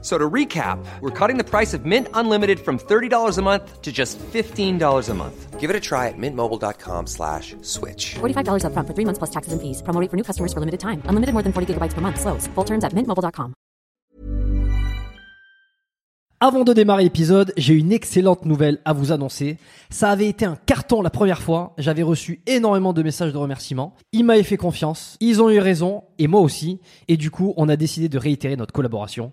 So to recap, we're cutting the price of Mint Unlimited from $30 a month to just $15 a month. Give it a try at mintmobile.com slash switch. $45 upfront for three months plus taxes and fees. Promo rate for new customers for limited time. Unlimited more than 40 gigabytes per month. Slows. Full terms at mintmobile.com. Avant de démarrer l'épisode, j'ai une excellente nouvelle à vous annoncer. Ça avait été un carton la première fois. J'avais reçu énormément de messages de remerciements. Ils m'avaient fait confiance. Ils ont eu raison. Et moi aussi. Et du coup, on a décidé de réitérer notre collaboration.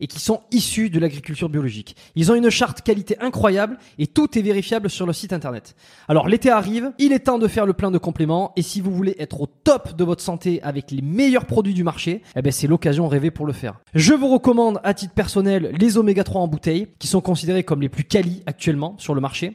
et qui sont issus de l'agriculture biologique. Ils ont une charte qualité incroyable et tout est vérifiable sur le site internet. Alors l'été arrive, il est temps de faire le plein de compléments et si vous voulez être au top de votre santé avec les meilleurs produits du marché, eh ben c'est l'occasion rêvée pour le faire. Je vous recommande à titre personnel les oméga 3 en bouteille qui sont considérés comme les plus quali actuellement sur le marché.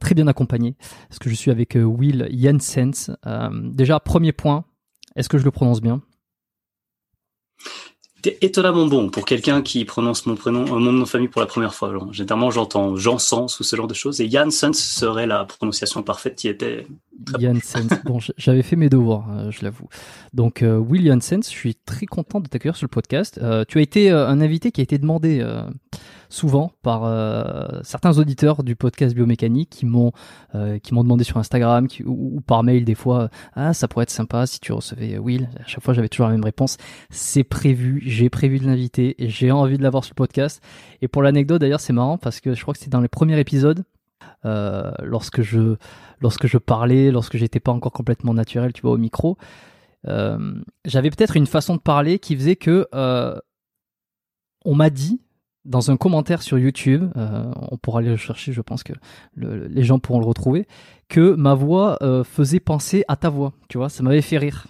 très bien accompagné parce que je suis avec Will Jensens. déjà premier point, est-ce que je le prononce bien? Étonnamment bon pour quelqu'un qui prononce mon prénom, euh, mon nom de famille pour la première fois. généralement, j'entends Jean Sens ou ce genre de choses. Et Janssens serait la prononciation parfaite qui était. Janssens. bon, j'avais fait mes devoirs, euh, je l'avoue. Donc, euh, Will Janssens, je suis très content de t'accueillir sur le podcast. tu as été un invité qui a été demandé souvent par euh, certains auditeurs du podcast biomécanique qui m'ont euh, qui m'ont demandé sur Instagram ou, par mail des fois ah ça pourrait être sympa si tu recevais Will. À chaque fois j'avais toujours la même réponse. C'est prévu. J'ai prévu de l'inviter j'ai envie de l'avoir sur le podcast. Et pour l'anecdote d'ailleurs c'est marrant parce que je crois que c'est dans les premiers épisodes euh, lorsque je lorsque je parlais lorsque j'étais pas encore complètement naturel tu vois au micro j'avais peut-être une façon de parler qui faisait que on m'a dit dans un commentaire sur YouTube, euh, on pourra aller le chercher, je pense que les gens pourront le retrouver, que ma voix euh, faisait penser à ta voix. Tu vois, ça m'avait fait rire.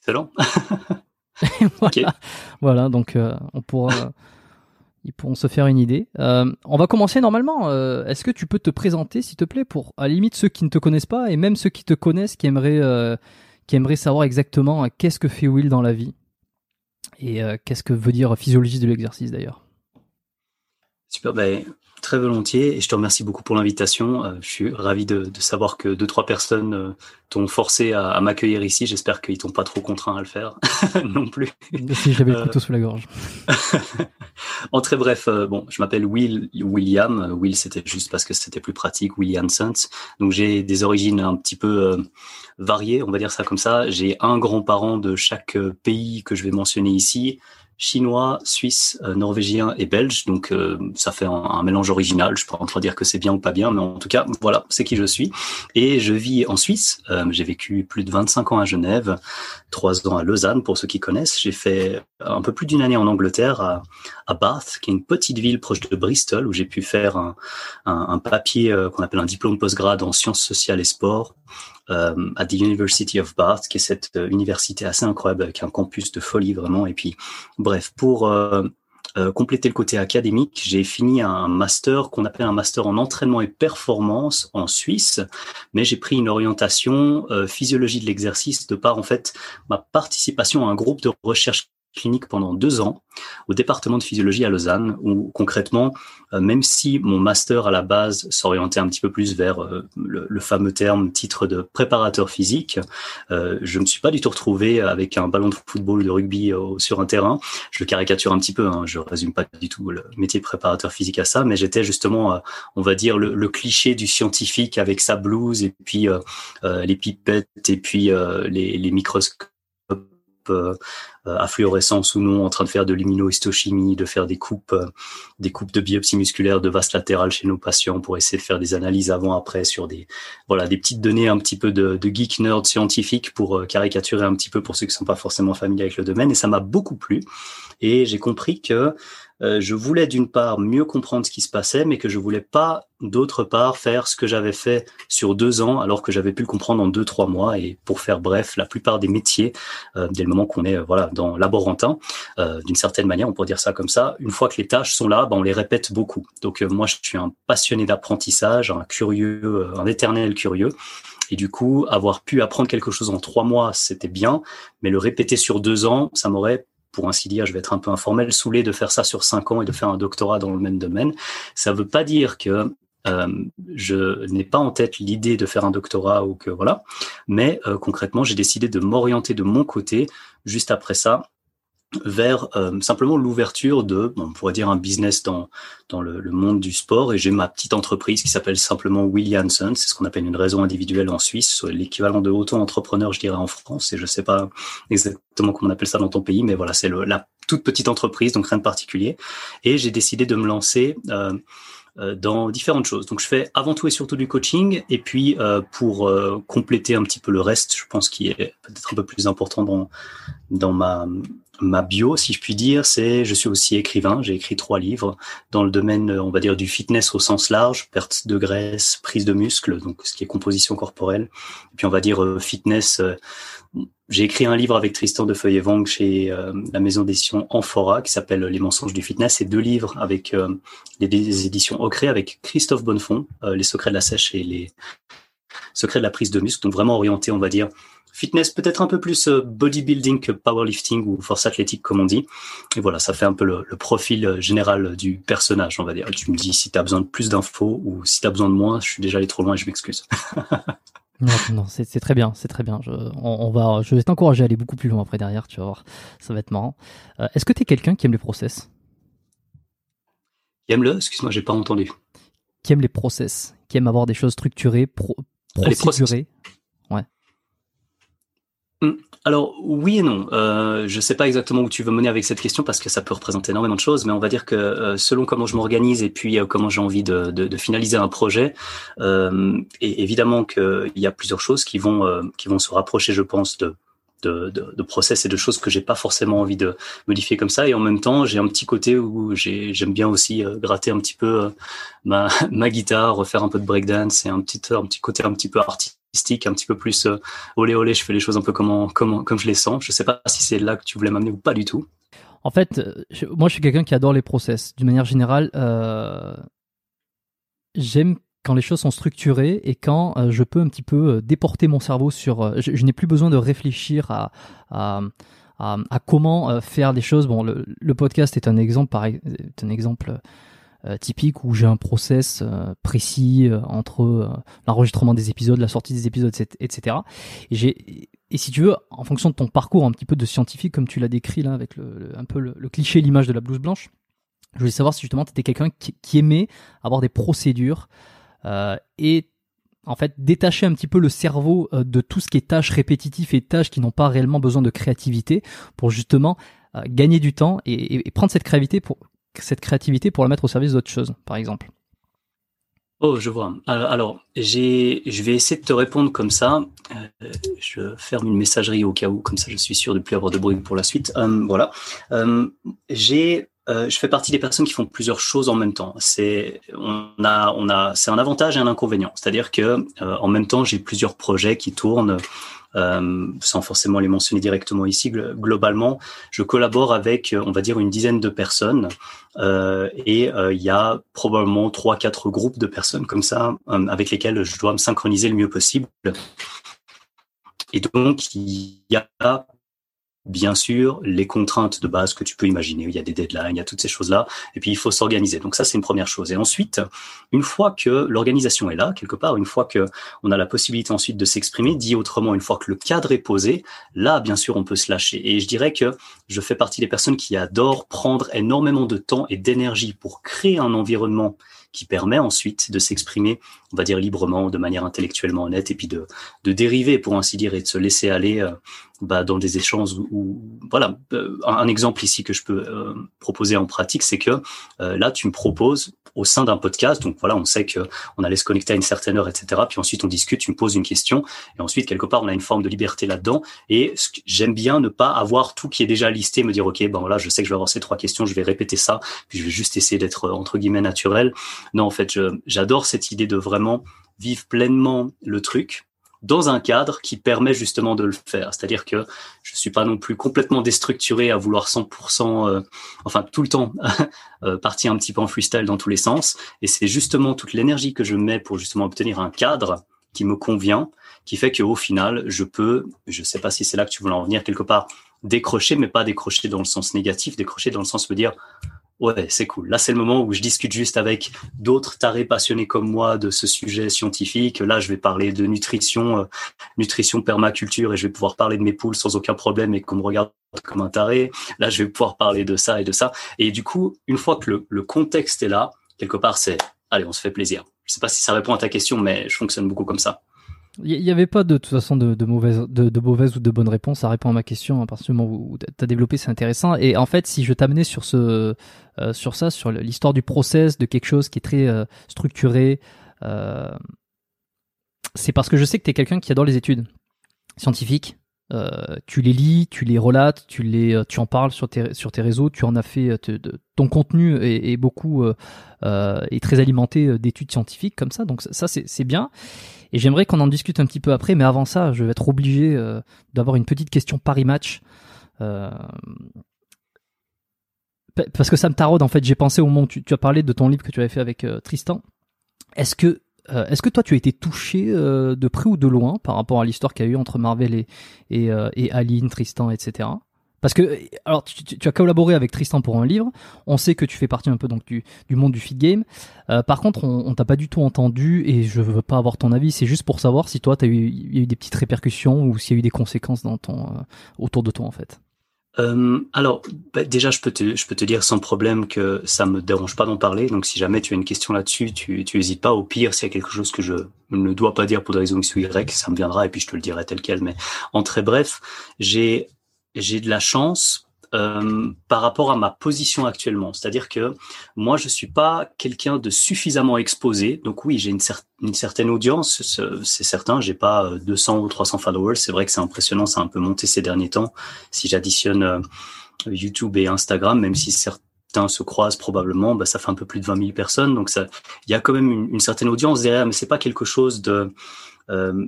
Excellent. voilà. voilà. donc euh, on pourra, ils pourront se faire une idée. on va commencer normalement. Est-ce que tu peux te présenter, s'il te plaît, pour à la limite ceux qui ne te connaissent pas et même ceux qui te connaissent, qui aimeraient, qui aimeraient savoir exactement qu'est-ce que fait Will dans la vie? Et euh, qu'est-ce que veut dire physiologiste de l'exercice d'ailleurs? Super, ben, très volontiers et je te remercie beaucoup pour l'invitation. Euh, je suis ravi de, de, savoir que deux, trois personnes euh, t'ont forcé à, à m'accueillir ici. J'espère qu'ils t'ont pas trop contraint à le faire non plus. Si j'avais le couteau sous la gorge. en très bref, euh, bon, je m'appelle Will William. Will, c'était juste parce que c'était plus pratique. William Sons. Donc j'ai des origines un petit peu variées, on va dire ça comme ça. J'ai un grand-parent de chaque pays que je vais mentionner ici chinois, suisse, euh, norvégien et belge. Donc euh, ça fait un, mélange original. Je peux pas en dire que c'est bien ou pas bien, mais en tout cas, voilà, c'est qui je suis. Et je vis en Suisse. Euh, j'ai vécu plus de 25 ans à Genève, trois ans à Lausanne pour ceux qui connaissent. J'ai fait un peu plus d'une année en Angleterre à, Bath, qui est une petite ville proche de Bristol, où j'ai pu faire un, un, papier qu'on appelle un diplôme postgrad en sciences sociales et sport euh, à the University of Bath, qui est cette euh, université assez incroyable avec un campus de folie vraiment. Et puis, bref, pour euh, compléter le côté académique, j'ai fini un master qu'on appelle un master en entraînement et performance en Suisse, mais j'ai pris une orientation physiologie de l'exercice de par en fait ma participation à un groupe de recherche clinique pendant deux ans au département de physiologie à Lausanne, où concrètement, euh, même si mon master à la base s'orientait un petit peu plus vers euh, le, fameux terme titre de préparateur physique, euh, je ne me suis pas du tout retrouvé avec un ballon de football, de rugby sur un terrain. Je caricature un petit peu, hein, je résume pas du tout le métier de préparateur physique à ça, mais j'étais justement, on va dire, le, cliché du scientifique avec sa blouse et puis les pipettes et puis les, microscopes à fluorescence ou non, en train de faire de l'immunohistochimie, de faire des coupes, euh, des coupes de biopsie musculaire de vaste latérale chez nos patients pour essayer de faire des analyses avant après sur des voilà des petites données un petit peu de, geek nerd scientifique pour euh, caricaturer un petit peu pour ceux qui sont pas forcément familiers avec le domaine. Et ça m'a beaucoup plu. Et j'ai compris que euh, je voulais d'une part mieux comprendre ce qui se passait, mais que je voulais pas d'autre part faire ce que j'avais fait sur deux ans, alors que j'avais pu le comprendre en deux trois mois. Et pour faire bref, la plupart des métiers, euh, dès le moment qu'on est voilà dans laborantin, euh, d'une certaine manière, on pourrait dire ça comme ça. Une fois que les tâches sont là, ben, on les répète beaucoup. Donc moi, je suis un passionné d'apprentissage, un curieux, un éternel curieux. Et du coup, avoir pu apprendre quelque chose en trois mois, c'était bien, mais le répéter sur deux ans, ça m'aurait pour ainsi dire, je vais être un peu informel, saoulé de faire ça sur cinq ans et de faire un doctorat dans le même domaine. Ça ne veut pas dire que euh, je n'ai pas en tête l'idée de faire un doctorat ou que voilà, mais euh, concrètement, j'ai décidé de m'orienter de mon côté juste après ça vers euh, simplement l'ouverture de, on pourrait dire un business dans dans le, le monde du sport. Et j'ai ma petite entreprise qui s'appelle simplement Williamson, c'est ce qu'on appelle une raison individuelle en Suisse, l'équivalent de auto-entrepreneur je dirais en France. Et je sais pas exactement comment on appelle ça dans ton pays mais voilà c'est la toute petite entreprise donc rien de particulier. Et j'ai décidé de me lancer euh, euh, dans différentes choses. Donc je fais avant tout et surtout du coaching. Et puis euh, pour euh, compléter un petit peu le reste, je pense qui est peut-être un peu plus important dans dans ma ma bio, si je puis dire, c'est je suis aussi écrivain. J'ai écrit trois livres dans le domaine, on va dire, du fitness au sens large, perte de graisse, prise de muscle, donc ce qui est composition corporelle. Et puis on va dire fitness j'ai écrit un livre avec Tristan de Feuillet-Vang chez euh, la maison d'édition Amphora qui s'appelle Les mensonges du fitness et deux livres avec euh, les, éditions Ocré avec Christophe Bonnefond, euh, Les secrets de la sèche et les secrets de la prise de muscle, donc vraiment orienté, on va dire, fitness peut-être un peu plus bodybuilding que powerlifting ou force athlétique comme on dit. Et voilà, ça fait un peu le, le profil général du personnage, on va dire. Tu me dis si tu as besoin de plus d'infos ou si tu as besoin de moins, je suis déjà allé trop loin et je m'excuse. Non, non, c'est très bien, c'est très bien. Je, on, va, je vais t'encourager à aller beaucoup plus loin après derrière, tu vas voir, ça va être marrant. Euh, est-ce que tu es quelqu'un qui aime les process? Qui aime le Excuse-moi, j'ai pas entendu. Qui aime les process, qui aime avoir des choses structurées, pro, procédurées. Ouais. Hmm. Alors oui et non. Euh, je sais pas exactement où tu veux mener avec cette question parce que ça peut représenter énormément de choses, mais on va dire que euh, selon comment je m'organise et puis euh, comment j'ai envie de, finaliser un projet, euh, et évidemment qu'il y a plusieurs choses qui vont euh, qui vont se rapprocher, je pense, de de, de, process et de choses que j'ai pas forcément envie de modifier comme ça. Et en même temps, j'ai un petit côté où j'aime bien aussi euh, gratter un petit peu euh, ma, guitare, refaire un peu de breakdance et un petit, un petit côté un petit peu artistique, un petit peu plus euh, olé olé. Je fais les choses un peu comme, comme, je les sens. Je sais pas si c'est là que tu voulais m'amener ou pas du tout. En fait, moi, je suis quelqu'un qui adore les process. D'une manière générale, euh, j'aime quand les choses sont structurées et quand euh, je peux un petit peu euh, déporter mon cerveau sur... Euh, je, n'ai plus besoin de réfléchir à, à, comment faire des choses. Bon, le, podcast est un exemple, pareil, est un exemple typique où j'ai un process précis entre l'enregistrement des épisodes, la sortie des épisodes, etc. Et et si tu veux, en fonction de ton parcours un petit peu de scientifique, comme tu l'as décrit là, avec le, un peu le, cliché, l'image de la blouse blanche, je voulais savoir si justement tu étais quelqu'un qui, qui, aimait avoir des procédures et en fait détacher un petit peu le cerveau euh, de tout ce qui est tâches répétitives et tâches qui n'ont pas réellement besoin de créativité pour justement euh, gagner du temps et, prendre cette créativité pour cette créativité pour la mettre au service d'autres choses, par exemple. Oh, je vois. Alors, j'ai, je vais essayer de te répondre comme ça. Euh, je ferme une messagerie au cas où, comme ça, je suis sûr de plus avoir de bruit pour la suite. voilà. j'ai euh, je fais partie des personnes qui font plusieurs choses en même temps. C'est on a on a un avantage et un inconvénient. C'est-à-dire que euh, en même temps j'ai plusieurs projets qui tournent. Euh, sans forcément les mentionner directement ici, globalement, je collabore avec, on va dire, une dizaine de personnes et il y a probablement trois, quatre groupes de personnes comme ça avec lesquels je dois me synchroniser le mieux possible. Et donc, il y a bien sûr les contraintes de base que tu peux imaginer. Il y a des deadlines, il y a toutes ces choses-là. Et puis il faut s'organiser. Donc ça, c'est une première chose. Et ensuite, une fois que l'organisation est là, quelque part, une fois que on a la possibilité ensuite de s'exprimer, dit autrement, une fois que le cadre est posé, là, bien sûr, on peut se lâcher. Et je dirais que je fais partie des personnes qui adorent prendre énormément de temps et d'énergie pour créer un environnement qui permet ensuite de s'exprimer, on va dire librement, de manière intellectuellement honnête, et puis de, de dériver, pour ainsi dire, et de se laisser aller euh, bah, dans des échanges où, voilà, euh, un, exemple ici que je peux euh, proposer en pratique, c'est que là, tu me proposes au sein d'un podcast, donc voilà, on sait que on allait se connecter à une certaine heure, etc. Puis ensuite on discute, tu me poses une question, et ensuite quelque part on a une forme de liberté là-dedans. Et j'aime bien ne pas avoir tout qui est déjà listé, me dire ok, ben voilà, je sais que je vais avoir ces trois questions, je vais répéter ça, puis je vais juste essayer d'être entre guillemets naturel. Non, en fait, j'adore cette idée de vraiment vivre pleinement le truc dans un cadre qui permet justement de le faire. C'est-à-dire que je suis pas non plus complètement déstructuré à vouloir 100%, euh, enfin tout le temps euh, partir un petit peu en freestyle dans tous les sens. Et c'est justement toute l'énergie que je mets pour justement obtenir un cadre qui me convient, qui fait qu'au final, je peux, je sais pas si c'est là que tu voulais en venir quelque part, décrocher, mais pas décrocher dans le sens négatif, décrocher dans le sens de dire, ouais, c'est cool. Là, c'est le moment où je discute juste avec d'autres tarés passionnés comme moi de ce sujet scientifique. Là, je vais parler de nutrition, euh, nutrition permaculture et je vais pouvoir parler de mes poules sans aucun problème et qu'on me regarde comme un taré. Là, je vais pouvoir parler de ça et de ça. Et du coup, une fois que le, le contexte est là, quelque part, c'est, allez, on se fait plaisir. Je sais pas si ça répond à ta question, mais je fonctionne beaucoup comme ça. Il n'y avait pas de, toute façon de, de mauvaise, de, mauvaise ou de bonne réponse. Ça répond à ma question à partir du moment où tu as développé, c'est intéressant. Et en fait, si je t'amenais sur ce, euh, sur ça, sur l'histoire du process, de quelque chose qui est très euh, structuré, euh, c'est parce que je sais que tu es quelqu'un qui adore les études scientifiques. Tu les lis, tu les relates, tu les, tu en parles sur tes sur tes réseaux, tu en as fait ton contenu est, beaucoup est très alimenté d'études scientifiques comme ça, donc ça c'est bien. Et j'aimerais qu'on en discute un petit peu après, mais avant ça, je vais être obligé euh, d'avoir une petite question Paris Match. Euh, parce que ça me taraude en fait. J'ai pensé au moment où tu, as parlé de ton livre que tu avais fait avec euh, Tristan. Est-ce que est-ce que toi tu as été touché de près ou de loin par rapport à l'histoire qu'il y a eu entre Marvel et, et Aline, Tristan, etc. Parce que, alors, tu, as collaboré avec Tristan pour un livre. On sait que tu fais partie un peu donc du, monde du feed game. Euh, par contre, on, t'a pas du tout entendu et je veux pas avoir ton avis. C'est juste pour savoir si toi, il y a eu des petites répercussions ou s'il y a eu des conséquences euh, autour de toi, en fait. Euh, alors, bah, déjà, je peux, te, je peux te dire sans problème que ça me dérange pas d'en parler. Donc, si jamais tu as une question là-dessus, tu, tu hésites pas. Au pire, s'il y a quelque chose que je ne dois pas dire pour des raisons X ou Y, ça me viendra et puis je te le dirai tel quel. Mais en très bref, j'ai j'ai de la chance euh, par rapport à ma position actuellement. C'est-à-dire que moi, je suis pas quelqu'un de suffisamment exposé. Donc oui, j'ai une, une, certaine audience, c'est certain. J'ai pas 200 euh, ou 300 followers. C'est vrai que c'est impressionnant, ça a un peu monté ces derniers temps. Si j'additionne euh, YouTube et Instagram, même si certains se croisent probablement, bah, ça fait un peu plus de 20 000 personnes. Donc ça, il y a quand même une, une certaine audience derrière, mais c'est pas quelque chose de euh,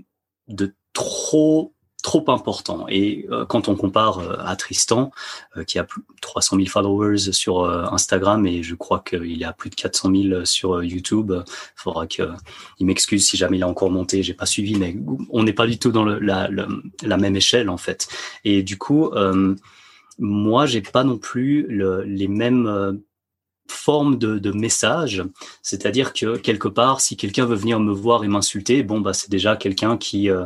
de trop trop important. Et euh, quand on compare euh, à Tristan, euh, qui a plus 300 000 followers sur Instagram et je crois qu'il a plus de 400 000 sur YouTube, il faudra qu'il m'excuse si jamais il a encore monté. J'ai pas suivi, mais on n'est pas du tout dans le, la, la, même échelle en fait. Et du coup, moi, j'ai pas non plus le, les mêmes forme de, de message, c'est-à-dire que quelque part, si quelqu'un veut venir me voir et m'insulter, bon bah c'est déjà quelqu'un qui euh,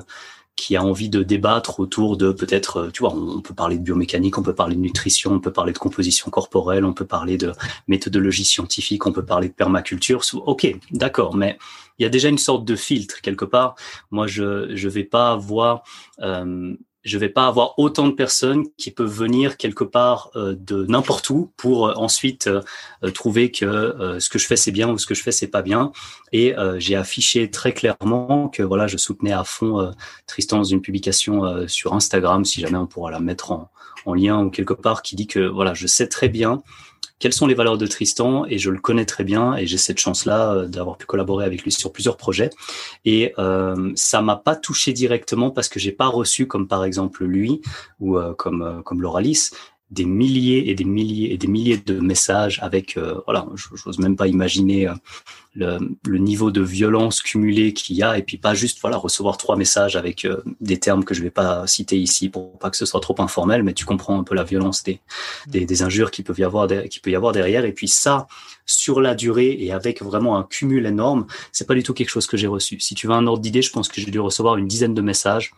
qui a envie de débattre autour de peut-être, euh, tu vois, on peut parler de biomécanique, on peut parler de nutrition, on peut parler de composition corporelle, on peut parler de méthodologie scientifique, on peut parler de permaculture. Ok, d'accord, mais il y a déjà une sorte de filtre quelque part. Moi, je je vais pas avoir euh, je vais pas avoir autant de personnes qui peuvent venir quelque part euh, de n'importe où pour euh, ensuite euh, trouver que ce que je fais c'est bien ou ce que je fais c'est pas bien. Et j'ai affiché très clairement que voilà, je soutenais à fond Tristan dans une publication sur Instagram, si jamais on pourra la mettre en, en lien ou quelque part, qui dit que voilà, je sais très bien quelles sont les valeurs de Tristan et je le connais très bien et j'ai cette chance-là euh, d'avoir pu collaborer avec lui sur plusieurs projets. Et euh, ça m'a pas touché directement parce que j'ai pas reçu comme par exemple lui ou euh, comme euh, comme des milliers et des milliers et des milliers de messages avec euh, voilà j'ose même pas imaginer euh, le, le, niveau de violence cumulé qu'il y a et puis pas juste voilà recevoir trois messages avec euh, des termes que je vais pas citer ici pour pas que ce soit trop informel mais tu comprends un peu la violence des des, des injures qui peuvent y avoir qui peut y avoir derrière et puis ça sur la durée et avec vraiment un cumul énorme c'est pas du tout quelque chose que j'ai reçu. Si tu veux un ordre d'idée je pense que j'ai dû recevoir une dizaine de messages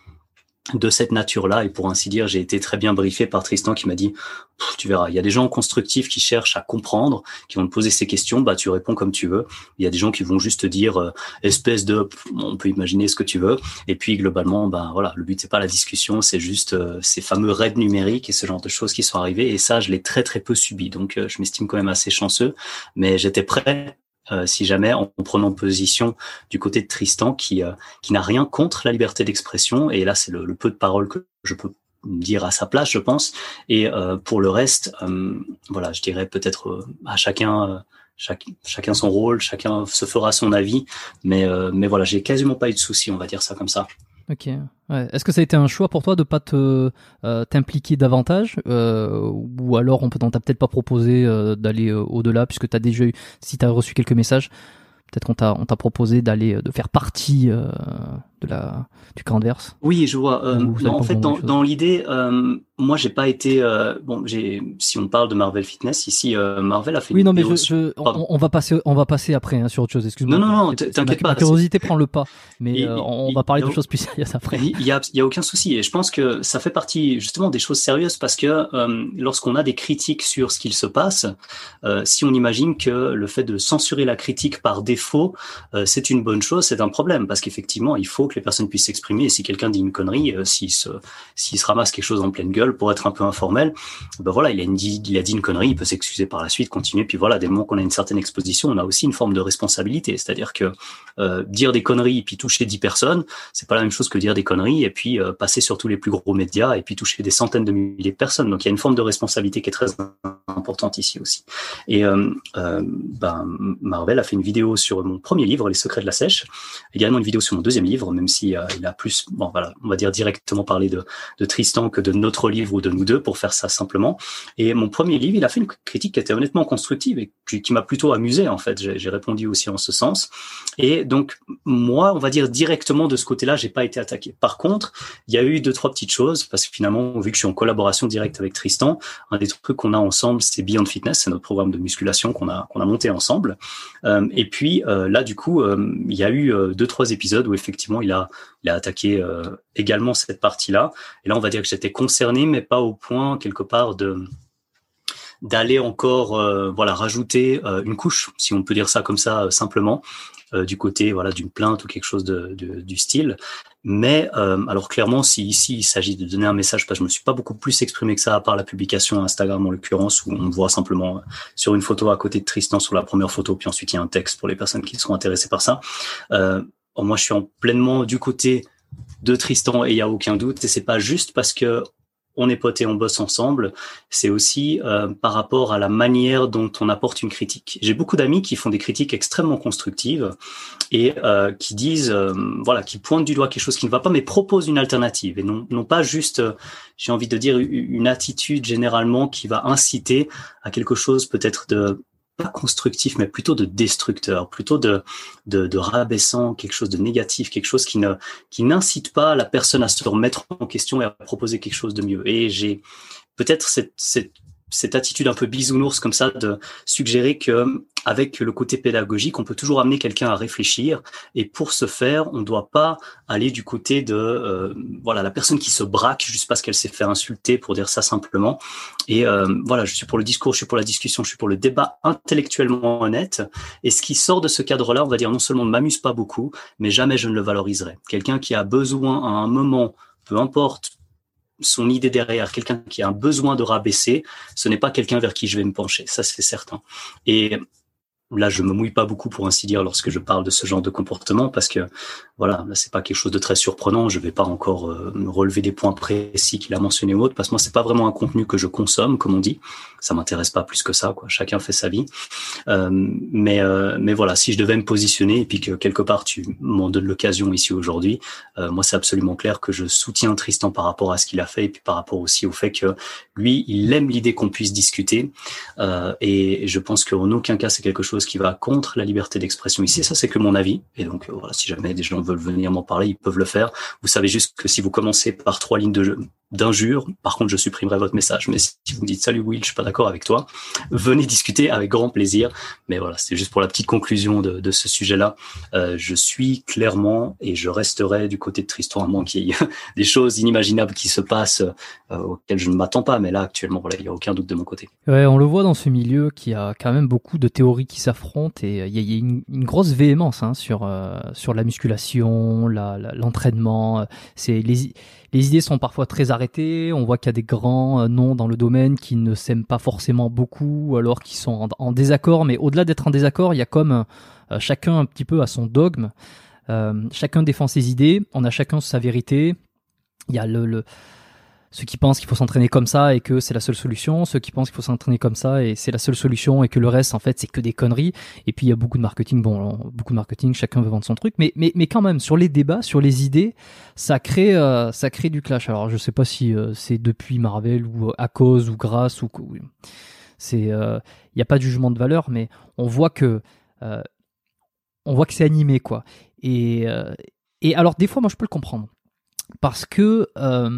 de cette nature-là. Et pour ainsi dire, j'ai été très bien briefé par Tristan qui m'a dit, tu verras, il y a des gens constructifs qui cherchent à comprendre, qui vont te poser ces questions, bah tu réponds comme tu veux. Il y a des gens qui vont juste te dire, euh, espèce de, on peut imaginer ce que tu veux. Et puis globalement, bah voilà, le but c'est pas la discussion, c'est juste euh, ces fameux raids numériques et ce genre de choses qui sont arrivées. Et ça, je l'ai très très peu subi. Donc euh, je m'estime quand même assez chanceux, mais j'étais prêt euh, si jamais en prenant position du côté de Tristan qui euh, qui n'a rien contre la liberté d'expression et là c'est le, peu de paroles que je peux dire à sa place je pense. Et euh, pour le reste voilà je dirais peut-être à chacun chacun son rôle chacun se fera son avis. Mais mais voilà j'ai quasiment pas eu de soucis on va dire ça comme ça Ok. Est-ce que ça a été un choix pour toi de pas te euh, t'impliquer davantage, euh, ou alors on peut t'a peut-être pas proposé euh, d'aller euh, au-delà puisque t'as déjà eu, si t'as reçu quelques messages, peut-être qu'on t'a on t'a proposé d'aller euh, de faire partie de la du camp adverse. Oui, je vois. en fait, dans, dans l'idée, moi, j'ai pas été euh, bon. J'ai, si on parle de Marvel Fitness ici, euh, Marvel a fait. Oui, non, mais je, je, on, va passer, on va passer après hein, sur autre chose. Excuse-moi. Non, non, non, t'inquiète pas. Ma curiosité prend le pas, mais euh, on va parler de choses plus sérieuses après. Il y a, y a aucun souci, et je pense que ça fait partie justement des choses sérieuses parce que lorsqu'on a des critiques sur ce qu'il se passe, si on imagine que le fait de censurer la critique par défaut, c'est une bonne chose, c'est un problème parce qu'effectivement, il faut que les personnes puissent s'exprimer. Et si quelqu'un dit une connerie, s'il se, s'il se ramasse quelque chose en pleine gueule pour être un peu informel, ben voilà, il a, une, il a dit une connerie, il peut s'excuser par la suite, continuer. Puis voilà, des moments qu'on a une certaine exposition, on a aussi une forme de responsabilité. C'est-à-dire que euh, dire des conneries et puis toucher 10 personnes, c'est pas la même chose que dire des conneries et puis euh, passer sur tous les plus gros médias et puis toucher des centaines de milliers de personnes. Donc il y a une forme de responsabilité qui est très importante ici aussi. Et euh, euh, ben, Marvel a fait une vidéo sur mon premier livre, Les secrets de la sèche, également une vidéo sur mon deuxième livre, même si euh, il a plus, bon voilà, on va dire directement parler de, de Tristan que de notre livre ou de nous deux pour faire ça simplement. Et mon premier livre, il a fait une critique qui était honnêtement constructive et qui, m'a plutôt amusé en fait. J'ai répondu aussi en ce sens. Et donc moi, on va dire directement de ce côté-là, j'ai pas été attaqué. Par contre, il y a eu deux trois petites choses parce que finalement, vu que je suis en collaboration directe avec Tristan, un des trucs qu'on a ensemble, c'est Beyond Fitness, c'est notre programme de musculation qu'on a qu'on a monté ensemble. Euh, et puis euh, là, du coup, euh, il y a eu euh, deux trois épisodes où effectivement, il a attaqué euh, également cette partie-là. Et là, on va dire que j'étais concerné, mais pas au point quelque part de d'aller encore euh, voilà rajouter euh, une couche si on peut dire ça comme ça simplement du côté voilà d'une plainte ou quelque chose du style mais alors clairement si ici il s'agit de donner un message parce que je me suis pas beaucoup plus exprimé que ça à part la publication Instagram en l'occurrence où on voit simplement sur une photo à côté de Tristan sur la première photo puis ensuite il y a un texte pour les personnes qui sont intéressées par ça moi je suis en pleinement du côté de Tristan et il y a aucun doute et c'est pas juste parce que on est potes et on bosse ensemble, c'est aussi euh, par rapport à la manière dont on apporte une critique. J'ai beaucoup d'amis qui font des critiques extrêmement constructives et euh, qui disent, euh, voilà, qui pointent du doigt quelque chose qui ne va pas, mais proposent une alternative et non, non pas juste, j'ai envie de dire, une attitude généralement qui va inciter à quelque chose peut-être de pas constructif, mais plutôt de destructeur, plutôt de, de, de, rabaissant, quelque chose de négatif, quelque chose qui ne qui n'incite pas la personne à se remettre en question et à proposer quelque chose de mieux. Et j'ai peut-être cette, cette cette attitude un peu bisounours comme ça de suggérer que avec le côté pédagogique, on peut toujours amener quelqu'un à réfléchir. Et pour ce faire, on ne doit pas aller du côté de euh, voilà la personne qui se braque juste parce qu'elle s'est fait insulter, pour dire ça simplement. Et euh, voilà, je suis pour le discours, je suis pour la discussion, je suis pour le débat intellectuellement honnête. Et ce qui sort de ce cadre-là, on va dire non seulement ne m'amuse pas beaucoup, mais jamais je ne le valoriserai. Quelqu'un qui a besoin à un moment, peu importe son idée derrière, quelqu'un qui a un besoin de rabaisser, ce n'est pas quelqu'un vers qui je vais me pencher, ça c'est certain. Et là, je me mouille pas beaucoup pour ainsi dire lorsque je parle de ce genre de comportement parce que voilà, là c'est pas quelque chose de très surprenant. Je vais pas encore euh, relever des points précis qu'il a mentionné ou autre parce que moi c'est pas vraiment un contenu que je consomme, comme on dit. Ça m'intéresse pas plus que ça, quoi. Chacun fait sa vie. Euh, mais euh, mais voilà, si je devais me positionner et puis que quelque part tu m'en donnes l'occasion ici aujourd'hui, euh, moi c'est absolument clair que je soutiens Tristan par rapport à ce qu'il a fait et puis par rapport aussi au fait que lui il aime l'idée qu'on puisse discuter et je pense qu'en aucun cas c'est quelque chose qui va contre la liberté d'expression ici. Ça, c'est que mon avis. Et donc, euh, voilà, si jamais des gens veulent venir m'en parler, ils peuvent le faire. Vous savez juste que si vous commencez par trois lignes de jeu, d'injures. Par contre, je supprimerai votre message. Mais si vous me dites salut Will, je suis pas d'accord avec toi, venez discuter avec grand plaisir. Mais voilà, c'est juste pour la petite conclusion de, de ce sujet-là. Euh, je suis clairement et je resterai du côté de Tristan à moins qu'il y ait des choses inimaginables qui se passent euh, auxquelles je ne m'attends pas. Mais là, actuellement, voilà, il n'y a aucun doute de mon côté. Ouais, on le voit dans ce milieu qu'il y a quand même beaucoup de théories qui s'affrontent et euh, il y a, une, grosse véhémence hein, sur euh, sur la musculation, l'entraînement. La, c'est les les idées sont parfois très arrêtées. On voit qu'il y a des grands euh, noms dans le domaine qui ne s'aiment pas forcément beaucoup, alors qu'ils sont en, désaccord. Mais au-delà d'être en désaccord, il y a comme euh, chacun un petit peu à son dogme. Euh, chacun défend ses idées. On a chacun sa vérité. Il y a le, le ceux qui pensent qu'il faut s'entraîner comme ça et que c'est la seule solution, ceux qui pensent qu'il faut s'entraîner comme ça et c'est la seule solution et que le reste en fait c'est que des conneries. Et puis il y a beaucoup de marketing, bon, beaucoup de marketing, chacun veut vendre son truc, mais mais mais quand même sur les débats, sur les idées, ça crée euh, ça crée du clash. Alors je sais pas si euh, c'est depuis Marvel ou à cause ou grâce ou c'est il euh, n'y a pas de jugement de valeur, mais on voit que on voit que c'est animé quoi. Et et alors des fois moi je peux le comprendre parce que euh,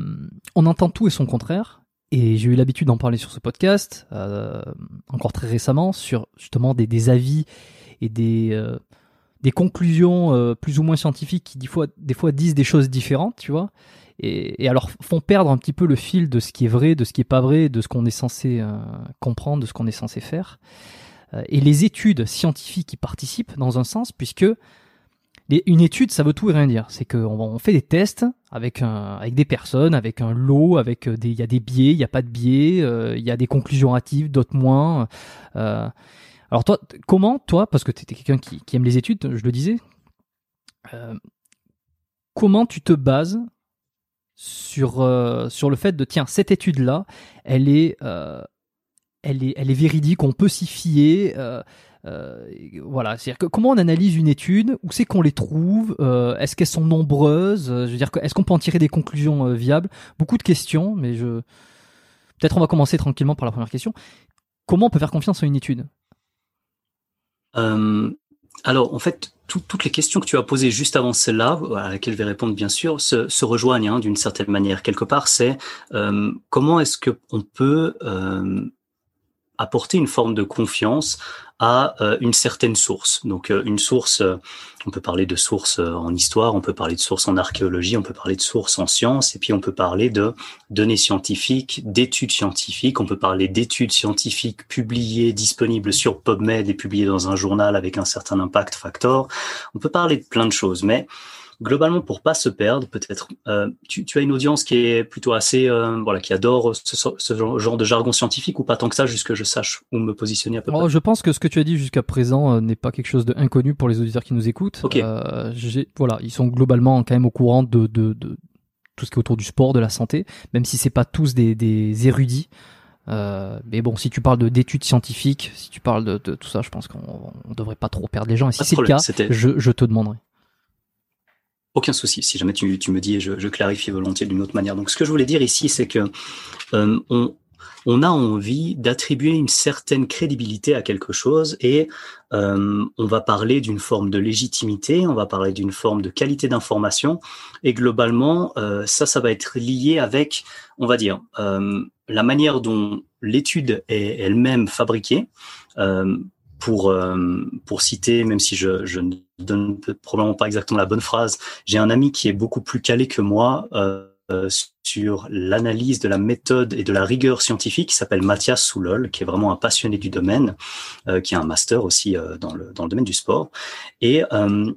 on entend tout et son contraire. Et j'ai eu l'habitude d'en parler sur ce podcast, euh, encore très récemment, sur justement des, avis et des, euh, conclusions plus ou moins scientifiques qui des fois, disent des choses différentes, tu vois. Et, alors font perdre un petit peu le fil de ce qui est vrai, de ce qui est pas vrai, de ce qu'on est censé comprendre, de ce qu'on est censé faire. et les études scientifiques qui participent dans un sens, puisque une étude, ça veut tout et rien dire. C'est qu'on on fait des tests avec des personnes, avec un lot, avec euh, des, il y a des biais, il n'y a pas de biais, euh, il y a des conclusions hâtives, d'autres moins. Euh, alors toi, comment toi, parce que tu étais quelqu'un qui, aime les études, je le disais, comment tu te bases sur le fait de tiens cette étude là, elle est elle est elle est véridique, on peut s'y fier. Voilà, c'est-à-dire que comment on analyse une étude, où c'est qu'on les trouve, euh, est-ce qu'elles sont nombreuses, euh, je veux dire, est-ce qu'on peut en tirer des conclusions viables? Beaucoup de questions, mais je peut-être on va commencer tranquillement par la première question. Comment on peut faire confiance à une étude? Alors, en fait, toutes les questions que tu as posées juste avant celle-là, à laquelle je vais répondre bien sûr, se, se rejoignent hein, d'une certaine manière. Quelque part, c'est comment est-ce que on peut apporter une forme de confiance à euh, une certaine source. Donc euh, une source, euh, on peut parler de source en histoire, on peut parler de source en archéologie, on peut parler de source en sciences, et puis on peut parler de données scientifiques, d'études scientifiques, on peut parler d'études scientifiques publiées, disponibles sur PubMed et publiées dans un journal avec un certain impact factor. On peut parler de plein de choses, mais globalement, pour pas se perdre, peut-être, euh, tu, tu, as une audience qui est plutôt assez, euh, voilà, qui adore ce, ce, genre de jargon scientifique ou pas tant que ça, juste que je sache où me positionner à peu près. je pense que ce que tu as dit jusqu'à présent euh, n'est pas quelque chose d'inconnu pour les auditeurs qui nous écoutent. Okay. Voilà, ils sont globalement quand même au courant de, de, de, tout ce qui est autour du sport, de la santé, même si c'est pas tous des, des érudits. Euh, mais bon, si tu parles d'études scientifiques, si tu parles de, de, tout ça, je pense qu'on devrait pas trop perdre les gens. Et si c'est le cas, je, je te demanderai. Aucun souci. Si jamais tu, me dis, je, je clarifie volontiers d'une autre manière. Donc, ce que je voulais dire ici, c'est que euh, on, a envie d'attribuer une certaine crédibilité à quelque chose et euh, on va parler d'une forme de légitimité, on va parler d'une forme de qualité d'information et globalement, euh, ça, ça va être lié avec, on va dire, la manière dont l'étude est elle-même fabriquée. Euh, pour pour citer, même si je, je ne donne probablement pas exactement la bonne phrase, j'ai un ami qui est beaucoup plus calé que moi euh, sur l'analyse de la méthode et de la rigueur scientifique qui s'appelle Mathias Soulol, qui est vraiment un passionné du domaine, euh, qui a un master aussi euh, dans, le, dans le domaine du sport. Et euh,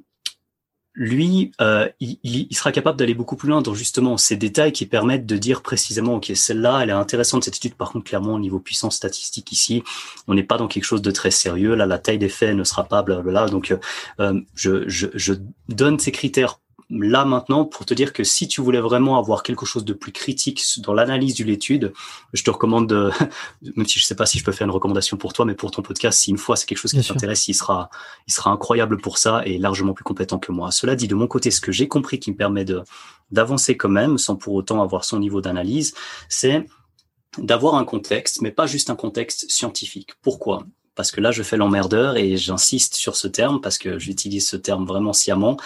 lui, euh, il, il, sera capable d'aller beaucoup plus loin dans justement ces détails qui permettent de dire précisément, ok, celle-là, elle est intéressante cette étude. Par contre, clairement, au niveau puissance statistique ici, on n'est pas dans quelque chose de très sérieux. Là, la taille des faits ne sera pas blablabla. Donc, euh, je, je, je donne ces critères là maintenant pour te dire que si tu voulais vraiment avoir quelque chose de plus critique dans l'analyse de l'étude, je te recommande, de, même si je sais pas si je peux faire une recommandation pour toi, mais pour ton podcast, si une fois c'est quelque chose qui t'intéresse, il sera, il sera incroyable pour ça et largement plus compétent que moi. Cela dit, de mon côté, ce que j'ai compris qui me permet de d'avancer quand même, sans pour autant avoir son niveau d'analyse, c'est d'avoir un contexte, mais pas juste un contexte scientifique. Pourquoi? Parce que là je fais l'emmerdeur et j'insiste sur ce terme parce que j'utilise ce terme vraiment sciemment.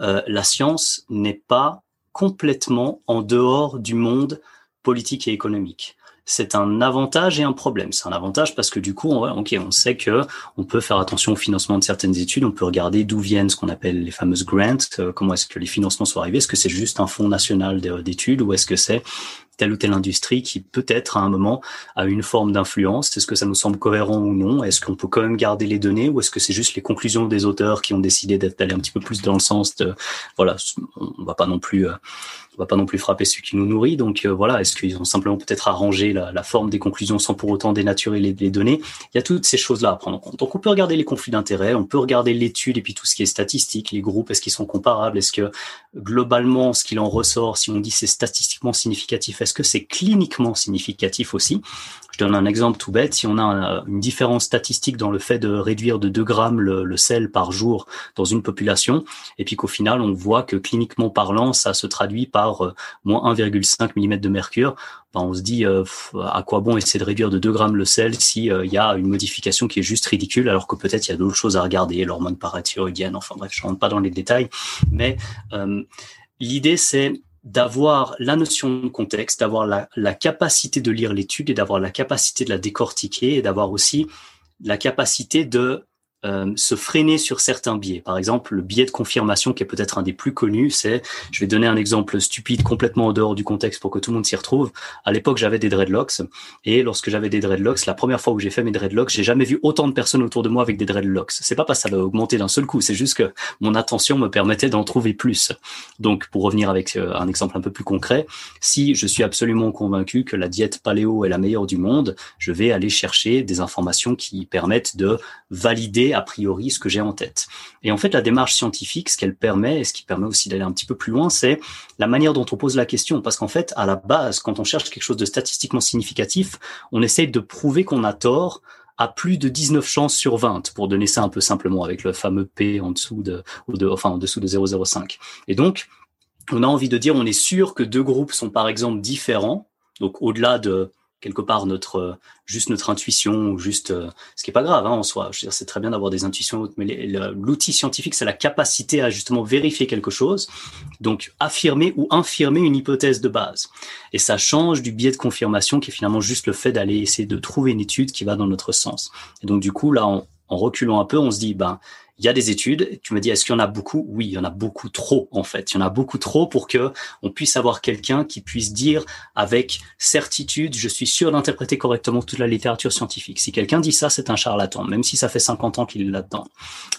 Euh, la science n'est pas complètement en dehors du monde politique et économique c'est un avantage et un problème. C'est un avantage parce que du coup, on, ok, on sait que on peut faire attention au financement de certaines études, on peut regarder d'où viennent ce qu'on appelle les fameuses grants, euh, comment est-ce que les financements sont arrivés, est-ce que c'est juste un fonds national d'études ou est-ce que c'est telle ou telle industrie qui peut-être à un moment a une forme d'influence. Est-ce que ça nous semble cohérent ou non? Est-ce qu'on peut quand même garder les données ou est-ce que c'est juste les conclusions des auteurs qui ont décidé d'aller un petit peu plus dans le sens de voilà, on va pas non plus euh, on va pas non plus frapper celui qui nous nourrit. Donc euh, voilà, est-ce qu'ils ont simplement peut-être arrangé la, forme des conclusions sans pour autant dénaturer les, données? Il y a toutes ces choses-là à prendre en compte. Donc on peut regarder les conflits d'intérêts, on peut regarder l'étude et puis tout ce qui est statistique, les groupes, est-ce qu'ils sont comparables, est-ce que globalement ce qu'il en ressort, si on dit c'est statistiquement significatif, est-ce que c'est cliniquement significatif aussi? Je donne un exemple tout bête. Si on a une différence statistique dans le fait de réduire de 2 grammes le, sel par jour dans une population, et puis qu'au final, on voit que cliniquement parlant, ça se traduit par euh, moins 1,5 mm de mercure, ben on se dit euh, à quoi bon essayer de réduire de 2 grammes le sel si euh, y a une modification qui est juste ridicule, alors que peut-être il y a d'autres choses à regarder, l'hormone parathyroïdienne, enfin bref, je rentre pas dans les détails, mais l'idée c'est d'avoir la notion de contexte, d'avoir la, capacité de lire l'étude et d'avoir la capacité de la décortiquer et d'avoir aussi la capacité de euh, se freiner sur certains biais. Par exemple, le biais de confirmation qui est peut-être un des plus connus, c'est, je vais donner un exemple stupide complètement en dehors du contexte pour que tout le monde s'y retrouve. À l'époque, j'avais des dreadlocks et lorsque j'avais des dreadlocks, la première fois où j'ai fait mes dreadlocks, j'ai jamais vu autant de personnes autour de moi avec des dreadlocks. C'est pas parce que ça a augmenté d'un seul coup, c'est juste que mon attention me permettait d'en trouver plus. Donc, pour revenir avec euh, un exemple un peu plus concret, si je suis absolument convaincu que la diète paléo est la meilleure du monde, je vais aller chercher des informations qui permettent de valider a priori ce que j'ai en tête. Et en fait, la démarche scientifique, ce qu'elle permet, et ce qui permet aussi d'aller un petit peu plus loin, c'est la manière dont on pose la question. Parce qu'en fait, à la base, quand on cherche quelque chose de statistiquement significatif, on essaye de prouver qu'on a tort à plus de 19 chances sur 20, pour donner ça un peu simplement avec le fameux P en dessous de, enfin en dessous de 0,05. Et donc, on a envie de dire, on est sûr que deux groupes sont par exemple différents, donc au-delà de quelque part notre euh, juste notre intuition ou juste euh, ce qui est pas grave hein, en soi. Je veux dire, c'est très bien d'avoir des intuitions, mais l'outil scientifique, c'est la capacité à justement vérifier quelque chose, donc affirmer ou infirmer une hypothèse de base. Et ça change du biais de confirmation qui est finalement juste le fait d'aller essayer de trouver une étude qui va dans notre sens. Et donc du coup, là, en, en reculant un peu, on se dit, ben il y a des études. Tu me dis, est-ce qu'il y en a beaucoup? Oui, il y en a beaucoup trop en fait. Il y en a beaucoup trop pour que on puisse avoir quelqu'un qui puisse dire avec certitude, je suis sûr d'interpréter correctement toute la littérature scientifique. Si quelqu'un dit ça, c'est un charlatan, même si ça fait 50 ans qu'il est là-dedans.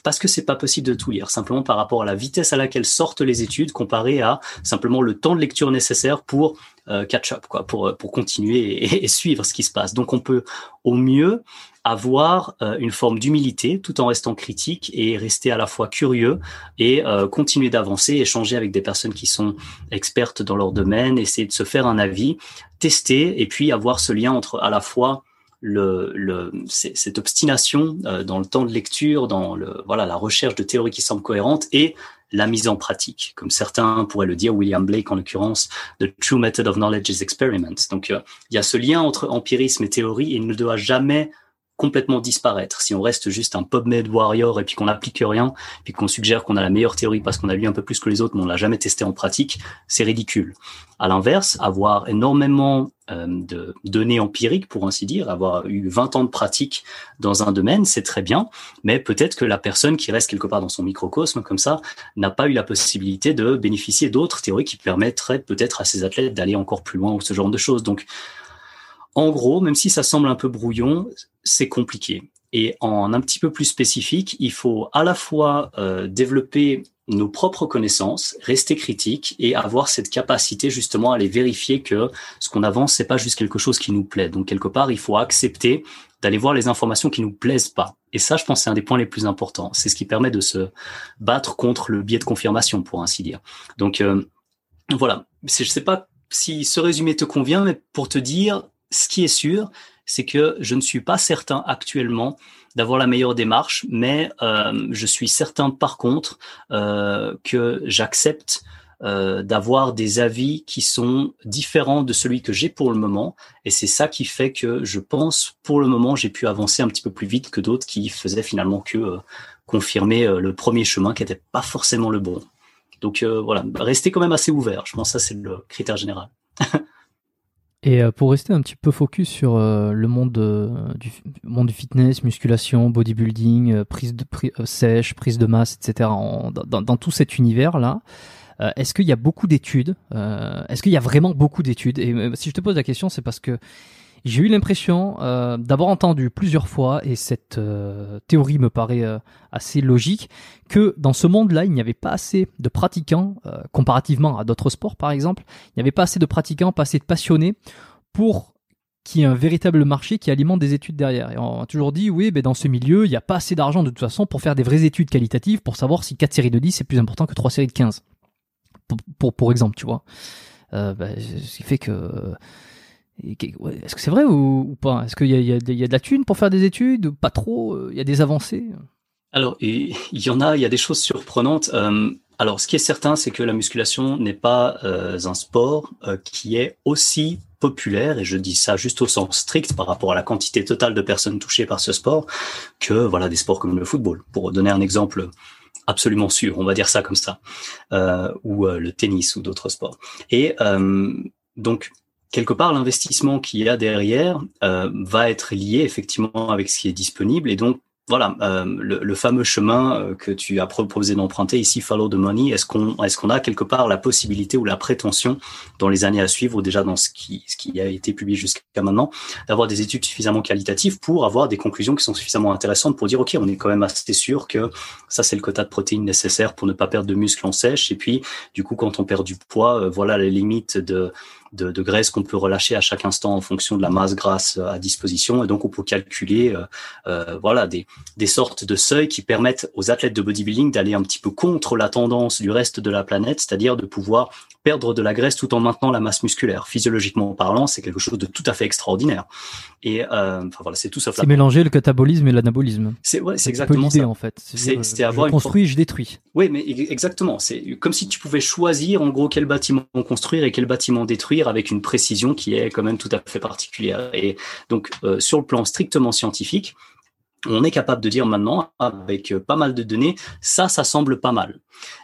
Parce que c'est pas possible de tout lire, simplement par rapport à la vitesse à laquelle sortent les études comparé à simplement le temps de lecture nécessaire pour euh, catch up, quoi, pour pour continuer et, et, suivre ce qui se passe. Donc on peut au mieux avoir euh, une forme d'humilité tout en restant critique et rester à la fois curieux et euh, continuer d'avancer, échanger avec des personnes qui sont expertes dans leur domaine, essayer de se faire un avis, tester et puis avoir ce lien entre à la fois le, le cette obstination euh, dans le temps de lecture, dans le voilà la recherche de théories qui semblent cohérentes et la mise en pratique, comme certains pourraient le dire, William Blake en l'occurrence, the true method of knowledge is experiment. Donc il y a ce lien entre empirisme et théorie et il ne doit jamais complètement disparaître. Si on reste juste un PubMed warrior et puis qu'on n'applique rien, puis qu'on suggère qu'on a la meilleure théorie parce qu'on a lu un peu plus que les autres, mais on l'a jamais testé en pratique, c'est ridicule. À l'inverse, avoir énormément euh, de données empiriques, pour ainsi dire, avoir eu 20 ans de pratique dans un domaine, c'est très bien, mais peut-être que la personne qui reste quelque part dans son microcosme comme ça n'a pas eu la possibilité de bénéficier d'autres théories qui permettraient peut-être à ces athlètes d'aller encore plus loin ou ce genre de choses. Donc, en gros, même si ça semble un peu brouillon, c'est compliqué. Et en un petit peu plus spécifique, il faut à la fois euh, développer nos propres connaissances, rester critique et avoir cette capacité justement à aller vérifier que ce qu'on avance, c'est pas juste quelque chose qui nous plaît. Donc quelque part, il faut accepter d'aller voir les informations qui nous plaisent pas. Et ça, je pense, c'est un des points les plus importants. C'est ce qui permet de se battre contre le biais de confirmation, pour ainsi dire. Donc euh, voilà. Je sais pas si ce résumé te convient, mais pour te dire, ce qui est sûr, c'est que je ne suis pas certain actuellement d'avoir la meilleure démarche, mais euh, je suis certain par contre euh, que j'accepte euh, d'avoir des avis qui sont différents de celui que j'ai pour le moment. Et c'est ça qui fait que je pense, pour le moment, j'ai pu avancer un petit peu plus vite que d'autres qui faisaient finalement que confirmer le premier chemin qui n'était pas forcément le bon. Donc voilà, rester quand même assez ouvert. Je pense que ça, c'est le critère général. Et euh, pour rester un petit peu focus sur euh, le monde, euh, du, monde du fitness, musculation, bodybuilding, prise de sèche, prise de masse, etc., dans, dans, tout cet univers-là, est-ce qu'il y a beaucoup d'études Est-ce qu'il y a vraiment beaucoup d'études? Et si je te pose la question, c'est parce que j'ai eu l'impression euh, d'avoir entendu plusieurs fois, et cette euh, théorie me paraît euh, assez logique, que dans ce monde-là, il n'y avait pas assez de pratiquants, comparativement à d'autres sports par exemple, il n'y avait pas assez de pratiquants, pas assez de passionnés pour qu'il y ait un véritable marché qui alimente des études derrière. Et on a toujours dit, oui, mais dans ce milieu, il n'y a pas assez d'argent de toute façon pour faire des vraies études qualitatives, pour savoir si 4 séries de 10 c'est plus important que 3 séries de 15. Pour, pour, exemple, tu vois. Bah, ce qui fait que est-ce que c'est vrai ou, pas? Est-ce qu'il y, a de la thune pour faire des études Pas trop? Euh, Il y a des avancées? Alors, il y en a, il y a des choses surprenantes. Euh, alors, ce qui est certain, c'est que la musculation n'est pas euh, un sport qui est aussi populaire, et je dis ça juste au sens strict par rapport à la quantité totale de personnes touchées par ce sport, que voilà des sports comme le football. Pour donner un exemple absolument sûr, on va dire ça comme ça, ou le tennis ou d'autres sports. Et donc, quelque part, l'investissement qu'il y a derrière euh, va être lié effectivement avec ce qui est disponible. Et donc, voilà, euh, le, fameux chemin euh, que tu as proposé d'emprunter ici, follow the money, est-ce qu'on est-ce qu'on a quelque part la possibilité ou la prétention dans les années à suivre ou déjà dans ce qui ce qui a été publié jusqu'à maintenant, d'avoir des études suffisamment qualitatives pour avoir des conclusions qui sont suffisamment intéressantes pour dire ok, on est quand même assez sûr que ça c'est le quota de protéines nécessaire pour ne pas perdre de muscles en sèche et puis du coup quand on perd du poids, voilà les limites de de, graisse qu'on peut relâcher à chaque instant en fonction de la masse grasse euh, à disposition. Et donc, on peut calculer euh, euh, voilà, des sortes de seuils qui permettent aux athlètes de bodybuilding d'aller un petit peu contre la tendance du reste de la planète, c'est-à-dire de pouvoir perdre de la graisse tout en maintenant la masse musculaire. Physiologiquement parlant, c'est quelque chose de tout à fait extraordinaire. Et euh, enfin voilà, c'est tout sauf. C'est mélanger le catabolisme et l'anabolisme. C'est ouais, c'est exactement ça. en fait. C'est avoir je construis, je détruis. Oui, mais exactement. C'est comme si tu pouvais choisir en gros quel bâtiment construire et quel bâtiment détruire avec une précision qui est quand même tout à fait particulière. Et donc euh, sur le plan strictement scientifique, on est capable de dire maintenant, avec euh, pas mal de données, ça, ça semble pas mal.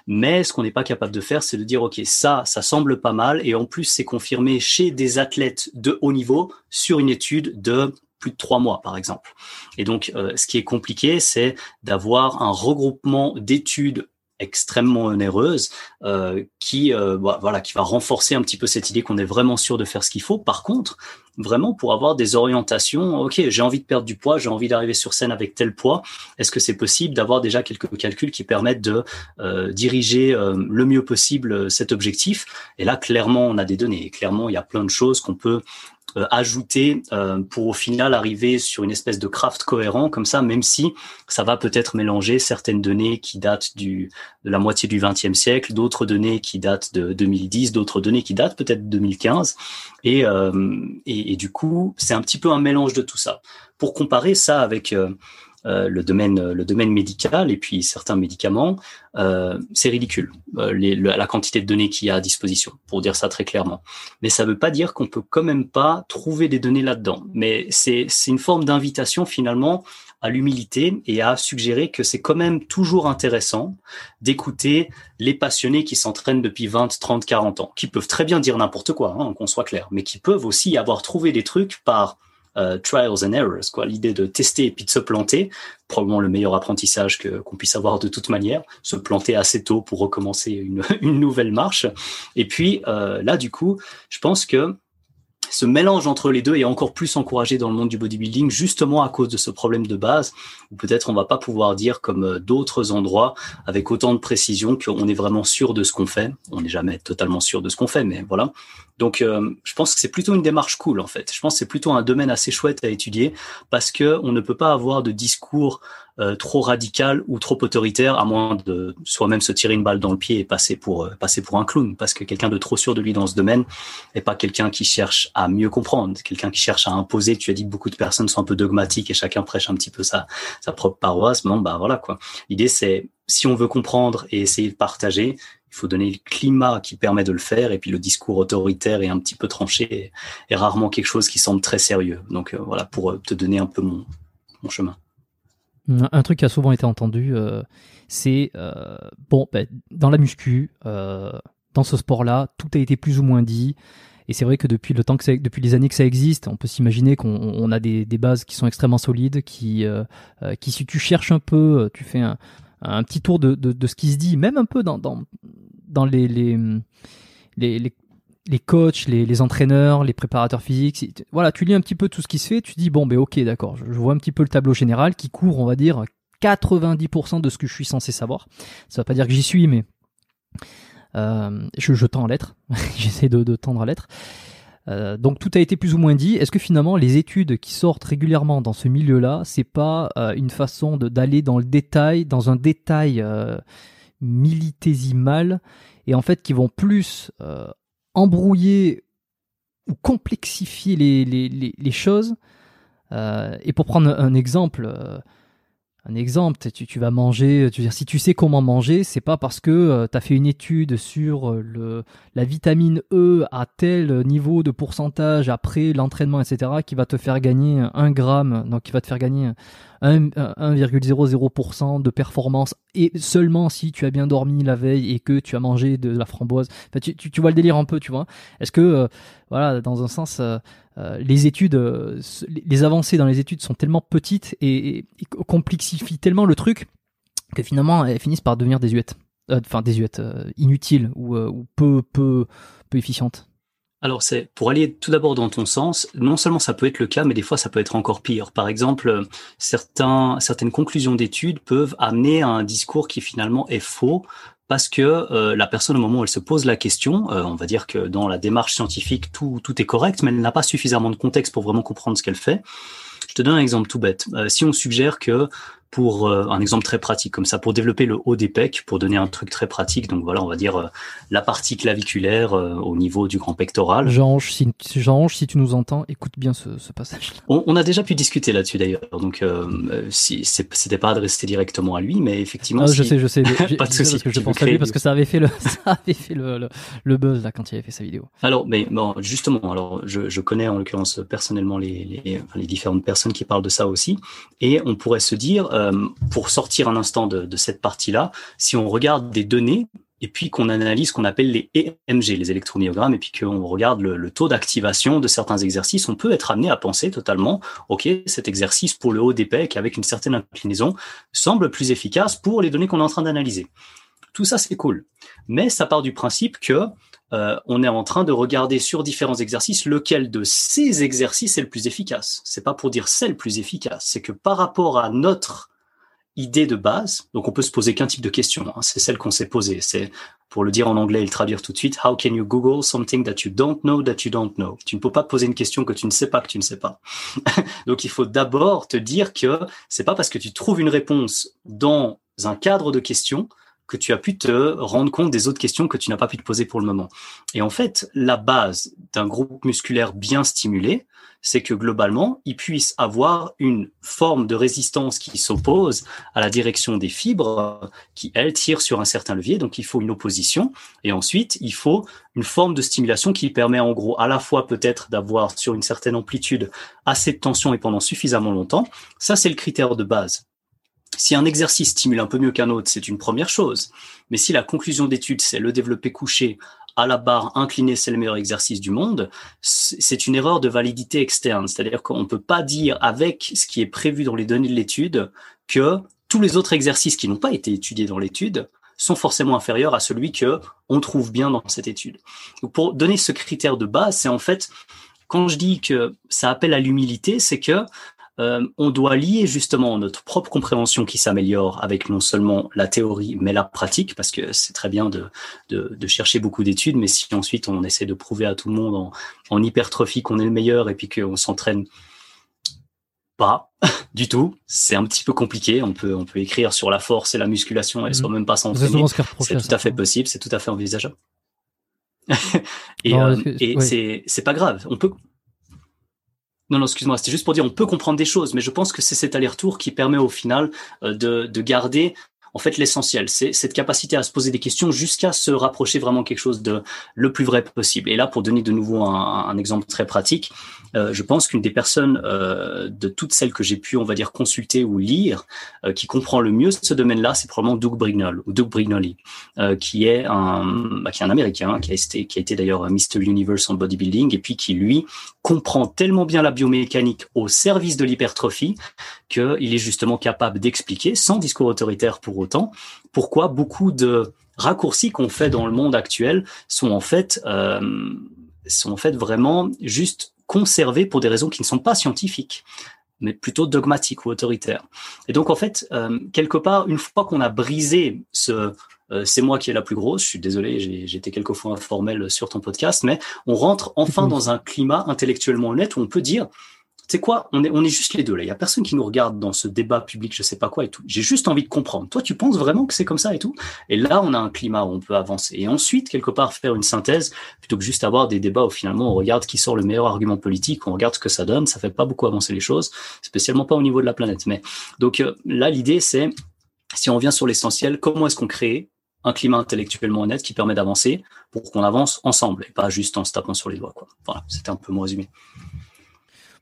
Mais ce qu'on n'est pas capable de faire, c'est de dire, OK, ça, ça semble pas mal. Et en plus, c'est confirmé chez des athlètes de haut niveau sur une étude de plus de trois mois, par exemple. Et donc, euh, ce qui est compliqué, c'est d'avoir un regroupement d'études extrêmement onéreuse euh, qui euh, bah, voilà qui va renforcer un petit peu cette idée qu'on est vraiment sûr de faire ce qu'il faut. Par contre, vraiment pour avoir des orientations, ok, j'ai envie de perdre du poids, j'ai envie d'arriver sur scène avec tel poids. Est-ce que c'est possible d'avoir déjà quelques calculs qui permettent de euh, diriger le mieux possible cet objectif? Et là, clairement, on a des données. clairement, il y a plein de choses qu'on peut euh, ajouter euh, pour au final arriver sur une espèce de craft cohérent comme ça, même si ça va peut-être mélanger certaines données qui datent du, de la moitié du XXe siècle, d'autres données qui datent de 2010, d'autres données qui datent peut-être de 2015. Et, euh, et, et, du coup, c'est un petit peu un mélange de tout ça. Pour comparer ça avec euh, le domaine le domaine médical et puis certains médicaments, euh, c'est ridicule la quantité de données qu'il y a à disposition, pour dire ça très clairement. Mais ça ne veut pas dire qu'on peut quand même pas trouver des données là-dedans. Mais c'est c'est une forme d'invitation finalement à l'humilité et à suggérer que c'est quand même toujours intéressant d'écouter les passionnés qui s'entraînent depuis 20, 30, 40 ans, qui peuvent très bien dire n'importe quoi, hein, qu'on soit clair, mais qui peuvent aussi avoir trouvé des trucs par euh, trials and errors, quoi. L'idée de tester et puis de se planter, probablement le meilleur apprentissage que qu'on puisse avoir de toute manière, se planter assez tôt pour recommencer une, une nouvelle marche. Et puis euh, là, du coup, je pense que ce mélange entre les deux est encore plus encouragé dans le monde du bodybuilding, justement à cause de ce problème de base, où peut-être on va pas pouvoir dire comme euh, d'autres endroits avec autant de précision qu'on est vraiment sûr de ce qu'on fait. On n'est jamais totalement sûr de ce qu'on fait, mais voilà. Donc, euh, je pense que c'est plutôt une démarche cool en fait. Je pense que c'est plutôt un domaine assez chouette à étudier parce que on ne peut pas avoir de discours euh, trop radical ou trop autoritaire, à moins de soi-même se tirer une balle dans le pied et passer pour euh, passer pour un clown, parce que quelqu'un de trop sûr de lui dans ce domaine n'est pas quelqu'un qui cherche à mieux comprendre, quelqu'un qui cherche à imposer. Tu as dit que beaucoup de personnes sont un peu dogmatiques et chacun prêche un petit peu sa sa propre paroisse. Non, bah voilà quoi. L'idée c'est si on veut comprendre et essayer de partager, il faut donner le climat qui permet de le faire et puis le discours autoritaire et un petit peu tranché est, rarement quelque chose qui semble très sérieux. Donc euh, voilà pour te donner un peu mon, chemin. Un truc qui a souvent été entendu, euh, c'est euh, bon, ben, dans la muscu, euh, dans ce sport-là, tout a été plus ou moins dit. Et c'est vrai que depuis le temps que depuis les années que ça existe, on peut s'imaginer qu'on a des, bases qui sont extrêmement solides, qui si tu cherches un peu, tu fais un, un petit tour de, de, ce qui se dit, même un peu dans, dans, dans les, les, les, les coachs, les, les, entraîneurs, les préparateurs physiques. Voilà, tu lis un petit peu tout ce qui se fait, tu dis bon, ben ok, d'accord, je, vois un petit peu le tableau général qui court, on va dire 90% de ce que je suis censé savoir. Ça va pas dire que j'y suis, mais euh, je, je tends à l'être. J'essaie de, de, tendre à l'être. Euh, donc tout a été plus ou moins dit. Est-ce que finalement les études qui sortent régulièrement dans ce milieu-là, c'est pas euh, une façon d'aller dans le détail, dans un détail euh, militésimal, et en fait qui vont plus embrouiller ou complexifier les, choses. Et pour prendre un exemple, un exemple, tu, vas manger, tu veux si tu sais comment manger, c'est pas parce que euh, tu as fait une étude sur euh, le, la vitamine E à tel niveau de pourcentage après l'entraînement, etc., qui va te faire gagner un gramme, donc qui va te faire gagner 1,00% de performance, et seulement si tu as bien dormi la veille et que tu as mangé de la framboise. Tu, tu, vois le délire un peu, tu vois. Est-ce que, euh, voilà, dans un sens, euh, les études, euh, les avancées dans les études sont tellement petites et, complexifient tellement le truc que finalement elles finissent par devenir désuètes, euh, enfin désuètes, inutiles ou, ou, peu peu peu efficientes. Alors c'est pour aller tout d'abord dans ton sens, non seulement ça peut être le cas, mais des fois ça peut être encore pire. Par exemple, certains, certaines conclusions d'études peuvent amener à un discours qui finalement est faux parce que euh, la personne au moment où elle se pose la question, euh, on va dire que dans la démarche scientifique tout, tout est correct, mais elle n'a pas suffisamment de contexte pour vraiment comprendre ce qu'elle fait. Je te donne un exemple tout bête. Euh, si on suggère que pour euh, un exemple très pratique comme ça, pour développer le haut des pecs, pour donner un truc très pratique. Donc voilà, on va dire euh, la partie claviculaire euh, au niveau du grand pectoral. Jean-Ange, si, Jean si tu nous entends, écoute bien ce, ce passage. On, on, a déjà pu discuter là-dessus d'ailleurs. Donc si c'était pas adressé directement à lui, mais effectivement. Ah, je sais, je sais. pas de souci. Parce que je pense à lui parce que ça avait fait le, ça avait fait le, le, buzz là quand il avait fait sa vidéo. Alors, mais bon, justement, alors je, je connais en l'occurrence personnellement les, les, les différentes personnes qui parlent de ça aussi, et on pourrait se dire euh, pour sortir un instant de, cette partie-là, si on regarde des données et puis qu'on analyse ce qu'on appelle les EMG, les électromyogrammes, et puis qu'on regarde le, taux d'activation de certains exercices, on peut être amené à penser totalement, ok, cet exercice pour le haut des pecs avec une certaine inclinaison semble plus efficace pour les données qu'on est en train d'analyser. Tout ça, c'est cool. Mais ça part du principe que euh, on est en train de regarder sur différents exercices lequel de ces exercices est le plus efficace. C'est pas pour dire c'est le plus efficace, c'est que par rapport à notre idée de base, donc on peut se poser qu'un type de question, hein, c'est celle qu'on s'est posée. C'est pour le dire en anglais et le traduire tout de suite, how can you Google something that you don't know that you don't know? Tu ne peux pas poser une question que tu ne sais pas que tu ne sais pas. donc il faut d'abord te dire que c'est pas parce que tu trouves une réponse dans un cadre de question que tu as pu te rendre compte des autres questions que tu n'as pas pu te poser pour le moment. Et en fait, la base d'un groupe musculaire bien stimulé, c'est que globalement, il puisse avoir une forme de résistance qui s'oppose à la direction des fibres qui, elles, tirent sur un certain levier. Donc, il faut une opposition. Et ensuite, il faut une forme de stimulation qui permet en gros à la fois peut-être d'avoir sur une certaine amplitude assez de tension et pendant suffisamment longtemps. Ça, c'est le critère de base. Si un exercice stimule un peu mieux qu'un autre, c'est une première chose. Mais si la conclusion d'étude, c'est le développer couché à la barre inclinée, c'est le meilleur exercice du monde, c'est une erreur de validité externe. C'est-à-dire qu'on ne peut pas dire avec ce qui est prévu dans les données de l'étude que tous les autres exercices qui n'ont pas été étudiés dans l'étude sont forcément inférieurs à celui que on trouve bien dans cette étude. pour donner ce critère de base, c'est en fait quand je dis que ça appelle à l'humilité, c'est que euh, on doit lier justement notre propre compréhension qui s'améliore avec non seulement la théorie mais la pratique, parce que c'est très bien de, de, chercher beaucoup d'études, mais si ensuite on essaie de prouver à tout le monde en, hypertrophie qu'on est le meilleur et puis qu'on s'entraîne pas du tout, c'est un petit peu compliqué. On peut on peut écrire sur la force et la musculation et mmh. même pas s'entraîner. C'est tout à fait possible, c'est tout à fait envisageable. et, euh, et c'est c'est pas grave. On peut non, non, excuse-moi, c'était juste pour dire on peut comprendre des choses, mais je pense que c'est cet aller-retour qui permet au final euh, de, de garder en fait l'essentiel. C'est cette capacité à se poser des questions jusqu'à se rapprocher vraiment quelque chose de le plus vrai possible. Et là, pour donner de nouveau un, exemple très pratique, euh, je pense qu'une des personnes euh, de toutes celles que j'ai pu, on va dire, consulter ou lire, euh, qui comprend le mieux ce domaine-là, c'est probablement Doug Brignol ou Doug Brignoli, qui est un, bah, qui est un Américain, qui a été, qui a été d'ailleurs Mr Universe en bodybuilding, et puis qui lui comprend tellement bien la biomécanique au service de l'hypertrophie qu'il est justement capable d'expliquer, sans discours autoritaire pour autant, pourquoi beaucoup de raccourcis qu'on fait dans le monde actuel sont en fait euh, sont en fait vraiment juste conservés pour des raisons qui ne sont pas scientifiques mais plutôt dogmatiques ou autoritaires. Et donc en fait, euh, quelque part, une fois qu'on a brisé ce euh, c'est moi qui est la plus grosse, je suis désolé, j'ai été quelquefois informel sur ton podcast, mais on rentre enfin dans un climat intellectuellement honnête où on peut dire c'est quoi? On est, juste les deux là. Il y a personne qui nous regarde dans ce débat public, je sais pas quoi et tout. J'ai juste envie de comprendre. Toi, tu penses vraiment que c'est comme ça et tout? Et là, on a un climat où on peut avancer. Et ensuite, quelque part, faire une synthèse plutôt que juste avoir des débats où finalement on regarde qui sort le meilleur argument politique, on regarde ce que ça donne. Ça fait pas beaucoup avancer les choses, spécialement pas au niveau de la planète. Mais donc euh, là, l'idée c'est si on revient sur l'essentiel, comment est-ce qu'on crée un climat intellectuellement honnête qui permet d'avancer pour qu'on avance ensemble et pas juste en se tapant sur les doigts. Voilà, c'était un peu mon résumé.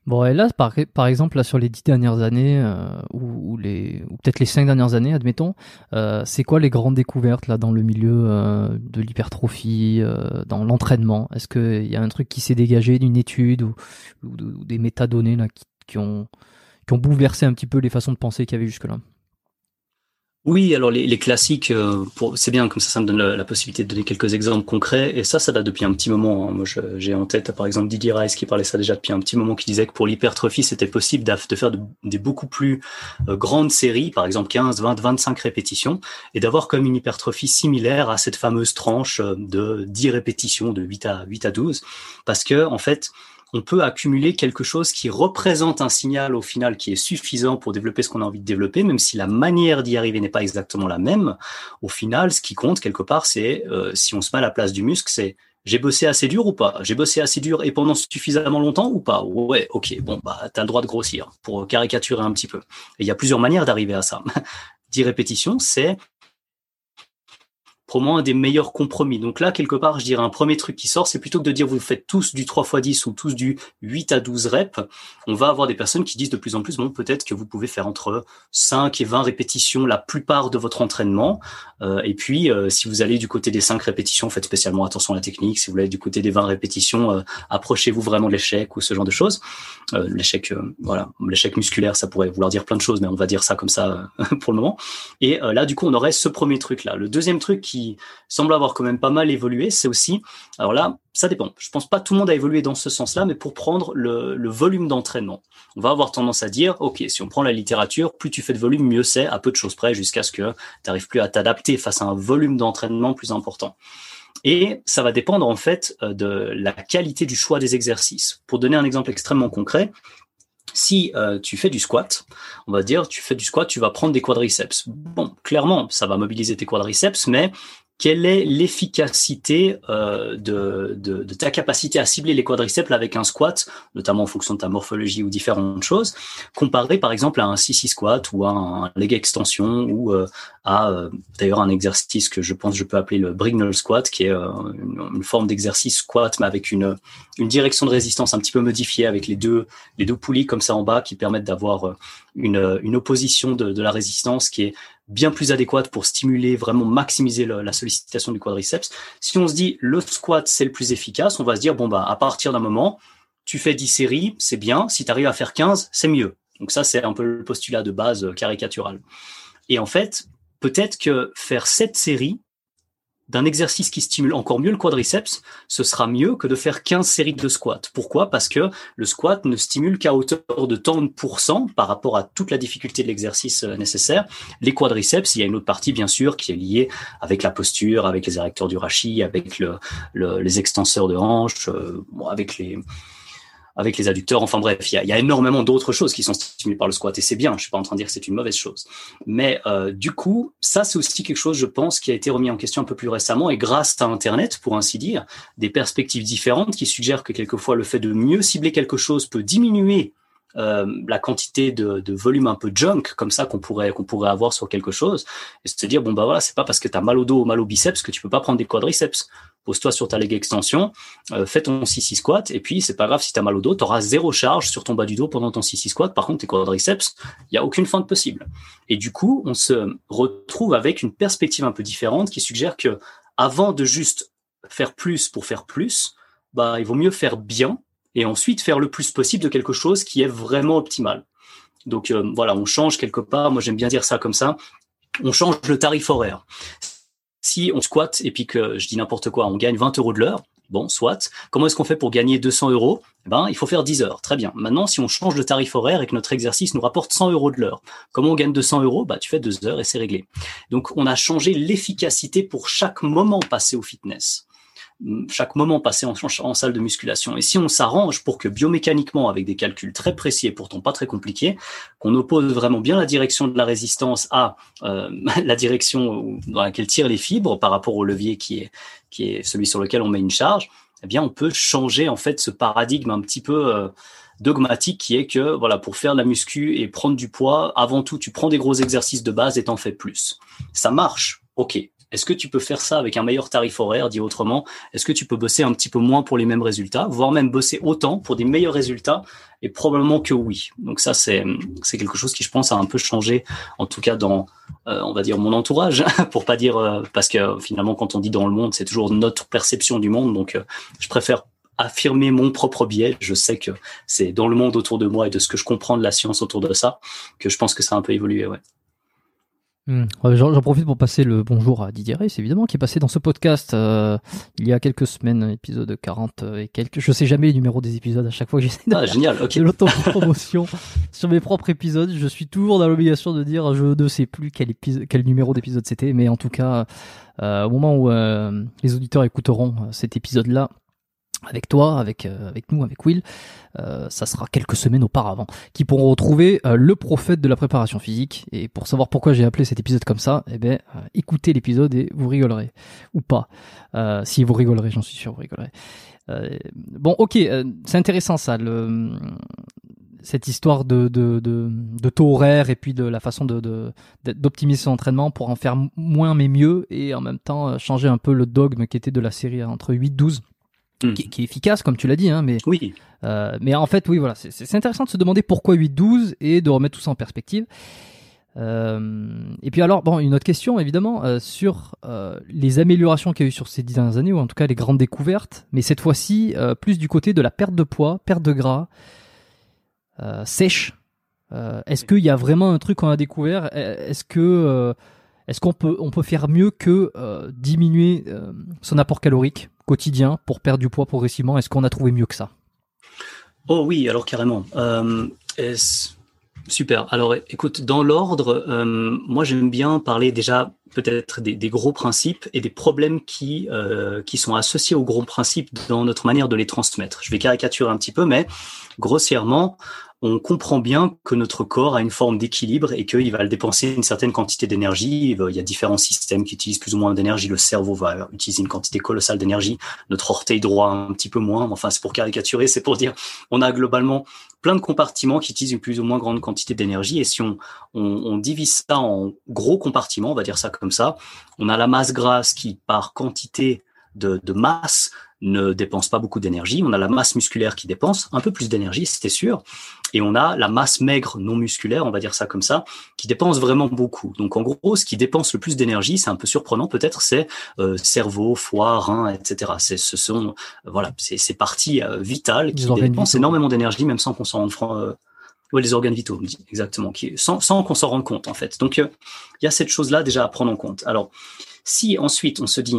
Bon, et là, par, exemple, là, sur les dix dernières années, euh, ou, les, ou peut-être les cinq dernières années, admettons, euh, c'est quoi les grandes découvertes là dans le milieu euh, de l'hypertrophie, dans l'entraînement? Est-ce qu'il y a un truc qui s'est dégagé d'une étude ou, des métadonnées là qui, qui, ont, qui ont bouleversé un petit peu les façons de penser qu'il y avait jusque-là? Oui, alors les, classiques, euh, c'est bien comme ça, ça me donne la, possibilité de donner quelques exemples concrets. Et ça, ça date depuis un petit moment. Hein. Moi, j'ai en tête, par exemple, Didier Rice qui parlait ça déjà depuis un petit moment, qui disait que pour l'hypertrophie, c'était possible de faire des beaucoup plus euh, grandes séries, par exemple 15, 20, 25 répétitions, et d'avoir comme une hypertrophie similaire à cette fameuse tranche euh, de 10 répétitions, de 8 à 8 à 12, parce que en fait, on peut accumuler quelque chose qui représente un signal au final qui est suffisant pour développer ce qu'on a envie de développer, même si la manière d'y arriver n'est pas exactement la même. Au final, ce qui compte quelque part, c'est euh, si on se met à la place du muscle, c'est j'ai bossé assez dur ou pas? J'ai bossé assez dur et pendant suffisamment longtemps ou pas? Ouais, ok, bon, bah, t'as le droit de grossir pour caricaturer un petit peu. Et il y a plusieurs manières d'arriver à ça. 10 répétitions, c'est probablement un des meilleurs compromis. Donc là, quelque part, je dirais un premier truc qui sort, c'est plutôt que de dire vous faites tous du 3 x 10 ou tous du 8 à 12 reps, on va avoir des personnes qui disent de plus en plus, bon, peut-être que vous pouvez faire entre 5 et 20 répétitions la plupart de votre entraînement. Euh, et puis, euh, si vous allez du côté des 5 répétitions, faites spécialement attention à la technique. Si vous allez du côté des 20 répétitions, euh, approchez-vous vraiment de l'échec ou ce genre de choses. l'échec, voilà, l'échec musculaire, ça pourrait vouloir dire plein de choses, mais on va dire ça comme ça pour le moment. Et là, du coup, on aurait ce premier truc-là. Le deuxième truc qui semble avoir quand même pas mal évolué, c'est aussi, alors là, ça dépend. Je pense pas tout le monde a évolué dans ce sens-là, mais pour prendre le, volume d'entraînement, on va avoir tendance à dire, ok, si on prend la littérature, plus tu fais de volume, mieux c'est, à peu de choses près, jusqu'à ce que tu n'arrives plus à t'adapter face à un volume d'entraînement plus important. Et ça va dépendre en fait euh, de la qualité du choix des exercices. Pour donner un exemple extrêmement concret, si euh, tu fais du squat, on va dire, tu fais du squat, tu vas prendre des quadriceps. Bon, clairement, ça va mobiliser tes quadriceps, mais quelle est l'efficacité euh, de, de, de, ta capacité à cibler les quadriceps avec un squat, notamment en fonction de ta morphologie ou différentes choses, comparé par exemple à un CC squat ou à un leg extension ou euh, à euh, d'ailleurs un exercice que je pense que je peux appeler le Brignol squat, qui est euh, une, une, forme d'exercice squat mais avec une, une direction de résistance un petit peu modifiée avec les deux les deux poulies comme ça en bas qui permettent d'avoir une, une opposition de, de la résistance qui est bien plus adéquate pour stimuler, vraiment maximiser la sollicitation du quadriceps. Si on se dit le squat c'est le plus efficace, on va se dire bon bah à partir d'un moment, tu fais 10 séries, c'est bien, si tu arrives à faire 15, c'est mieux. Donc ça c'est un peu le postulat de base euh, caricatural. Et en fait, peut-être que faire 7 séries d'un exercice qui stimule encore mieux le quadriceps, ce sera mieux que de faire 15 séries de squat. Pourquoi? Parce que le squat ne stimule qu'à hauteur de tant de pourcents par rapport à toute la difficulté de l'exercice euh, nécessaire. Les quadriceps, il y a une autre partie bien sûr qui est liée avec la posture, avec les érecteurs du rachis, avec le, le, les extenseurs de hanches, euh, avec les avec les adducteurs. Enfin bref, il y a, y a, énormément d'autres choses qui sont stimulées par le squat et c'est bien. Je suis pas en train de dire que c'est une mauvaise chose. Mais euh, du coup, ça c'est aussi quelque chose, je pense, qui a été remis en question un peu plus récemment et grâce à Internet, pour ainsi dire, des perspectives différentes qui suggèrent que quelquefois le fait de mieux cibler quelque chose peut diminuer euh, la quantité de, de, volume un peu junk comme ça qu'on pourrait qu'on pourrait avoir sur quelque chose et se dire bon bah voilà c'est pas parce que tu as mal au dos ou mal au biceps que tu peux pas prendre des quadriceps. Pose-toi sur ta leg extension euh, fais ton 6 squat et puis c'est pas grave si tu as mal au dos tu auras zéro charge sur ton bas du dos pendant ton 6 squat. Par contre tes quadriceps il y a aucune fente possible. Et du coup on se retrouve avec une perspective un peu différente qui suggère que avant de juste faire plus pour faire plus bah il vaut mieux faire bien et ensuite faire le plus possible de quelque chose qui est vraiment optimal. Donc euh, voilà, on change quelque part, moi j'aime bien dire ça comme ça, on change le tarif horaire. Si on squatte et puis que je dis n'importe quoi, on gagne 20 euros de l'heure, bon, soit. Comment est-ce qu'on fait pour gagner 200 euros? Eh Ben, il faut faire 10 heures. Très bien. Maintenant, si on change de tarif horaire et que notre exercice nous rapporte 100 euros de l'heure, comment on gagne 200 euros? Bah, tu fais 2 heures et c'est réglé. Donc, on a changé l'efficacité pour chaque moment passé au fitness chaque moment passé en, salle de musculation. Et si on s'arrange pour que biomécaniquement, avec des calculs très précis et pourtant pas très compliqués, qu'on oppose vraiment bien la direction de la résistance à euh, la direction dans laquelle tirent les fibres par rapport au levier qui est, celui sur lequel on met une charge, eh bien, on peut changer en fait ce paradigme un petit peu euh, dogmatique qui est que voilà pour faire la muscu et prendre du poids, avant tout, tu prends des gros exercices de base et t'en fais plus. Ça marche, ok. Est-ce que tu peux faire ça avec un meilleur tarif horaire, dit autrement? Est-ce que tu peux bosser un petit peu moins pour les mêmes résultats, voire même bosser autant pour des meilleurs résultats? Et probablement que oui. Donc ça, c'est quelque chose qui, je pense, a un peu changé, en tout cas dans, euh, on va dire, mon entourage, pour pas dire, euh, parce que finalement, quand on dit dans le monde, c'est toujours notre perception du monde. Donc, euh, je préfère affirmer mon propre biais. Je sais que c'est dans le monde autour de moi et de ce que je comprends de la science autour de ça que je pense que ça a un peu évolué, ouais. Mmh. J'en profite pour passer le bonjour à Didier Reis, évidemment, qui est passé dans ce podcast euh, il y a quelques semaines, épisode 40 et quelques. Je sais jamais les numéros des épisodes à chaque fois que j'essaie de, ah, génial, okay. de l'autopromotion sur mes propres épisodes. Je suis toujours dans l'obligation de dire je ne sais plus quel, épisode, quel numéro d'épisode c'était, mais en tout cas, euh, au moment où euh, les auditeurs écouteront euh, cet épisode-là, avec toi, avec euh, avec nous, avec Will, euh, ça sera quelques semaines auparavant, qui pourront retrouver euh, le prophète de la préparation physique. Et pour savoir pourquoi j'ai appelé cet épisode comme ça, eh ben euh, écoutez l'épisode et vous rigolerez ou pas. Euh, si vous rigolerez, j'en suis sûr, vous rigolerez. bon, ok, c'est intéressant ça, le cette histoire de, de, de, de, taux horaire et puis de la façon de, d'optimiser son entraînement pour en faire moins mais mieux et en même temps changer un peu le dogme qui était de la série entre 8-12 Hmm. Qui, qui, est efficace, comme tu l'as dit. Hein, mais, oui. Euh, mais en fait, oui, voilà, c'est intéressant de se demander pourquoi 8-12 et de remettre tout ça en perspective. Euh, et puis alors, bon, une autre question évidemment euh, sur euh, les améliorations qu'il y a eu sur ces dix dernières années, ou en tout cas les grandes découvertes, mais cette fois-ci plus du côté de la perte de poids, perte de gras, sèche. Est-ce qu'il y a vraiment un truc qu'on a découvert? Est-ce que est-ce qu'on peut on peut faire mieux que diminuer son apport calorique? Quotidien pour perdre du poids progressivement Est-ce qu'on a trouvé mieux que ça? Oh oui, alors carrément. Euh, super. Alors écoute, dans l'ordre, euh, moi j'aime bien parler déjà peut-être des, gros principes et des problèmes qui, euh, qui sont associés aux gros principes dans notre manière de les transmettre. Je vais caricaturer un petit peu, mais grossièrement, on comprend bien que notre corps a une forme d'équilibre et qu'il va le dépenser une certaine quantité d'énergie. Il y a différents systèmes qui utilisent plus ou moins d'énergie. Le cerveau va utiliser une quantité colossale d'énergie. Notre orteil droit un petit peu moins. Enfin, c'est pour caricaturer, c'est pour dire on a globalement plein de compartiments qui utilisent une plus ou moins grande quantité d'énergie. Et si on, divise ça en gros compartiments, on va dire ça comme ça, on a la masse grasse qui, par quantité de, de masse, ne dépense pas beaucoup d'énergie. On a la masse musculaire qui dépense un peu plus d'énergie, c'était sûr. Et on a la masse maigre non musculaire, on va dire ça comme ça, qui dépense vraiment beaucoup. Donc en gros, ce qui dépense le plus d'énergie, c'est un peu surprenant peut-être, c'est euh, cerveau, foie, rein, etc. C'est ce sont voilà, c'est ces parties euh, vitales qui dépensent énormément d'énergie, même sans qu'on s'en rende euh, ouais, les organes vitaux, exactement, qui, sans, sans qu'on s'en rende compte en fait. Donc il y a cette chose-là déjà à prendre en compte. Alors si ensuite on se dit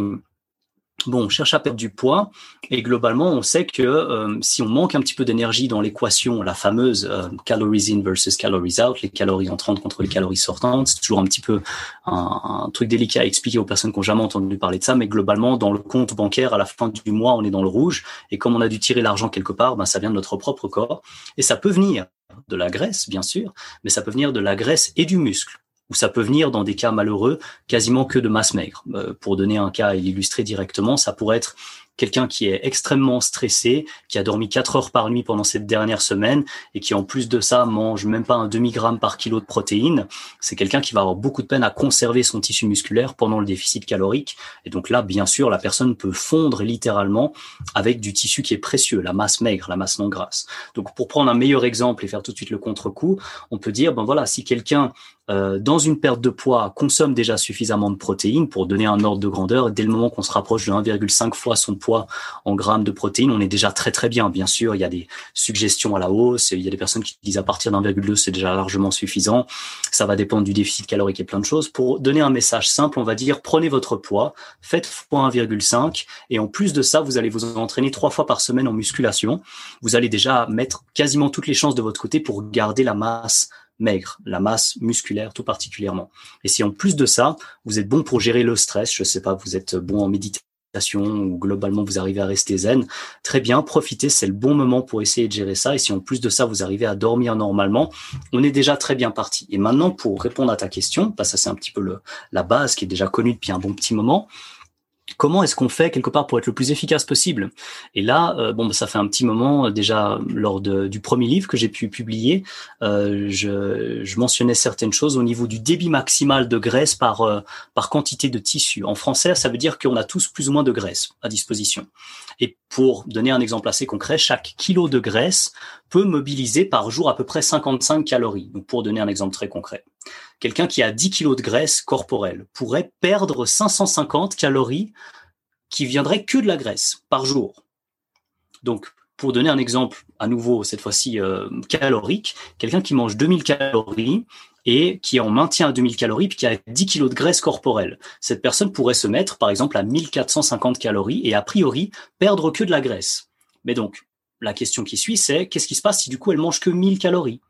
Bon, on cherche à perdre du poids. Et globalement, on sait que euh, si on manque un petit peu d'énergie dans l'équation, la fameuse euh, calories in versus calories out, les calories entrantes contre les calories sortantes, c'est toujours un petit peu un, truc délicat à expliquer aux personnes qui n'ont jamais entendu parler de ça, mais globalement, dans le compte bancaire, à la fin du mois, on est dans le rouge. Et comme on a dû tirer l'argent quelque part, ben, ça vient de notre propre corps. Et ça peut venir de la graisse, bien sûr, mais ça peut venir de la graisse et du muscle ou ça peut venir dans des cas malheureux quasiment que de masse maigre. Euh, pour donner un cas et l'illustrer directement, ça pourrait être quelqu'un qui est extrêmement stressé, qui a dormi 4 heures par nuit pendant cette dernière semaine et qui en plus de ça mange même pas un demi-gramme par kilo de protéines, c'est quelqu'un qui va avoir beaucoup de peine à conserver son tissu musculaire pendant le déficit calorique. Et donc là, bien sûr, la personne peut fondre littéralement avec du tissu qui est précieux, la masse maigre, la masse non grasse. Donc pour prendre un meilleur exemple et faire tout de suite le contre-coup, on peut dire, ben voilà, si quelqu'un euh, dans une perte de poids consomme déjà suffisamment de protéines pour donner un ordre de grandeur, dès le moment qu'on se rapproche de 1,5 fois son poids en grammes de protéines, on est déjà très très bien. Bien sûr, il y a des suggestions à la hausse, il y a des personnes qui disent à partir d'1,2 c'est déjà largement suffisant. Ça va dépendre du déficit calorique et plein de choses. Pour donner un message simple, on va dire prenez votre poids, faites fois 1,5 et en plus de ça, vous allez vous entraîner trois fois par semaine en musculation. Vous allez déjà mettre quasiment toutes les chances de votre côté pour garder la masse maigre, la masse musculaire tout particulièrement. Et si en plus de ça, vous êtes bon pour gérer le stress, je sais pas, vous êtes bon en méditation ou globalement vous arrivez à rester zen, très bien, profitez, c'est le bon moment pour essayer de gérer ça. Et si en plus de ça, vous arrivez à dormir normalement, on est déjà très bien parti. Et maintenant, pour répondre à ta question, que ça c'est un petit peu le, la base qui est déjà connue depuis un bon petit moment, comment est-ce qu'on fait quelque part pour être le plus efficace possible? Et là, euh, bon, bah, ça fait un petit moment euh, déjà lors du premier livre que j'ai pu publier, euh, je, mentionnais certaines choses au niveau du débit maximal de graisse par par quantité de tissu. En français, ça veut dire qu'on a tous plus ou moins de graisse à disposition. Et pour donner un exemple assez concret, chaque kilo de graisse peut mobiliser par jour à peu près 55 calories. Donc pour donner un exemple très concret, quelqu'un qui a 10 kilos de graisse corporelle pourrait perdre 550 calories qui viendraient que de la graisse par jour. Donc pour donner un exemple à nouveau, cette fois-ci euh, calorique, quelqu'un qui mange 2000 calories et qui en maintient à 2000 calories puis qui a 10 kilos de graisse corporelle. Cette personne pourrait se mettre par exemple à 1450 calories et a priori perdre que de la graisse. Mais donc, la question qui suit, c'est qu'est-ce qui se passe si du coup elle mange que 1000 calories?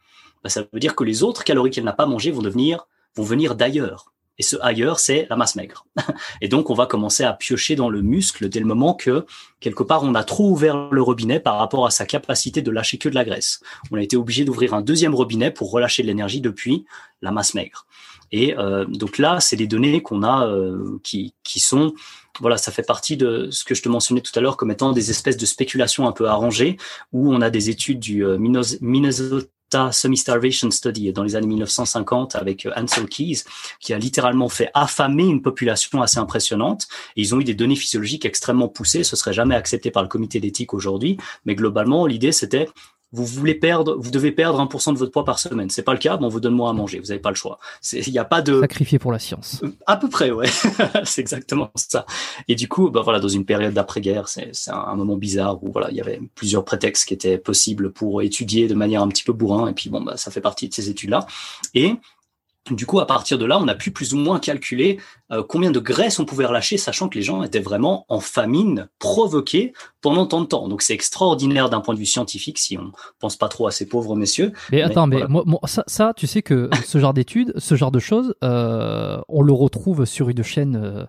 Ben, Ça veut dire que les autres calories qu'elle n'a pas mangées vont devenir vont venir d'ailleurs. Et ce ailleurs, c'est la masse maigre. Et donc, on va commencer à piocher dans le muscle dès le moment que, quelque part, on a trop ouvert le robinet par rapport à sa capacité de lâcher que de la graisse. On a été obligé d'ouvrir un deuxième robinet pour relâcher de l'énergie depuis la masse maigre. Et euh, donc là, c'est des données qu'on a euh, qui, qui sont voilà, ça fait partie de ce que je te mentionnais tout à l'heure comme étant des espèces de spéculations un peu arrangées, où on a des études du euh, Minnesota Semi-Starvation Study dans les années 1950 avec euh, Ansel Keys, qui a littéralement fait affamer une population assez impressionnante. Et ils ont eu des données physiologiques extrêmement poussées. Ce serait jamais accepté par le comité d'éthique aujourd'hui. Mais globalement, l'idée, c'était vous voulez perdre, vous devez perdre 1% de votre poids par semaine. C'est pas le cas, bon, on vous donne moins à manger. Vous n'avez pas le choix. Il n'y a pas de sacrifié pour la science. Euh, à peu près, ouais. c'est exactement ça. Et du coup, bah voilà, dans une période d'après-guerre, c'est un moment bizarre où voilà, il y avait plusieurs prétextes qui étaient possibles pour étudier de manière un petit peu bourrin. Et puis bon, bah ça fait partie de ces études-là. Et du coup, à partir de là, on a pu plus ou moins calculer euh, combien de graisse on pouvait relâcher, sachant que les gens étaient vraiment en famine provoquée pendant tant de temps. Donc c'est extraordinaire d'un point de vue scientifique si on pense pas trop à ces pauvres messieurs. Mais, attends, mais moi, ça, ça, tu sais que ce genre d'études, ce genre de choses, euh, on le retrouve sur une chaîne.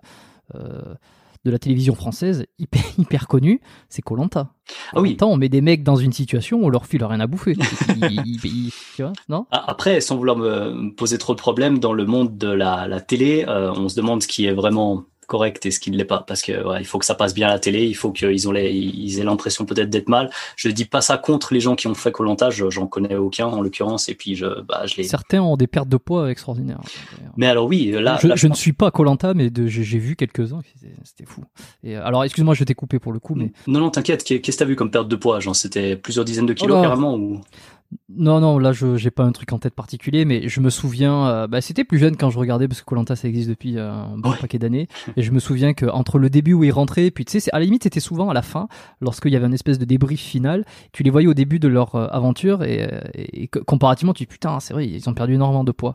Euh, de la télévision française hyper, hyper connu, c'est Colanta. Ah oui. on met des mecs dans une situation où on leur file rien à bouffer. tu vois, non ah, Après, sans vouloir me poser trop de problèmes dans le monde de la, la télé, euh, on se demande ce qui est vraiment correct et ce qui ne l'est pas. Parce que ouais, il faut que ça passe bien à la télé il faut qu'ils ont les, ils aient l'impression peut-être d'être mal. Je dis pas ça contre les gens qui ont fait Colanta j'en connais aucun en l'occurrence et puis je bah, je les certains ont des pertes de poids extraordinaires mais alors oui là je, là, je ne suis pas Colanta mais j'ai vu quelques uns c'était fou. Et alors excuse-moi je t'ai coupé pour le coup mais non non t'inquiète qu'est-ce que t'as vu comme perte de poids? Genre c'était plusieurs dizaines de kilos oh carrément ou? Non, non, là je j'ai pas un truc en tête particulier, mais je me souviens, euh, bah, c'était plus jeune quand je regardais parce que Colanta ça existe depuis euh, un bon paquet d'années, et je me souviens que entre le début où ils rentraient, puis tu sais, à la limite c'était souvent à la fin, lorsqu'il y avait une espèce de débrief final, tu les voyais au début de leur euh, aventure et, et, comparativement tu dis putain c'est vrai ils ont perdu énormément de poids,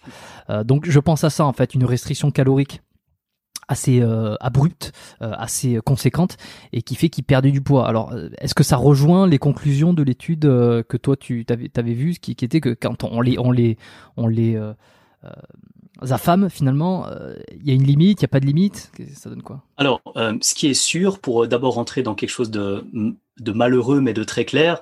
donc je pense à ça en fait, une restriction calorique assez euh, abrupte, euh, assez conséquente, et qui fait qu'il perdait du poids. Alors, euh, est-ce que ça rejoint les conclusions de l'étude que toi tu avais, avais vu, qui, était que quand on les on les on les affame finalement, il y a une limite, il y a pas de limite, ça donne quoi? Alors, ce qui est sûr, pour d'abord rentrer dans quelque chose de malheureux mais de très clair,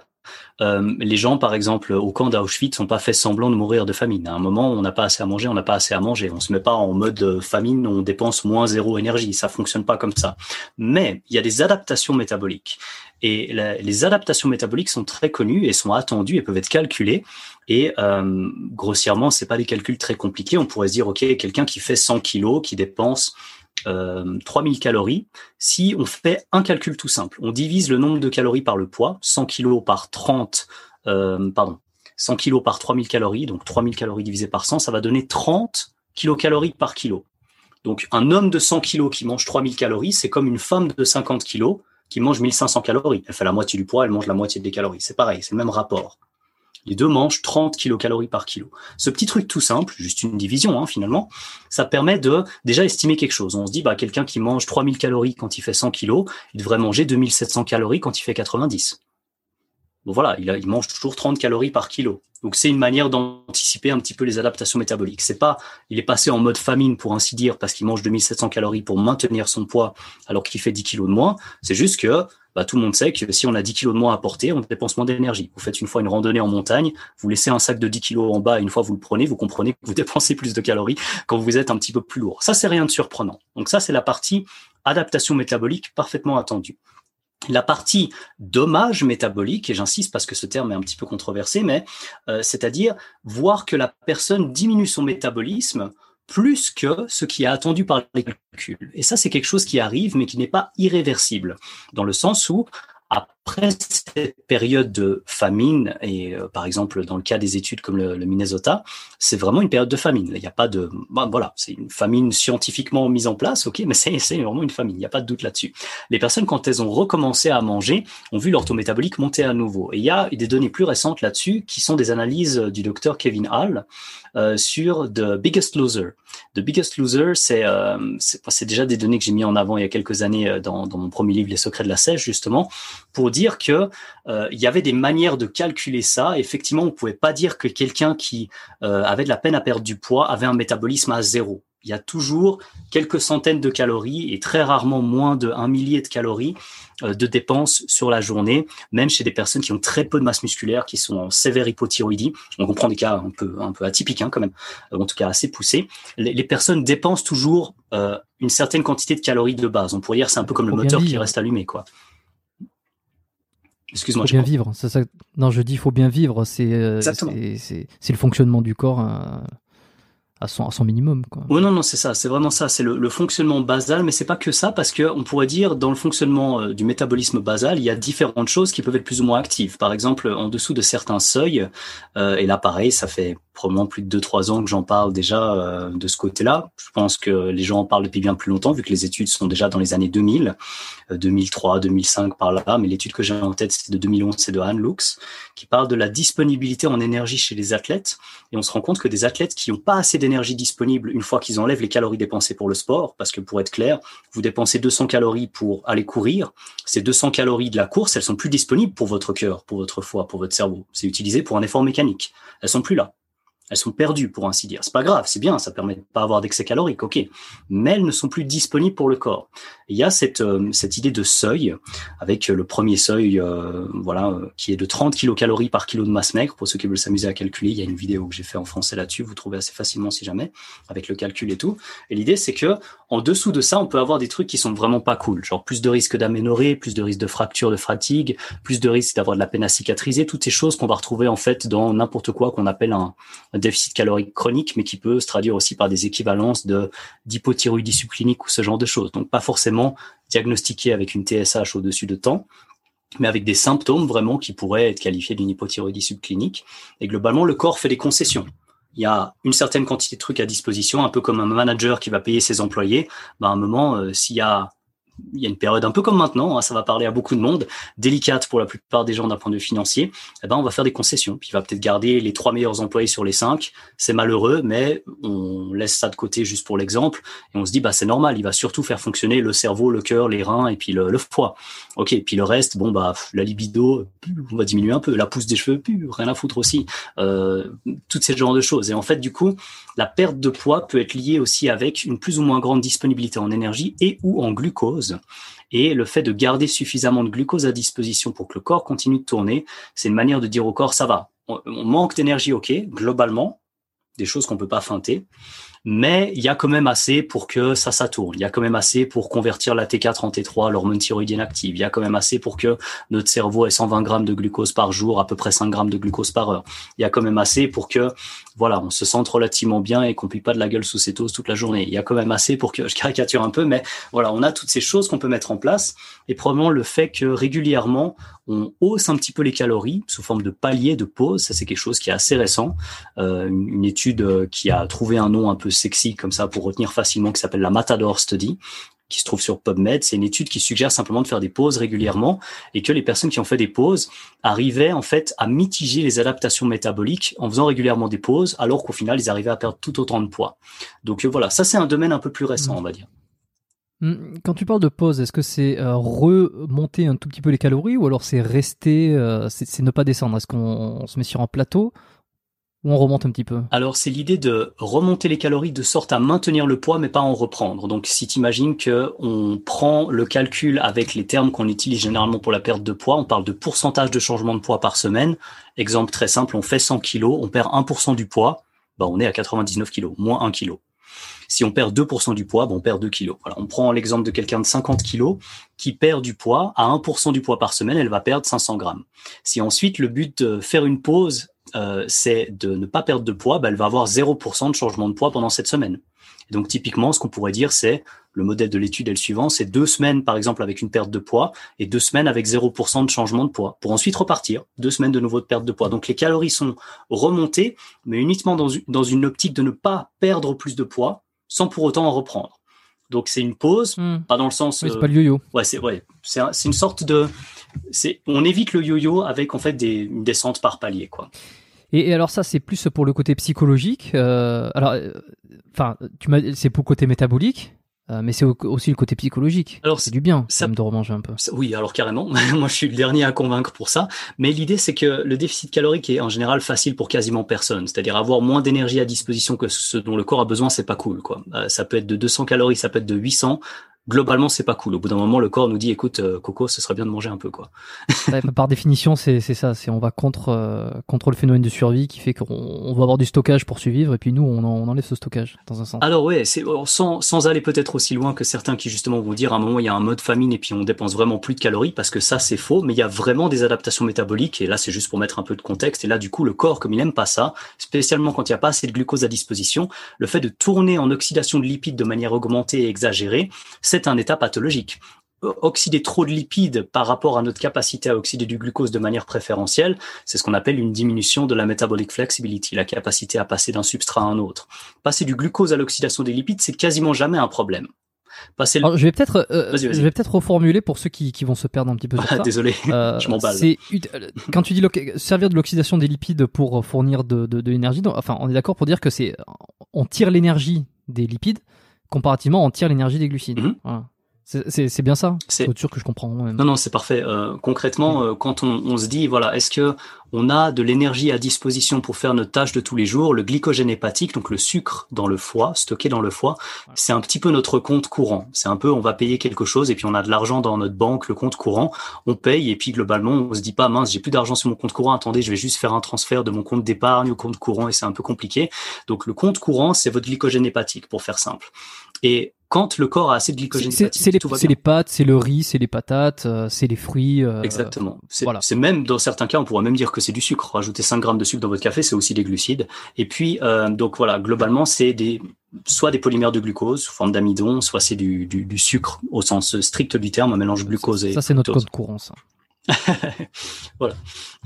euh, les gens, par exemple, au camp d'Auschwitz, n'ont pas fait semblant de mourir de famine. À un moment, on n'a pas assez à manger, on n'a pas assez à manger. On se met pas en mode famine, on dépense moins zéro énergie. Ça fonctionne pas comme ça. Mais il y a des adaptations métaboliques. Et les adaptations métaboliques sont très connues et sont attendues et peuvent être calculées. Et euh, grossièrement, c'est pas des calculs très compliqués. On pourrait se dire, ok, quelqu'un qui fait 100 kilos, qui dépense euh, 3000 calories. Si on fait un calcul tout simple, on divise le nombre de calories par le poids, 100 kg par 30, euh, pardon, 100 kg par 3000 calories, donc 3000 calories divisé par 100, ça va donner 30 kilocalories par kilo. Donc un homme de 100 kg qui mange 3000 calories, c'est comme une femme de 50 kg qui mange 1500 calories. Elle fait la moitié du poids, elle mange la moitié des calories. C'est pareil, c'est le même rapport. Les deux mangent 30 kilocalories par kilo. Ce petit truc tout simple, juste une division hein, finalement, ça permet de déjà estimer quelque chose. On se dit, bah, quelqu'un qui mange 3000 calories quand il fait 100 kilos, il devrait manger 2700 calories quand il fait 90. Bon voilà, il, il mange toujours 30 calories par kilo. Donc c'est une manière d'anticiper un petit peu les adaptations métaboliques. C'est pas, il est passé en mode famine pour ainsi dire parce qu'il mange 2700 calories pour maintenir son poids alors qu'il fait 10 kilos de moins. C'est juste que bah, tout le monde sait que si on a 10 kilos de moins à porter, on dépense moins d'énergie. Vous faites une fois une randonnée en montagne, vous laissez un sac de 10 kilos en bas et une fois vous le prenez, vous comprenez que vous dépensez plus de calories quand vous êtes un petit peu plus lourd. Ça, c'est rien de surprenant. Donc ça, c'est la partie adaptation métabolique parfaitement attendue. La partie dommage métabolique, et j'insiste parce que ce terme est un petit peu controversé, mais euh, c'est-à-dire voir que la personne diminue son métabolisme plus que ce qui est attendu par les calculs. Et ça, c'est quelque chose qui arrive, mais qui n'est pas irréversible, dans le sens où après cette période de famine, et euh, par exemple dans le cas des études comme le, Minnesota, c'est vraiment une période de famine. Il n'y a pas de, bah, voilà, c'est une famine scientifiquement mise en place, ok, mais c'est vraiment une famine. Il n'y a pas de doute là-dessus. Les personnes, quand elles ont recommencé à manger, ont vu leur taux métabolique monter à nouveau. Et il y a des données plus récentes là-dessus, qui sont des analyses du docteur Kevin Hall euh, sur The Biggest Loser. The Biggest Loser, c'est euh, déjà des données que j'ai mis en avant il y a quelques années dans, dans mon premier livre Les secrets de la sèche, justement, pour dire que euh, il y avait des manières de calculer ça. Effectivement, on pouvait pas dire que quelqu'un qui euh, avait de la peine à perdre du poids avait un métabolisme à zéro. Il y a toujours quelques centaines de calories et très rarement moins de un millier de calories euh, de dépenses sur la journée, même chez des personnes qui ont très peu de masse musculaire, qui sont en sévère hypothyroïdie. On comprend des cas un peu un peu atypiques hein, quand même, en tout cas assez poussés. Les, personnes dépensent toujours une certaine quantité de calories de base. On pourrait dire c'est un peu comme le moteur qui reste allumé, quoi. Excuse-moi. Faut bien vivre. Ça, ça... Non, je dis faut bien vivre. C'est euh, c'est le fonctionnement du corps. Euh, à son, à son minimum. Quoi. Oui, non, non, c'est ça, c'est vraiment ça, c'est le, le, fonctionnement basal, mais c'est pas que ça, parce que on pourrait dire dans le fonctionnement euh, du métabolisme basal, il y a différentes choses qui peuvent être plus ou moins actives. Par exemple, en dessous de certains seuils, euh, et là pareil, ça fait probablement plus de 2-3 ans que j'en parle déjà euh, de ce côté-là. Je pense que les gens en parlent depuis bien plus longtemps, vu que les études sont déjà dans les années 2000, 2003, 2005 par là, mais l'étude que j'ai en tête, c'est de 2011, c'est de Anne Lux, qui parle de la disponibilité en énergie chez les athlètes, et on se rend compte que des athlètes qui n'ont pas assez d'énergie énergie disponible une fois qu'ils enlèvent les calories dépensées pour le sport, parce que pour être clair, vous dépensez 200 calories pour aller courir, ces 200 calories de la course, elles sont plus disponibles pour votre cœur, pour votre foie, pour votre cerveau. C'est utilisé pour un effort mécanique. Elles sont plus là. Elles sont perdues pour ainsi dire. C'est pas grave, c'est bien, ça permet de pas avoir d'excès calorique, ok. Mais elles ne sont plus disponibles pour le corps. il y a cette euh, cette idée de seuil avec le premier seuil, euh, voilà, euh, qui est de 30 kilocalories par kilo de masse maigre. Pour ceux qui veulent s'amuser à calculer, il y a une vidéo que j'ai fait en français là-dessus, vous trouvez assez facilement si jamais avec le calcul et tout. Et l'idée c'est que en dessous de ça, on peut avoir des trucs qui sont vraiment pas cool, genre plus de risques d'aménorrhée, plus de risques de fracture, de fatigue, plus de risques d'avoir de la peine à cicatriser, toutes ces choses qu'on va retrouver en fait dans n'importe quoi qu'on appelle un déficit calorique chronique, mais qui peut se traduire aussi par des équivalences de d'hypothyroïdie subclinique ou ce genre de choses. Donc pas forcément diagnostiqué avec une TSH au-dessus de temps, mais avec des symptômes vraiment qui pourraient être qualifiés d'une hypothyroïdie subclinique. Et globalement, le corps fait des concessions. Il y a une certaine quantité de trucs à disposition, un peu comme un manager qui va payer ses employés. Ben, à un moment, euh, s'il y a il y a une période un peu comme maintenant, hein, ça va parler à beaucoup de monde, délicate pour la plupart des gens d'un point de vue financier, eh ben on va faire des concessions. Puis il va peut-être garder les trois meilleurs employés sur les cinq. C'est malheureux, mais on laisse ça de côté juste pour l'exemple et on se dit bah c'est normal. Il va surtout faire fonctionner le cerveau, le cœur, les reins et puis le, le foie. Ok. Puis le reste, bon bah la libido, on va diminuer un peu. La pousse des cheveux, rien à foutre aussi. Euh, toutes ces genres de choses. Et en fait, du coup, la perte de poids peut être liée aussi avec une plus ou moins grande disponibilité en énergie et ou en glucose et le fait de garder suffisamment de glucose à disposition pour que le corps continue de tourner, c'est une manière de dire au corps, ça va. On, manque d'énergie, ok, globalement, des choses qu'on peut pas feinter, mais il y a quand même assez pour que ça, ça tourne. Il y a quand même assez pour convertir la T4 en T3, l'hormone thyroïdienne active. Il y a quand même assez pour que notre cerveau ait 120 grammes de glucose par jour, à peu près 5 grammes de glucose par heure. Il y a quand même assez pour que voilà, on se sente relativement bien et qu'on plie pas de la gueule sous ses toasts toute la journée. Il y a quand même assez pour que, je caricature un peu, mais voilà, on a toutes ces choses qu'on peut mettre en place et probablement le fait que régulièrement on hausse un petit peu les calories sous forme de paliers de pause. Ça, c'est quelque chose qui est assez récent. Euh, une, une, étude euh, qui a trouvé un nom un peu sexy comme ça pour retenir facilement, qui s'appelle la Matador Study, qui se trouve sur PubMed. C'est une étude qui suggère simplement de faire des pauses régulièrement et que les personnes qui ont fait des pauses arrivaient en fait à mitiger les adaptations métaboliques en faisant régulièrement des pauses, alors qu'au final, ils arrivaient à perdre tout autant de poids. Donc euh, voilà, ça c'est un domaine un peu plus récent, on va dire. Mmh, quand tu parles de pause, est-ce que c'est euh, remonter un tout petit peu les calories ou alors c'est rester, euh, c'est ne pas descendre? Est-ce qu'on se met sur un plateau ou on remonte un petit peu Alors c'est l'idée de remonter les calories de sorte à maintenir le poids mais pas en reprendre. Donc si tu imagines que on prend le calcul avec les termes qu'on utilise généralement pour la perte de poids, on parle de pourcentage de changement de poids par semaine. Exemple très simple, on fait 100 kilos, on perd 1% du poids, bah on est à 99 kilos, moins 1 kilo. Si on perd 2% du poids, bah on perd 2 kilos. Voilà, on prend l'exemple de quelqu'un de 50 kilos qui perd du poids à 1% du poids par semaine, elle va perdre 500 grammes. Si ensuite le but de faire une pause euh, c'est de ne pas perdre de poids, bah, elle va avoir 0% de changement de poids pendant cette semaine. Et donc typiquement, ce qu'on pourrait dire, c'est le modèle de l'étude est le suivant, c'est deux semaines par exemple avec une perte de poids et deux semaines avec 0% de changement de poids, pour ensuite repartir, deux semaines de nouveau de perte de poids. Donc les calories sont remontées, mais uniquement dans, dans une optique de ne pas perdre plus de poids, sans pour autant en reprendre. Donc c'est une pause, hmm. pas dans le sens. c'est pas le yo-yo. Ouais, c'est ouais, c'est une sorte de, on évite le yo-yo avec en fait des, une descente par palier quoi. Et, alors ça, c'est plus pour le côté psychologique. Euh, alors, euh, enfin, tu m'as, c'est pour le côté métabolique. Euh, mais c'est aussi le côté psychologique. Alors c'est du bien, ça me de remanger un peu. oui, alors carrément. Moi, je suis le dernier à convaincre pour ça. Mais l'idée, c'est que le déficit calorique est en général facile pour quasiment personne. C'est-à-dire avoir moins d'énergie à disposition que ce dont le corps a besoin, c'est pas cool. Quoi. ça peut être de 200 calories, ça peut être de 800 globalement c'est pas cool. Au bout d'un moment, le corps nous dit écoute euh, Coco, ce serait bien de manger un peu quoi. par définition, c'est ça, c'est on va contre euh, contre le phénomène de survie qui fait qu'on va avoir du stockage pour survivre et puis nous on, on enlève ce stockage dans un sens. Alors ouais, c'est oh, sans, sans aller peut-être aussi loin que certains qui justement vont dire à un moment il y a un mode famine et puis on dépense vraiment plus de calories parce que ça c'est faux, mais il y a vraiment des adaptations métaboliques et là c'est juste pour mettre un peu de contexte et là du coup le corps comme il aime pas ça, spécialement quand il n'y a pas assez de glucose à disposition, le fait de tourner en oxydation de lipides de manière augmentée et exagérée, c'est un état pathologique. Oxyder trop de lipides par rapport à notre capacité à oxyder du glucose de manière préférentielle, c'est ce qu'on appelle une diminution de la metabolic flexibility, la capacité à passer d'un substrat à un autre. Passer du glucose à l'oxydation des lipides, c'est quasiment jamais un problème. Passer je vais peut-être, euh, je vais peut-être reformuler pour ceux qui, vont se perdre un petit peu. Sur ça. Désolé, euh, je m'emballe. quand tu dis servir de l'oxydation des lipides pour fournir de, de l'énergie. Enfin, on est d'accord pour dire que c'est on tire l'énergie des lipides comparativement on tire l'énergie des glucides. Mhm. C'est bien ça. C'est sûr que je comprends. Non, non, c'est parfait. Euh, concrètement, euh, quand on, on, se dit, voilà, est-ce que on a de l'énergie à disposition pour faire notre tâche de tous les jours Le glycogène hépatique, donc le sucre dans le foie, stocké dans le foie, c'est un petit peu notre compte courant. C'est un peu, on va payer quelque chose et puis on a de l'argent dans notre banque, le compte courant, on paye et puis globalement, on se dit pas, mince, j'ai plus d'argent sur mon compte courant. Attendez, je vais juste faire un transfert de mon compte d'épargne au compte courant et c'est un peu compliqué. Donc le compte courant, c'est votre glycogène hépatique, pour faire simple. Et quand le corps a assez de glycogène c'est les, c'est les pâtes, c'est le riz, c'est les patates, euh, c'est les fruits. Euh, Exactement. C'est voilà. même dans certains cas, on pourrait même dire que c'est du sucre. Rajouter 5 grammes de sucre dans votre café, c'est aussi des glucides. Et puis, euh, donc voilà, globalement, c'est des soit des polymères de glucose sous forme d'amidon, soit c'est du, du, du, sucre au sens strict du terme, un mélange glucose et ça c'est notre code courant ça. voilà.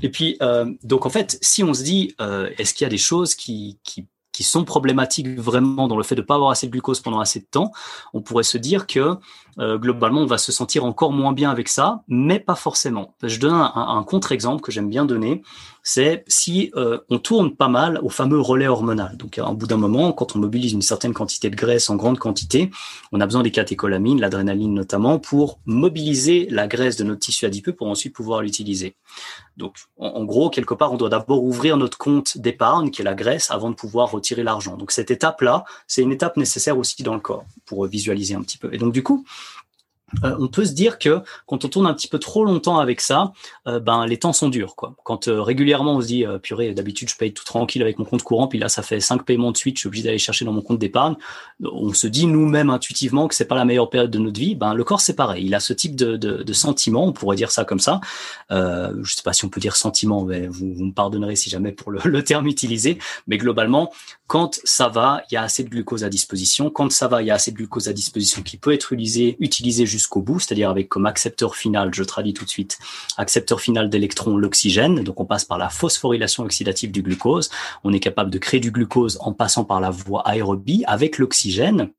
Et puis euh, donc en fait, si on se dit, euh, est-ce qu'il y a des choses qui, qui qui sont problématiques vraiment dans le fait de pas avoir assez de glucose pendant assez de temps, on pourrait se dire que euh, globalement on va se sentir encore moins bien avec ça, mais pas forcément. Je donne un, contre-exemple que j'aime bien donner c'est si euh, on tourne pas mal au fameux relais hormonal. Donc, un bout d'un moment, quand on mobilise une certaine quantité de graisse en grande quantité, on a besoin des catécholamines, l'adrénaline notamment, pour mobiliser la graisse de notre tissu adipeux pour ensuite pouvoir l'utiliser. Donc, en, gros, quelque part, on doit d'abord ouvrir notre compte d'épargne, qui est la graisse, avant de pouvoir retirer l'argent. Donc, cette étape-là, c'est une étape nécessaire aussi dans le corps pour visualiser un petit peu. Et donc, du coup, euh, on peut se dire que quand on tourne un petit peu trop longtemps avec ça, euh, ben les temps sont durs quoi. Quand euh, régulièrement on se dit purée d'habitude je paye tout tranquille avec mon compte courant puis là ça fait cinq paiements de suite, je suis obligé d'aller chercher dans mon compte d'épargne. On se dit nous-mêmes intuitivement que c'est pas la meilleure période de notre vie. Ben le corps c'est pareil, il a ce type de, de, sentiment, on pourrait dire ça comme ça. Je sais pas si on peut dire sentiment, mais vous, me pardonnerez si jamais pour le, le terme utilisé, mais globalement quand ça va, il y a assez de glucose à disposition. Quand ça va, il y a assez de glucose à disposition qui peut être utilisé, utilisé jusqu'au bout, c'est-à-dire avec comme accepteur final, je traduis tout de suite, accepteur final d'électrons, l'oxygène. Donc on passe par la phosphorylation oxydative du glucose. On est capable de créer du glucose en passant par la voie aérobie avec l'oxygène.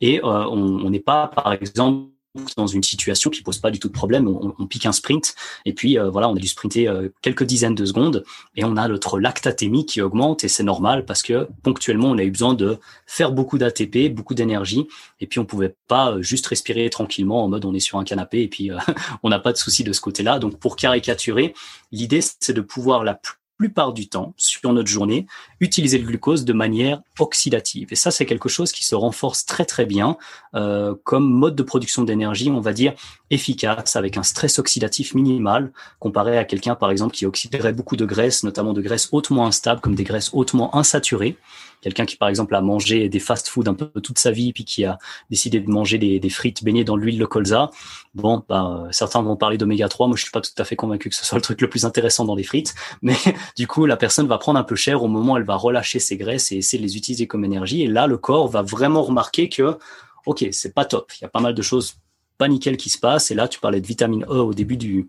Et euh, on n'est pas, par exemple, dans une situation qui pose pas du tout de problème. On, pique un sprint et puis euh, voilà, on a dû sprinter euh, quelques dizaines de secondes et on a notre lactatémie qui augmente et c'est normal parce que ponctuellement on a eu besoin de faire beaucoup d'ATP, beaucoup d'énergie et puis on pouvait pas euh, juste respirer tranquillement en mode on est sur un canapé et puis on n'a pas de souci de ce côté-là. Donc pour caricaturer, l'idée c'est de pouvoir la plupart du temps, sur notre journée, utiliser le glucose de manière oxydative. Et ça, c'est quelque chose qui se renforce très très bien euh, comme mode de production d'énergie, on va dire, efficace, avec un stress oxydatif minimal, comparé à quelqu'un, par exemple, qui oxyderait beaucoup de graisses, notamment de graisses hautement instables, comme des graisses hautement insaturées. Quelqu'un qui, par exemple, a mangé des fast-food un peu toute sa vie, puis qui a décidé de manger des, frites baignées dans l'huile de colza. Bon, bah, certains vont parler d'oméga 3. Moi, je suis pas tout à fait convaincu que ce soit le truc le plus intéressant dans les frites. Mais du coup, la personne va prendre un peu cher au moment où elle va relâcher ses graisses et essayer de les utiliser comme énergie. Et là, le corps va vraiment remarquer que, OK, c'est pas top. Il y a pas mal de choses pas nickel qui se passent. Et là, tu parlais de vitamine E au début du,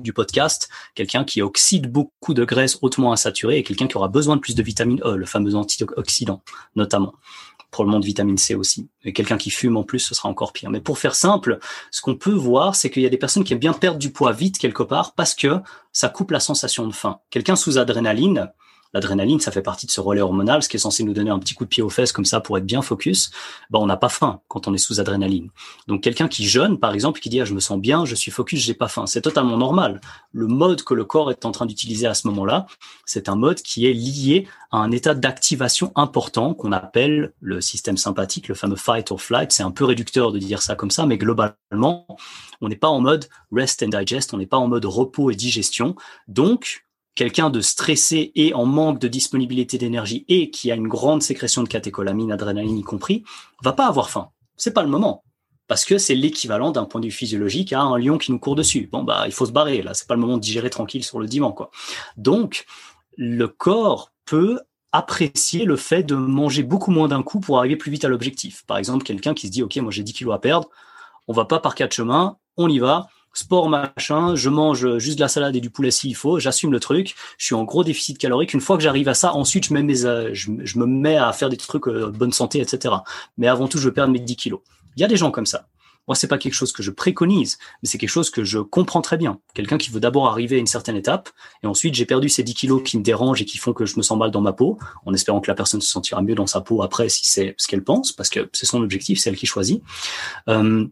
du podcast, quelqu'un qui oxyde beaucoup de graisse hautement insaturée et quelqu'un qui aura besoin de plus de vitamine E, le fameux antioxydant notamment. Probablement de vitamine C aussi. Et quelqu'un qui fume en plus, ce sera encore pire. Mais pour faire simple, ce qu'on peut voir, c'est qu'il y a des personnes qui aiment bien perdre du poids vite quelque part parce que ça coupe la sensation de faim. Quelqu'un sous adrénaline, L'adrénaline, ça fait partie de ce relais hormonal, ce qui est censé nous donner un petit coup de pied aux fesses comme ça pour être bien focus. Ben, on n'a pas faim quand on est sous adrénaline. Donc quelqu'un qui jeûne, par exemple, qui dit ah, je me sens bien, je suis focus, j'ai pas faim, c'est totalement normal. Le mode que le corps est en train d'utiliser à ce moment-là, c'est un mode qui est lié à un état d'activation important qu'on appelle le système sympathique, le fameux fight or flight. C'est un peu réducteur de dire ça comme ça, mais globalement, on n'est pas en mode rest and digest, on n'est pas en mode repos et digestion. Donc, quelqu'un de stressé et en manque de disponibilité d'énergie et qui a une grande sécrétion de catécholamine, adrénaline y compris, va pas avoir faim. C'est pas le moment. Parce que c'est l'équivalent d'un point de vue physiologique à un lion qui nous court dessus. Bon, bah, il faut se barrer. Là, c'est pas le moment de digérer tranquille sur le divan, quoi. Donc, le corps peut apprécier le fait de manger beaucoup moins d'un coup pour arriver plus vite à l'objectif. Par exemple, quelqu'un qui se dit, OK, moi, j'ai 10 kilos à perdre. On va pas par quatre chemins. On y va sport machin, je mange juste de la salade et du poulet s'il faut, j'assume le truc, je suis en gros déficit calorique. Une fois que j'arrive à ça, ensuite je, mets mes, euh, je, me mets à faire des trucs euh, bonne santé, etc. Mais avant tout, je veux perdre mes 10 kilos. Il y a des gens comme ça. Moi, c'est pas quelque chose que je préconise, mais c'est quelque chose que je comprends très bien. Quelqu'un qui veut d'abord arriver à une certaine étape, et ensuite j'ai perdu ces 10 kilos qui me dérangent et qui font que je me sens mal dans ma peau, en espérant que la personne se sentira mieux dans sa peau après si c'est ce qu'elle pense, parce que c'est son objectif, c'est elle qui choisit. Euh,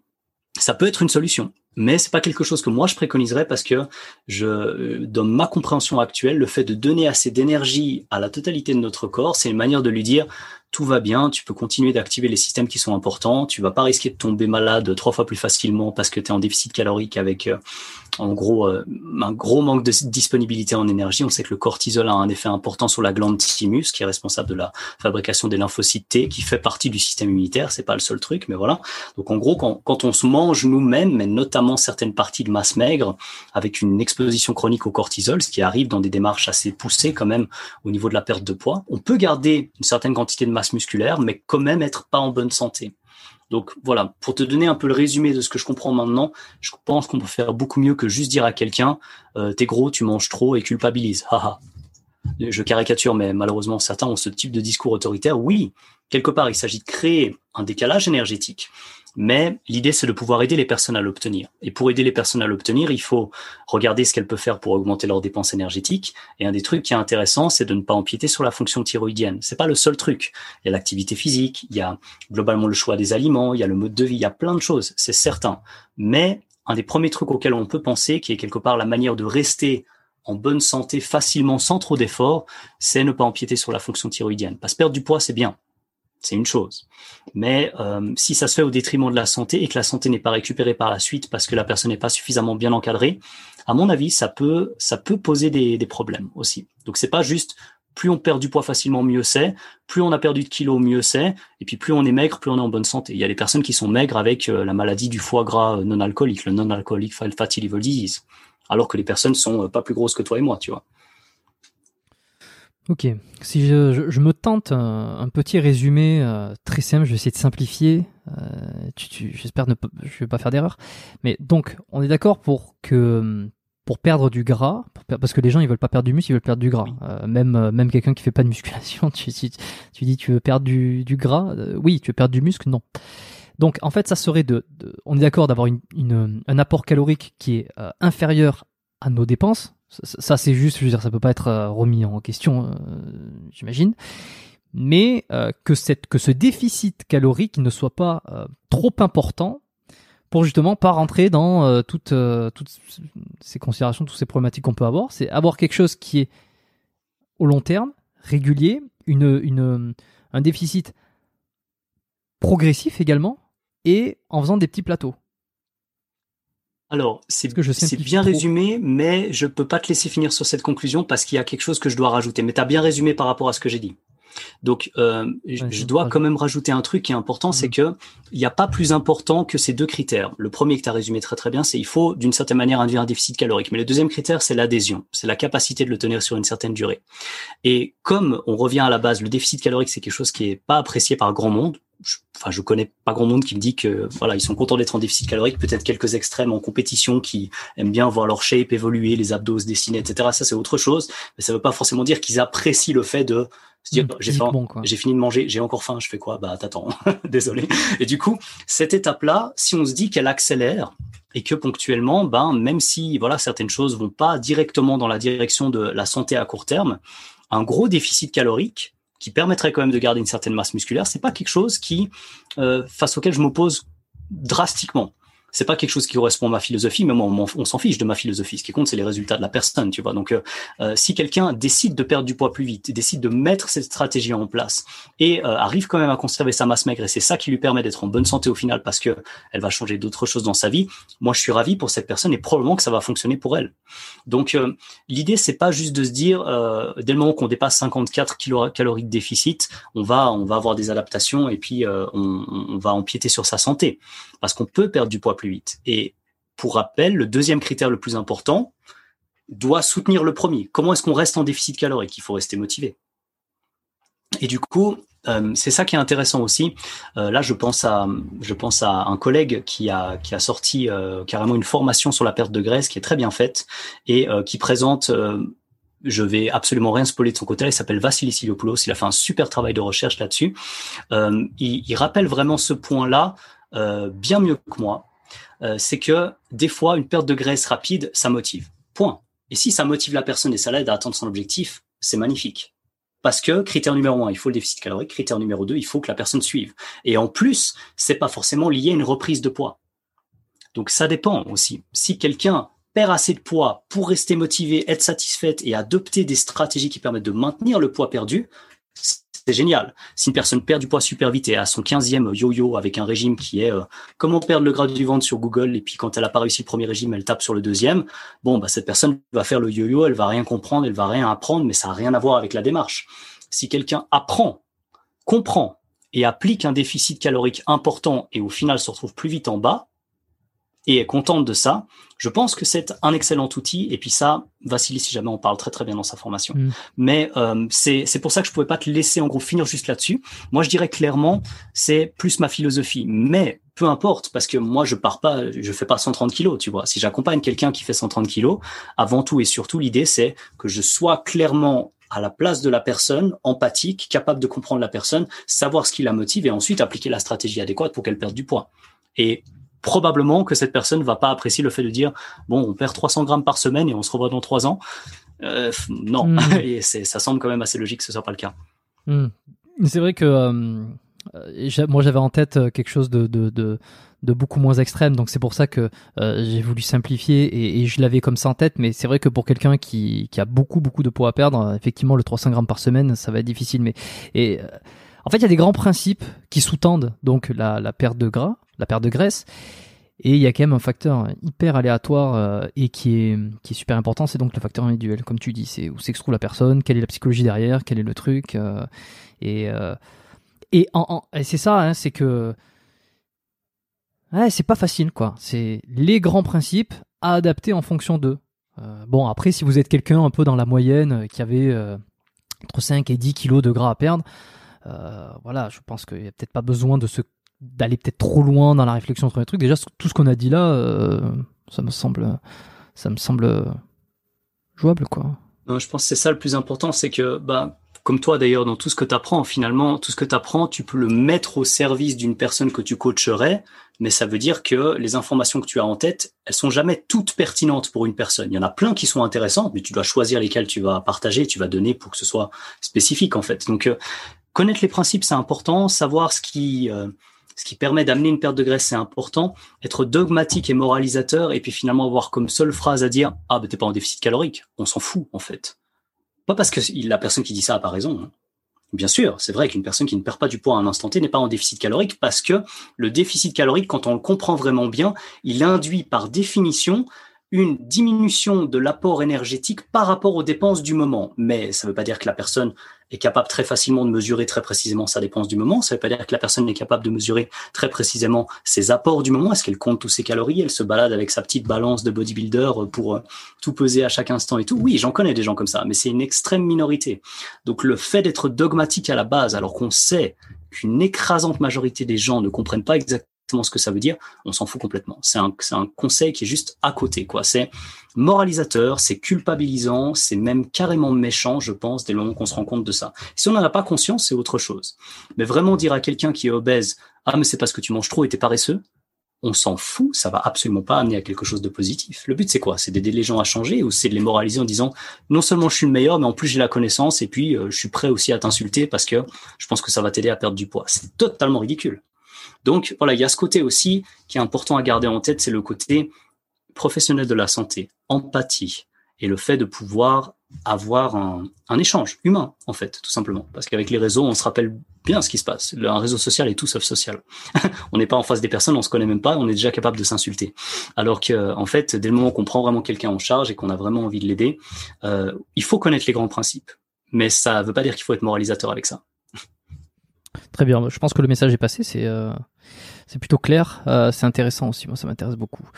ça peut être une solution mais c'est pas quelque chose que moi je préconiserais parce que je, dans ma compréhension actuelle, le fait de donner assez d'énergie à la totalité de notre corps, c'est une manière de lui dire tout va bien, tu peux continuer d'activer les systèmes qui sont importants, tu vas pas risquer de tomber malade trois fois plus facilement parce que tu es en déficit calorique avec euh, en gros euh, un gros manque de disponibilité en énergie. On sait que le cortisol a un effet important sur la glande thymus qui est responsable de la fabrication des lymphocytes T qui fait partie du système immunitaire, c'est pas le seul truc mais voilà. Donc en gros quand, quand on se mange nous-mêmes mais notamment certaines parties de masse maigre avec une exposition chronique au cortisol, ce qui arrive dans des démarches assez poussées quand même au niveau de la perte de poids, on peut garder une certaine quantité de masse musculaire, mais quand même être pas en bonne santé. Donc voilà, pour te donner un peu le résumé de ce que je comprends maintenant, je pense qu'on peut faire beaucoup mieux que juste dire à quelqu'un euh, t'es gros, tu manges trop et culpabilise. je caricature, mais malheureusement certains ont ce type de discours autoritaire. Oui, quelque part, il s'agit de créer un décalage énergétique mais l'idée, c'est de pouvoir aider les personnes à l'obtenir. Et pour aider les personnes à l'obtenir, il faut regarder ce qu'elles peuvent faire pour augmenter leurs dépenses énergétiques. Et un des trucs qui est intéressant, c'est de ne pas empiéter sur la fonction thyroïdienne. C'est pas le seul truc. Il y a l'activité physique, il y a globalement le choix des aliments, il y a le mode de vie, il y a plein de choses, c'est certain. Mais un des premiers trucs auxquels on peut penser, qui est quelque part la manière de rester en bonne santé facilement sans trop d'efforts, c'est ne pas empiéter sur la fonction thyroïdienne. Parce que perdre du poids, c'est bien c'est une chose. Mais euh, si ça se fait au détriment de la santé et que la santé n'est pas récupérée par la suite parce que la personne n'est pas suffisamment bien encadrée, à mon avis, ça peut poser des, problèmes aussi. Donc c'est pas juste plus on perd du poids facilement, mieux c'est. Plus on a perdu de kilos, mieux c'est. Et puis plus on est maigre, plus on est en bonne santé. Il y a des personnes qui sont maigres avec euh, la maladie du foie gras non alcoolique, le non alcoolique fatty liver disease, alors que les personnes sont euh, pas plus grosses que toi et moi, tu vois. Ok, si je, me tente un, petit résumé euh, très simple, je vais essayer de simplifier. Euh, J'espère ne je vais pas faire d'erreur. Mais donc, on est d'accord pour que pour perdre du gras, parce que les gens ils veulent pas perdre du muscle, ils veulent perdre du gras. Euh, même euh, même quelqu'un qui fait pas de musculation, tu, tu, dis tu veux perdre du, du gras, oui, tu veux perdre du muscle, non. Donc en fait, ça serait de, on est d'accord d'avoir une, une, un apport calorique qui est inférieur à nos dépenses, ça, c'est juste, je veux dire, ça peut pas être euh, remis en question, euh, j'imagine. Mais euh, que, cette, que ce déficit calorique ne soit pas trop important pour justement pas rentrer dans toutes, toutes ces considérations, toutes ces problématiques qu'on peut avoir. C'est avoir quelque chose qui est au long terme, régulier, une, une, un déficit progressif également, et en faisant des petits plateaux. Alors, c'est bien résumé, mais je peux pas te laisser finir sur cette conclusion parce qu'il y a quelque chose que je dois rajouter. Mais tu as bien résumé par rapport à ce que j'ai dit. Donc, euh, je dois quand même rajouter un truc qui est important, c'est mm. que il n'y a pas plus important que ces deux critères. Le premier que tu as résumé très très bien, c'est il faut d'une certaine manière induire un déficit calorique. Mais le deuxième critère, c'est l'adhésion, c'est la capacité de le tenir sur une certaine durée. Et comme on revient à la base, le déficit calorique, c'est quelque chose qui est pas apprécié par grand monde je, enfin, je connais pas grand monde qui me dit que voilà, ils sont contents d'être en déficit calorique. Peut-être quelques extrêmes en compétition qui aiment bien voir leur shape évoluer, les abdos se dessiner, etc. Ça, c'est autre chose. Mais ça veut pas forcément dire qu'ils apprécient le fait de se dire, mmh, j'ai j'ai fini de manger, j'ai encore faim, je fais quoi? Bah, t'attends. Désolé. Et du coup, cette étape-là, si on se dit qu'elle accélère, et que ponctuellement, ben, même si voilà certaines choses vont pas directement dans la direction de la santé à court terme, un gros déficit calorique qui permettrait quand même de garder une certaine masse musculaire, c'est pas quelque chose qui, euh, face auquel je m'oppose drastiquement c'est pas quelque chose qui correspond à ma philosophie, mais moi, on, s'en fiche de ma philosophie. Ce qui compte, c'est les résultats de la personne, tu vois. Donc, euh, euh, si quelqu'un décide de perdre du poids plus vite, décide de mettre cette stratégie en place et euh, arrive quand même à conserver sa masse maigre, et c'est ça qui lui permet d'être en bonne santé au final, parce que elle va changer d'autres choses dans sa vie. Moi, je suis ravi pour cette personne et probablement que ça va fonctionner pour elle. Donc, l'idée, c'est pas juste de se dire, dès le moment qu'on dépasse 54 calories de déficit, on va, on va avoir des adaptations et puis on, on va empiéter sur sa santé, parce qu'on peut perdre du poids plus Et pour rappel, le deuxième critère le plus important doit soutenir le premier. Comment est-ce qu'on reste en déficit calorique? Il faut rester motivé. Et du coup, euh, c'est ça qui est intéressant aussi. Euh, là, je pense à, un collègue qui a qui a sorti euh, carrément une formation sur la perte de graisse qui est très bien faite et qui présente. je vais absolument rien spoiler de son côté. Il s'appelle Vassili Siliopoulos. Il a fait un super travail de recherche là-dessus. Il, rappelle vraiment ce point-là bien mieux que moi. Euh, c'est que des fois, une perte de graisse rapide, ça motive. Point. Et si ça motive la personne et ça l'aide à atteindre son objectif, c'est magnifique. Parce que critère numéro un, il faut le déficit calorique. Critère numéro deux, il faut que la personne suive. Et en plus, c'est pas forcément lié à une reprise de poids. Donc ça dépend aussi. Si quelqu'un perd assez de poids pour rester motivé, être satisfaite et adopter des stratégies qui permettent de maintenir le poids perdu, c'est génial. Si une personne perd du poids super vite et a son 15e yo-yo avec un régime qui est euh, comment perdre le gras du ventre sur Google et puis quand elle a pas réussi le premier régime, elle tape sur le deuxième, bon, bah, cette personne va faire le yo-yo, elle va rien comprendre, elle va rien apprendre, mais ça a rien à voir avec la démarche. Si quelqu'un apprend, comprend et applique un déficit calorique important et au final se retrouve plus vite en bas, et est contente de ça, je pense que c'est un excellent outil. Et puis ça, Vassili, si jamais on parle très très bien dans sa formation. Mm. Mais euh, c'est pour ça que je pouvais pas te laisser en gros finir juste là-dessus. Moi, je dirais clairement, c'est plus ma philosophie. Mais peu importe, parce que moi, je pars pas, je fais pas 130 kilos, tu vois. Si j'accompagne quelqu'un qui fait 130 kilos, avant tout et surtout, l'idée, c'est que je sois clairement à la place de la personne, empathique, capable de comprendre la personne, savoir ce qui la motive et ensuite appliquer la stratégie adéquate pour qu'elle perde du poids. Et probablement que cette personne va pas apprécier le fait de dire bon, on perd 300 grammes par semaine et on se revoit dans trois ans. Euh, non, hmm. et ça semble quand même assez logique que ce soit pas le cas. Hmm. C'est vrai que euh, moi j'avais en tête euh, quelque chose de, de, de, de beaucoup moins extrême, donc c'est pour ça que j'ai voulu simplifier et, et je l'avais comme ça en tête. Mais c'est vrai que pour quelqu'un qui, qui a beaucoup beaucoup de poids à perdre, effectivement le 300 grammes par semaine, ça va être difficile. Mais et en fait, il y a des grands principes qui sous-tendent donc la, perte de gras la perte de graisse. Et il y a quand même un facteur hyper aléatoire euh, et qui est, super important, c'est donc le facteur individuel, comme tu dis. C'est où s'extrouve la personne, quelle est la psychologie derrière, quel est le truc. Euh, et euh, et, c'est ça, hein, c'est que. C'est pas facile, quoi. C'est les grands principes à adapter en fonction d'eux. bon, après, si vous êtes quelqu'un un peu dans la moyenne qui avait entre 5 et 10 kilos de gras à perdre, voilà, je pense qu'il n'y a peut-être pas besoin de se d'aller peut-être trop loin dans la réflexion sur les trucs. Déjà, tout ce qu'on a dit là, euh, ça me semble, ça me semble jouable, quoi. Non, je pense que c'est ça le plus important, c'est que, bah, comme toi d'ailleurs, dans tout ce que tu apprends, finalement, tout ce que tu apprends, tu peux le mettre au service d'une personne que tu coacherais, mais ça veut dire que les informations que tu as en tête, elles sont jamais toutes pertinentes pour une personne. Il y en a plein qui sont intéressantes, mais tu dois choisir lesquelles tu vas partager, tu vas donner pour que ce soit spécifique en fait. Donc, euh, connaître les principes, c'est important, savoir ce qui euh, ce qui permet d'amener une perte de graisse, c'est important. Être dogmatique et moralisateur, et puis finalement avoir comme seule phrase à dire ah ben t'es pas en déficit calorique, on s'en fout en fait. Pas parce que la personne qui dit ça a pas raison. Hein. Bien sûr, c'est vrai qu'une personne qui ne perd pas du poids à un instant T n'est pas en déficit calorique parce que le déficit calorique, quand on le comprend vraiment bien, il induit par définition une diminution de l'apport énergétique par rapport aux dépenses du moment. Mais ça ne veut pas dire que la personne est capable très facilement de mesurer très précisément sa dépense du moment. Ça ne veut pas dire que la personne est capable de mesurer très précisément ses apports du moment. Est-ce qu'elle compte tous ses calories? Elle se balade avec sa petite balance de bodybuilder pour euh, tout peser à chaque instant et tout? Oui, j'en connais des gens comme ça, mais c'est une extrême minorité. Donc le fait d'être dogmatique à la base, alors qu'on sait qu'une écrasante majorité des gens ne comprennent pas exactement ce que ça veut dire, on s'en fout complètement. C'est un, conseil qui est juste à côté, quoi. C'est moralisateur, c'est culpabilisant, c'est même carrément méchant, je pense, dès le moment qu'on se rend compte de ça. Si on n'en a pas conscience, c'est autre chose. Mais vraiment dire à quelqu'un qui est obèse, ah, mais c'est parce que tu manges trop et t'es paresseux, on s'en fout, ça va absolument pas amener à quelque chose de positif. Le but, c'est quoi? C'est d'aider les gens à changer ou c'est de les moraliser en disant non seulement je suis le meilleur, mais en plus j'ai la connaissance et puis euh, je suis prêt aussi à t'insulter parce que je pense que ça va t'aider à perdre du poids. C'est totalement ridicule. Donc voilà, il y a ce côté aussi qui est important à garder en tête, c'est le côté professionnel de la santé, empathie et le fait de pouvoir avoir un, échange humain, en fait, tout simplement. Parce qu'avec les réseaux, on se rappelle bien ce qui se passe. Un réseau social est tout sauf social. on n'est pas en face des personnes, on se connaît même pas, on est déjà capable de s'insulter. Alors que, en fait, dès le moment qu'on prend vraiment quelqu'un en charge et qu'on a vraiment envie de l'aider, euh, il faut connaître les grands principes. Mais ça ne veut pas dire qu'il faut être moralisateur avec ça. Très bien, je pense que le message est passé, c'est euh, plutôt clair, euh, c'est intéressant aussi, moi ça m'intéresse beaucoup.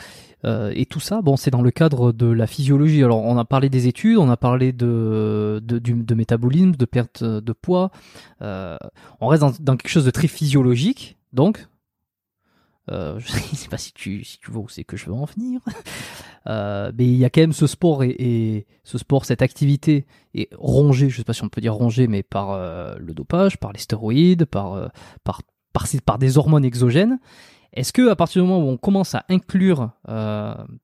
Euh, et tout ça, bon, c'est dans le cadre de la physiologie. Alors on a parlé des études, on a parlé de de, de métabolisme, de perte de poids. on reste dans, dans, quelque chose de très physiologique, donc euh, je sais pas si tu, si tu vois où c'est que je veux en venir. Euh, mais il y a quand même ce sport et, ce sport, cette activité est rongée, je sais pas si on peut dire rongée, mais par euh, le dopage, par les stéroïdes, par, par, par, par, des hormones exogènes. Est-ce que à partir du moment où on commence à inclure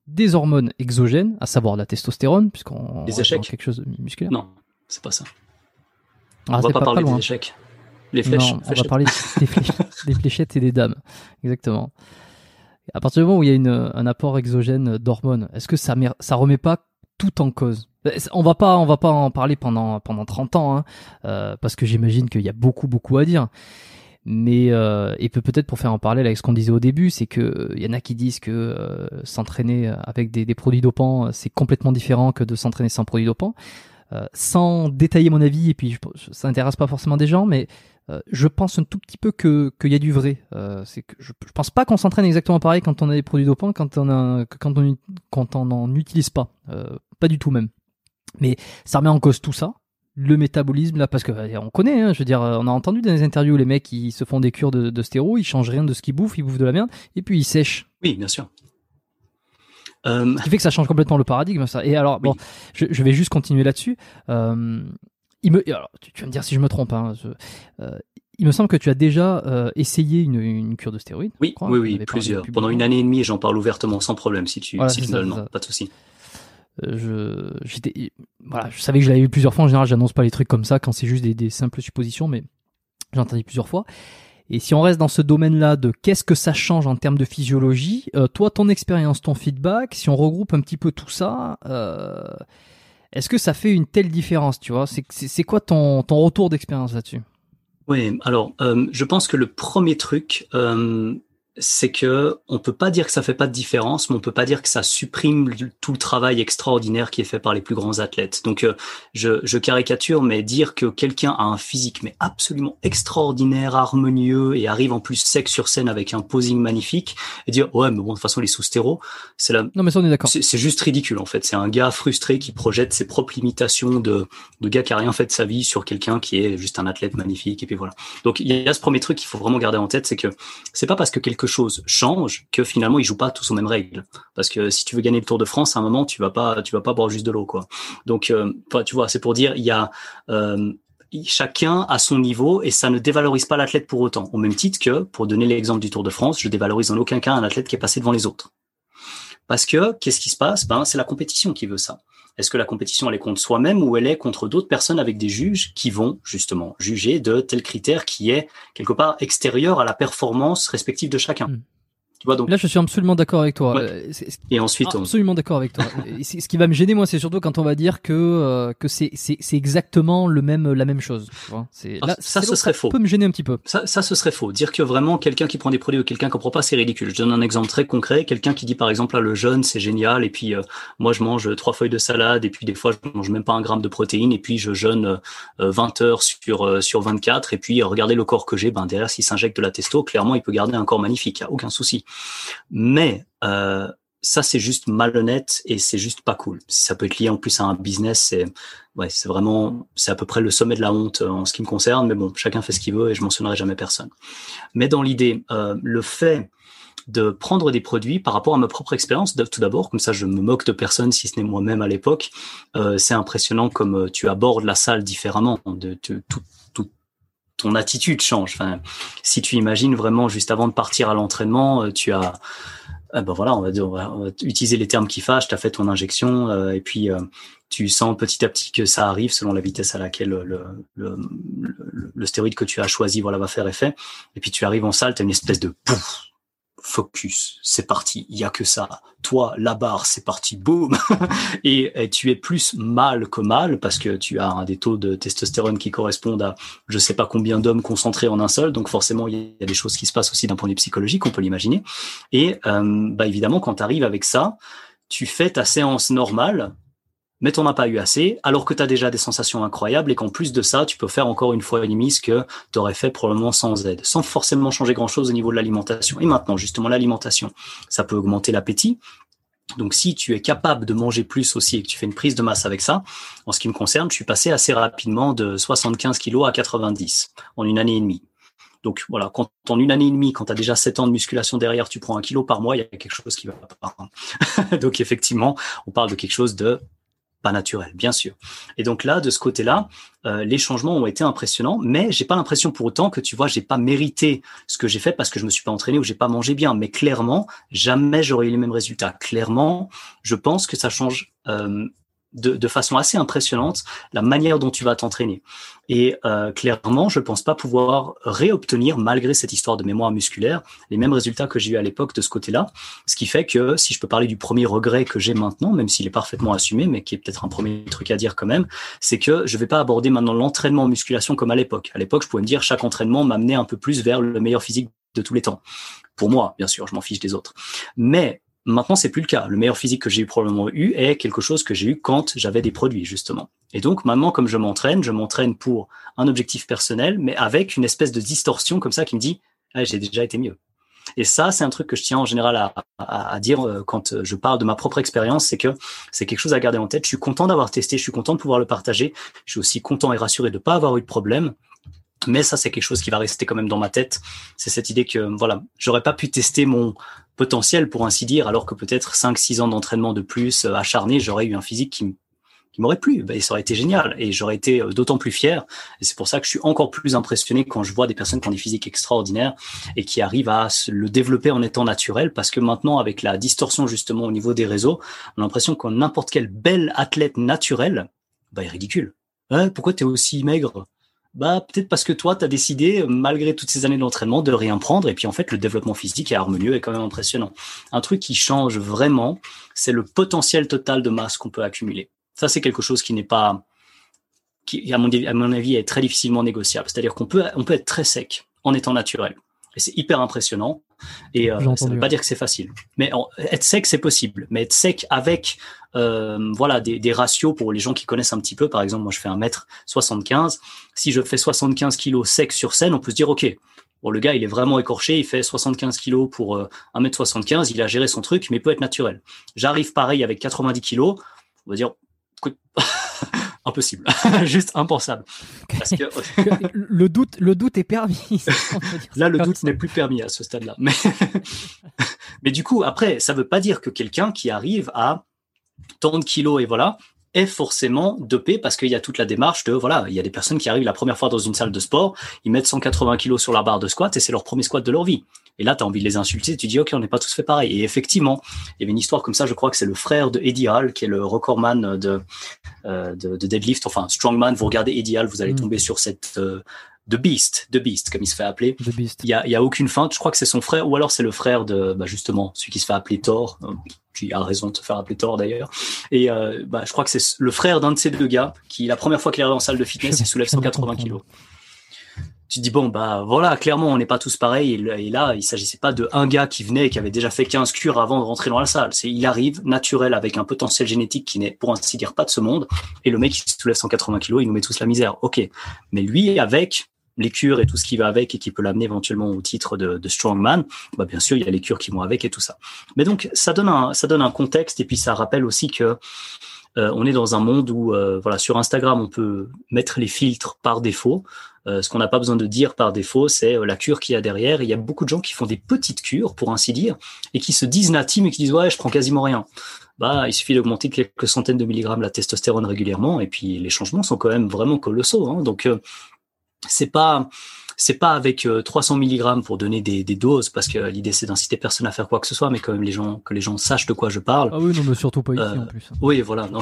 des hormones exogènes, à savoir la testostérone, puisqu'on des échecs quelque chose de musculaire? Non, c'est pas ça. Ah, on va pas, pas parler des échecs. Les flèches. on va parler des, fléchettes et des dames. Exactement. À partir du moment où il y a une, un apport exogène d'hormones, est-ce que ça, ça remet pas tout en cause? On va pas, on va pas en parler pendant pendant 30 ans, hein, euh, parce que j'imagine qu'il y a beaucoup beaucoup à dire. Mais euh, et peut-être pour faire en parallèle avec ce qu'on disait au début, c'est que il y en a qui disent que euh, s'entraîner avec des, des, produits dopants c'est complètement différent que de s'entraîner sans produits dopants. Euh, sans détailler mon avis et puis je, ça intéresse pas forcément des gens, mais euh, je pense un tout petit peu que qu'il y a du vrai. Euh, c'est que je, je, pense pas qu'on s'entraîne exactement pareil quand on a des produits dopants, quand on a quand on quand on n'en utilise pas, pas du tout même. Mais ça remet en cause tout ça le métabolisme là parce que euh, on connaît hein, je veux dire euh, on a entendu dans les interviews les mecs qui se font des cures de, de stéro ils changent rien de ce qu'ils bouffent ils bouffent de la merde et puis ils sèchent. Oui bien sûr. Euh... ce qui fait que ça change complètement le paradigme ça. Et alors bon je, je, vais juste continuer là-dessus. Euh, il me alors, tu, vas me dire si je me trompe hein, euh, il me semble que tu as déjà euh, essayé une, une, cure de stéroïdes. Oui, oui, oui, plusieurs. Pendant une année et demie, j'en parle ouvertement, sans problème, si tu, si tu veux, non, pas de souci. Euh, je, voilà, je savais que je l'avais eu plusieurs fois. En général, j'annonce pas les trucs comme ça quand c'est juste des, des simples suppositions, mais j'ai entendu plusieurs fois. Et si on reste dans ce domaine-là de qu'est-ce que ça change en termes de physiologie, euh, toi, ton expérience, ton feedback, si on regroupe un petit peu tout ça, est-ce que ça fait une telle différence, tu vois? C'est, quoi ton, ton retour d'expérience là-dessus? Oui, alors, euh, je pense que le premier truc, euh, c'est que on peut pas dire que ça fait pas de différence, mais on peut pas dire que ça supprime tout le travail extraordinaire qui est fait par les plus grands athlètes. Donc euh, je, je, caricature, mais dire que quelqu'un a un physique mais absolument extraordinaire, harmonieux et arrive en plus sec sur scène avec un posing magnifique et dire ouais mais bon de toute façon les sous stéro, c'est la non mais ça on est d'accord. C'est juste ridicule en fait. C'est un gars frustré qui projette ses propres limitations de de gars qui a rien fait de sa vie sur quelqu'un qui est juste un athlète magnifique et puis voilà. Donc il y a ce premier truc qu'il faut vraiment garder en tête, c'est que c'est pas parce que chose change que finalement ils jouent pas tous aux mêmes règles. Parce que si tu veux gagner le Tour de France, à un moment tu vas pas, tu vas pas boire juste de l'eau quoi. Donc euh, tu vois, c'est pour dire il y a euh, chacun à son niveau et ça ne dévalorise pas l'athlète pour autant. Au même titre que, pour donner l'exemple du Tour de France, je dévalorise en aucun cas un athlète qui est passé devant les autres. Parce que qu'est-ce qui se passe? Ben c'est la compétition qui veut ça. Est-ce que la compétition elle est contre soi-même ou elle est contre d'autres personnes avec des juges qui vont justement juger de tel critère qui est quelque part extérieur à la performance respective de chacun? Hmm donc là, je suis absolument d'accord avec toi. Euh, et ensuite, absolument d'accord avec toi. ce qui va me gêner, moi, c'est surtout quand on va dire que euh, que c'est c'est c'est exactement le même la même chose. C'est ah, ça, ce serait faux. peut me gêner un petit peu. Ça, ça, ce serait faux. Dire que vraiment quelqu'un qui prend des produits ou quelqu'un qui en prend pas, c'est ridicule. Je donne un exemple très concret. Quelqu'un qui dit par exemple là, le jeûne, c'est génial, et puis euh, moi, je mange trois feuilles de salade, et puis des fois, je mange même pas un gramme de protéines, et puis je jeûne 20 heures sur sur 24, et puis regardez le corps que j'ai. Ben derrière, s'il s'injecte de la testo, clairement, il peut garder un corps magnifique. Y a aucun souci. Mais euh, ça, c'est juste malhonnête et c'est juste pas cool. Ça peut être lié en plus à un business, c'est ouais, c'est vraiment, c'est à peu près le sommet de la honte euh, en ce qui me concerne. Mais bon, chacun fait ce qu'il veut et je mentionnerai jamais personne. Mais dans l'idée, euh, le fait de prendre des produits par rapport à ma propre expérience, tout d'abord, comme ça je me moque de personne si ce n'est moi-même à l'époque, euh, c'est impressionnant comme tu abordes la salle différemment, de, de ton attitude change. Enfin, si tu imagines vraiment juste avant de partir à l'entraînement, euh, tu as, euh, ben voilà, on va, utiliser les termes qui fâchent. Tu as fait ton injection euh, et puis tu sens petit à petit que ça arrive selon la vitesse à laquelle le, le, le, le, stéroïde que tu as choisi voilà va faire effet. Et puis tu arrives en salle, tu as une espèce de pouf, focus, c'est parti, il y a que ça. Toi, la barre, c'est parti, boum. et, tu es plus mal que mal parce que tu as un des taux de testostérone qui correspondent à je sais pas combien d'hommes concentrés en un seul. Donc forcément, il y a des choses qui se passent aussi d'un point de vue psychologique, on peut l'imaginer. Et euh, bah évidemment, quand tu arrives avec ça, tu fais ta séance normale mais t'en as pas eu assez, alors que tu as déjà des sensations incroyables et qu'en plus de ça, tu peux faire encore une fois et demie ce que tu aurais fait probablement sans aide, sans forcément changer grand-chose au niveau de l'alimentation. Et maintenant, justement, l'alimentation, ça peut augmenter l'appétit, donc si tu es capable de manger plus aussi et que tu fais une prise de masse avec ça, en ce qui me concerne, je suis passé assez rapidement de 75 kilos à 90 en une année et demie. Donc voilà, quand en une année et demie, quand tu as déjà 7 ans de musculation derrière, tu prends un kilo par mois, il y a quelque chose qui va pas. Donc effectivement, on parle de quelque chose de pas naturel, bien sûr. Et donc là, de ce côté-là, euh, les changements ont été impressionnants, mais j'ai pas l'impression pour autant que tu vois, j'ai pas mérité ce que j'ai fait parce que je me suis pas entraîné ou j'ai pas mangé bien. Mais clairement, jamais j'aurais eu les mêmes résultats. Clairement, je pense que ça change euh, de, de, façon assez impressionnante la manière dont tu vas t'entraîner. Et euh, clairement, je pense pas pouvoir réobtenir, malgré cette histoire de mémoire musculaire, les mêmes résultats que j'ai eu à l'époque de ce côté-là. Ce qui fait que si je peux parler du premier regret que j'ai maintenant, même s'il est parfaitement assumé, mais qui est peut-être un premier truc à dire quand même, c'est que je vais pas aborder maintenant l'entraînement en musculation comme à l'époque. À l'époque, je pouvais me dire chaque entraînement m'amenait un peu plus vers le meilleur physique de tous les temps. Pour moi, bien sûr, je m'en fiche des autres. Mais Maintenant, c'est plus le cas. Le meilleur physique que j'ai probablement eu est quelque chose que j'ai eu quand j'avais des produits, justement. Et donc, maintenant, comme je m'entraîne, je m'entraîne pour un objectif personnel, mais avec une espèce de distorsion comme ça qui me dit, ah, j'ai déjà été mieux. Et ça, c'est un truc que je tiens en général à, à, dire euh, quand je parle de ma propre expérience, c'est que c'est quelque chose à garder en tête. Je suis content d'avoir testé, je suis content de pouvoir le partager. Je suis aussi content et rassuré de ne pas avoir eu de problème. Mais ça, c'est quelque chose qui va rester quand même dans ma tête. C'est cette idée que, voilà, j'aurais pas pu tester mon potentiel, pour ainsi dire, alors que peut-être 5-6 ans d'entraînement de plus euh, acharné, j'aurais eu un physique qui, m'aurait plu. Ben, ça aurait été génial et j'aurais été euh, d'autant plus fier. Et c'est pour ça que je suis encore plus impressionné quand je vois des personnes qui ont des physiques extraordinaires et qui arrivent à le développer en étant naturel parce que maintenant, avec la distorsion justement au niveau des réseaux, on a l'impression que n'importe quel bel athlète naturel, bah, est ridicule. Hein, pourquoi tu es aussi maigre? Bah peut-être parce que toi, tu as décidé, malgré toutes ces années d'entraînement, de rien prendre. Et puis en fait, le développement physique est harmonieux et quand même impressionnant. Un truc qui change vraiment, c'est le potentiel total de masse qu'on peut accumuler. Ça, c'est quelque chose qui n'est pas, qui à mon, à mon avis est très difficilement négociable. C'est-à-dire qu'on peut, on peut être très sec en étant naturel. Et c'est hyper impressionnant. Et euh, ça ne veut pas dire que c'est facile. Mais être sec, c'est possible. Mais être sec avec euh, voilà des, des, ratios pour les gens qui connaissent un petit peu. Par exemple, moi, je fais un mètre 75. Si je fais 75 kilos sec sur scène, on peut se dire, OK, bon, le gars, il est vraiment écorché. Il fait 75 kilos pour euh, 1 mètre 75. Il a géré son truc, mais il peut être naturel. J'arrive pareil avec 90 kilos. On va dire, impossible, juste impensable. Parce que le doute, le doute est permis. Là, le doute n'est plus permis à ce stade-là. Mais, mais du coup, après, ça veut pas dire que quelqu'un qui arrive à tant de kilos et voilà, est forcément dopé parce qu'il y a toute la démarche de voilà, il y a des personnes qui arrivent la première fois dans une salle de sport, ils mettent 180 kilos sur la barre de squat et c'est leur premier squat de leur vie. Et là, tu as envie de les insulter, tu dis ok, on n'est pas tous fait pareil. Et effectivement, il y avait une histoire comme ça, je crois que c'est le frère de Eddie Hall, qui est le recordman de, euh, de, de, deadlift, enfin strongman. Vous regardez Eddie Hall, vous allez mm. tomber sur cette euh, The Beast, The Beast, comme il se fait appeler. The Beast. Il y a, y a aucune feinte. Je crois que c'est son frère, ou alors c'est le frère de, bah justement, celui qui se fait appeler Thor, qui a raison de se faire appeler Thor d'ailleurs. Et euh, bah, je crois que c'est le frère d'un de ces deux gars qui, la première fois qu'il arrive en salle de fitness, il soulève 180 kilos. Tu te dis bon bah voilà, clairement on n'est pas tous pareils. Et là, il s'agissait pas de un gars qui venait et qui avait déjà fait 15 cures avant de rentrer dans la salle. C'est il arrive naturel avec un potentiel génétique qui n'est pour ainsi dire pas de ce monde. Et le mec il soulève 180 kilos, il nous met tous la misère. Ok, mais lui avec les cures et tout ce qui va avec et qui peut l'amener éventuellement au titre de, de strongman, bah bien sûr il y a les cures qui vont avec et tout ça. Mais donc ça donne un ça donne un contexte et puis ça rappelle aussi que euh, on est dans un monde où euh, voilà sur Instagram on peut mettre les filtres par défaut. Euh, ce qu'on n'a pas besoin de dire par défaut, c'est la cure qu'il y a derrière. il y a beaucoup de gens qui font des petites cures, pour ainsi dire, et qui se disent natifs mais qui disent ouais, je prends quasiment rien. Bah, il suffit d'augmenter quelques centaines de milligrammes la testostérone régulièrement, et puis les changements sont quand même vraiment colossaux. Hein. Donc c'est pas c'est pas avec 300 euh, mg pour donner des, des doses parce que l'idée c'est d'inciter personne à faire quoi que ce soit mais quand même les gens que les gens sachent de quoi je parle. Ah oui non mais surtout pas ici euh, en plus. oui voilà non.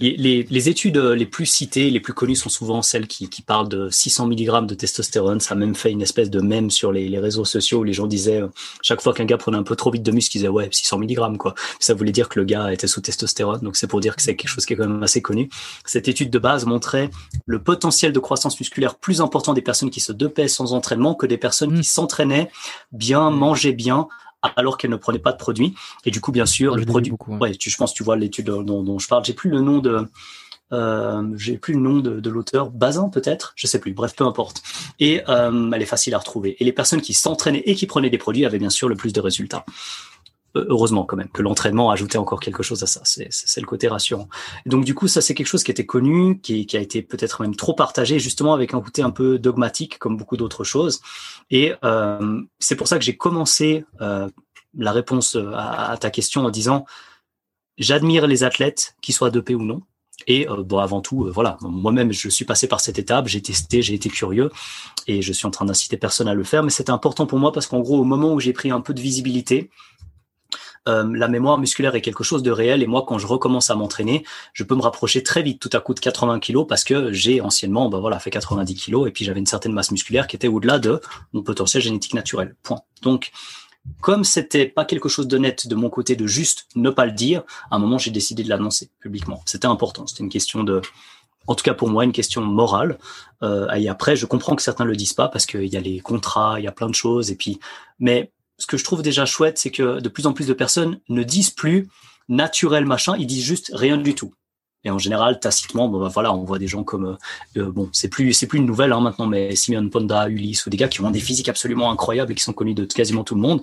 les, les, études euh, les plus citées les plus connues sont souvent celles qui, qui parlent de 600 mg de testostérone. Ça a même fait une espèce de mème sur les, les réseaux sociaux où les gens disaient chaque fois qu'un gars prenait un peu trop vite de muscle ils disaient ouais 600 mg quoi. Ça voulait dire que le gars était sous testostérone. Donc c'est pour dire que c'est quelque chose qui est quand même assez connu. Cette étude de base montrait le potentiel de croissance musculaire plus important des personnes qui se sans entraînement que des personnes qui mm. s'entraînaient bien, mm. mangeaient bien, alors qu'elles ne prenaient pas de produits. Et du coup, bien sûr, le produit. ouais. tu, je pense, tu vois l'étude dont, je parle. J'ai plus le nom de. Euh, j'ai plus le nom de, de l'auteur, Bazin peut-être, je sais plus. Bref, peu importe. Et euh, elle est facile à retrouver. Et les personnes qui s'entraînaient et qui prenaient des produits avaient bien sûr le plus de résultats. Euh, heureusement quand même que l'entraînement ajoutait encore quelque chose à ça. C'est le côté rassurant. donc du coup, ça c'est quelque chose qui était connu, qui, qui a été peut-être même trop partagé, justement avec un côté un peu dogmatique, comme beaucoup d'autres choses. Et euh, c'est pour ça que j'ai commencé euh, la réponse à, à, ta question en disant j'admire les athlètes, qui soient dopés ou non. Et euh, bon, avant tout, euh, voilà, moi-même, je suis passé par cette étape, j'ai testé, j'ai été curieux, et je suis en train d'inciter personne à le faire. Mais c'était important pour moi parce qu'en gros, au moment où j'ai pris un peu de visibilité, euh, la mémoire musculaire est quelque chose de réel et moi, quand je recommence à m'entraîner, je peux me rapprocher très vite tout à coup de 80 kilos parce que j'ai anciennement, ben voilà, fait 90 kilos et puis j'avais une certaine masse musculaire qui était au-delà de mon potentiel génétique naturel. Point. Donc, comme c'était pas quelque chose de net de mon côté de juste ne pas le dire, à un moment j'ai décidé de l'annoncer publiquement. C'était important. C'était une question de, en tout cas pour moi, une question morale. Euh, et après, je comprends que certains le disent pas parce qu'il y a les contrats, il y a plein de choses. Et puis, mais ce que je trouve déjà chouette, c'est que de plus en plus de personnes ne disent plus naturel machin, ils disent juste rien du tout. Et en général, tacitement, bah, voilà, on voit des gens comme, euh, euh, bon, c'est plus, c'est plus une nouvelle hein, maintenant, mais Simeon Ponda, Ulysse, ou des gars qui ont des physiques absolument incroyables et qui sont connus de quasiment tout le monde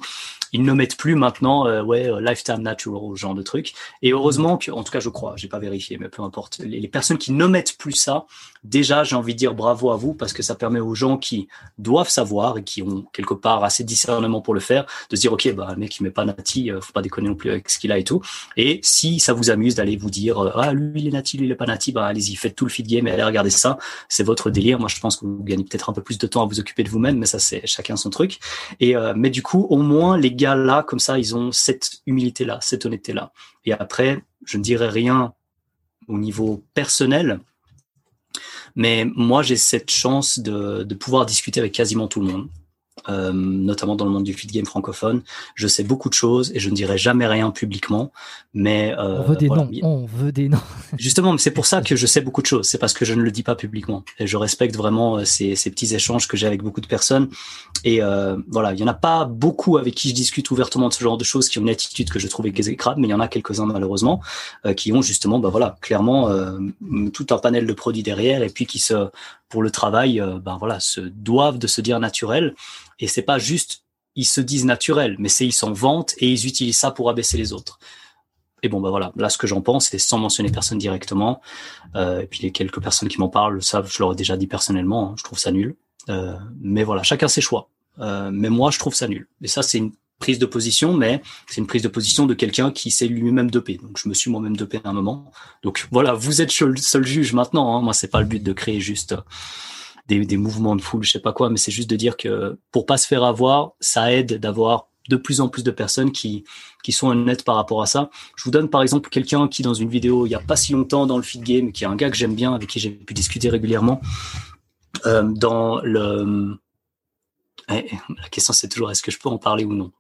ils ne mettent plus maintenant, euh, ouais, euh, lifetime natural, genre de truc. Et heureusement que, en tout cas, je crois, j'ai pas vérifié, mais peu importe. Les, personnes qui ne mettent plus ça, déjà, j'ai envie de dire bravo à vous parce que ça permet aux gens qui doivent savoir et qui ont quelque part assez discernement pour le faire, de se dire, ok, bah, le mec, il met pas nati, euh, faut pas déconner non plus avec ce qu'il a et tout. Et si ça vous amuse d'aller vous dire, ah, lui, il est nati, lui, il est pas nati, bah, allez-y, faites tout le feed game et allez regarder ça. C'est votre délire. Moi, je pense que vous gagnez peut-être un peu plus de temps à vous occuper de vous-même, mais ça, c'est chacun son truc. Et, mais du coup, au moins, les là, comme ça, ils ont cette humilité-là, cette honnêteté-là. Et après, je ne dirais rien au niveau personnel, mais moi, j'ai cette chance de, de pouvoir discuter avec quasiment tout le monde. Euh, notamment dans le monde du feed game francophone. Je sais beaucoup de choses et je ne dirai jamais rien publiquement, mais euh, on veut des noms. On veut des noms. Justement, c'est pour ça que je sais beaucoup de choses. C'est parce que je ne le dis pas publiquement et je respecte vraiment euh, ces, ces petits échanges que j'ai avec beaucoup de personnes. Et euh, voilà, il y en a pas beaucoup avec qui je discute ouvertement de ce genre de choses qui ont une attitude que je trouve exécrable, mais il y en a quelques-uns malheureusement euh, qui ont justement, bah voilà, clairement tout un panel de produits derrière et puis qui se pour le travail, ben voilà, se doivent de se dire naturel. Et c'est pas juste ils se disent naturels, mais c'est ils s'en vantent et ils utilisent ça pour abaisser les autres. Et bon, bah voilà, là ce que j'en pense, c'est sans mentionner personne directement. Euh, et puis les quelques personnes qui m'en parlent savent, je leur ai déjà dit personnellement, hein, je trouve ça nul. Euh, mais voilà, chacun ses choix. Euh, mais moi, je trouve ça nul. Et ça, c'est une prise de position, mais c'est une prise de position de quelqu'un qui s'est lui-même dopé. Donc je me suis moi-même dopé à un moment. Donc voilà, vous êtes le seul juge maintenant. Hein. Moi, c'est pas le but de créer juste des, des mouvements de foule, je sais pas quoi, mais c'est juste de dire que pour pas se faire avoir, ça aide d'avoir de plus en plus de personnes qui qui sont honnêtes par rapport à ça. Je vous donne par exemple quelqu'un qui dans une vidéo il y a pas si longtemps dans le feed game, qui est un gars que j'aime bien, avec qui j'ai pu discuter régulièrement, euh, dans le eh, la question c'est toujours est-ce que je peux en parler ou non?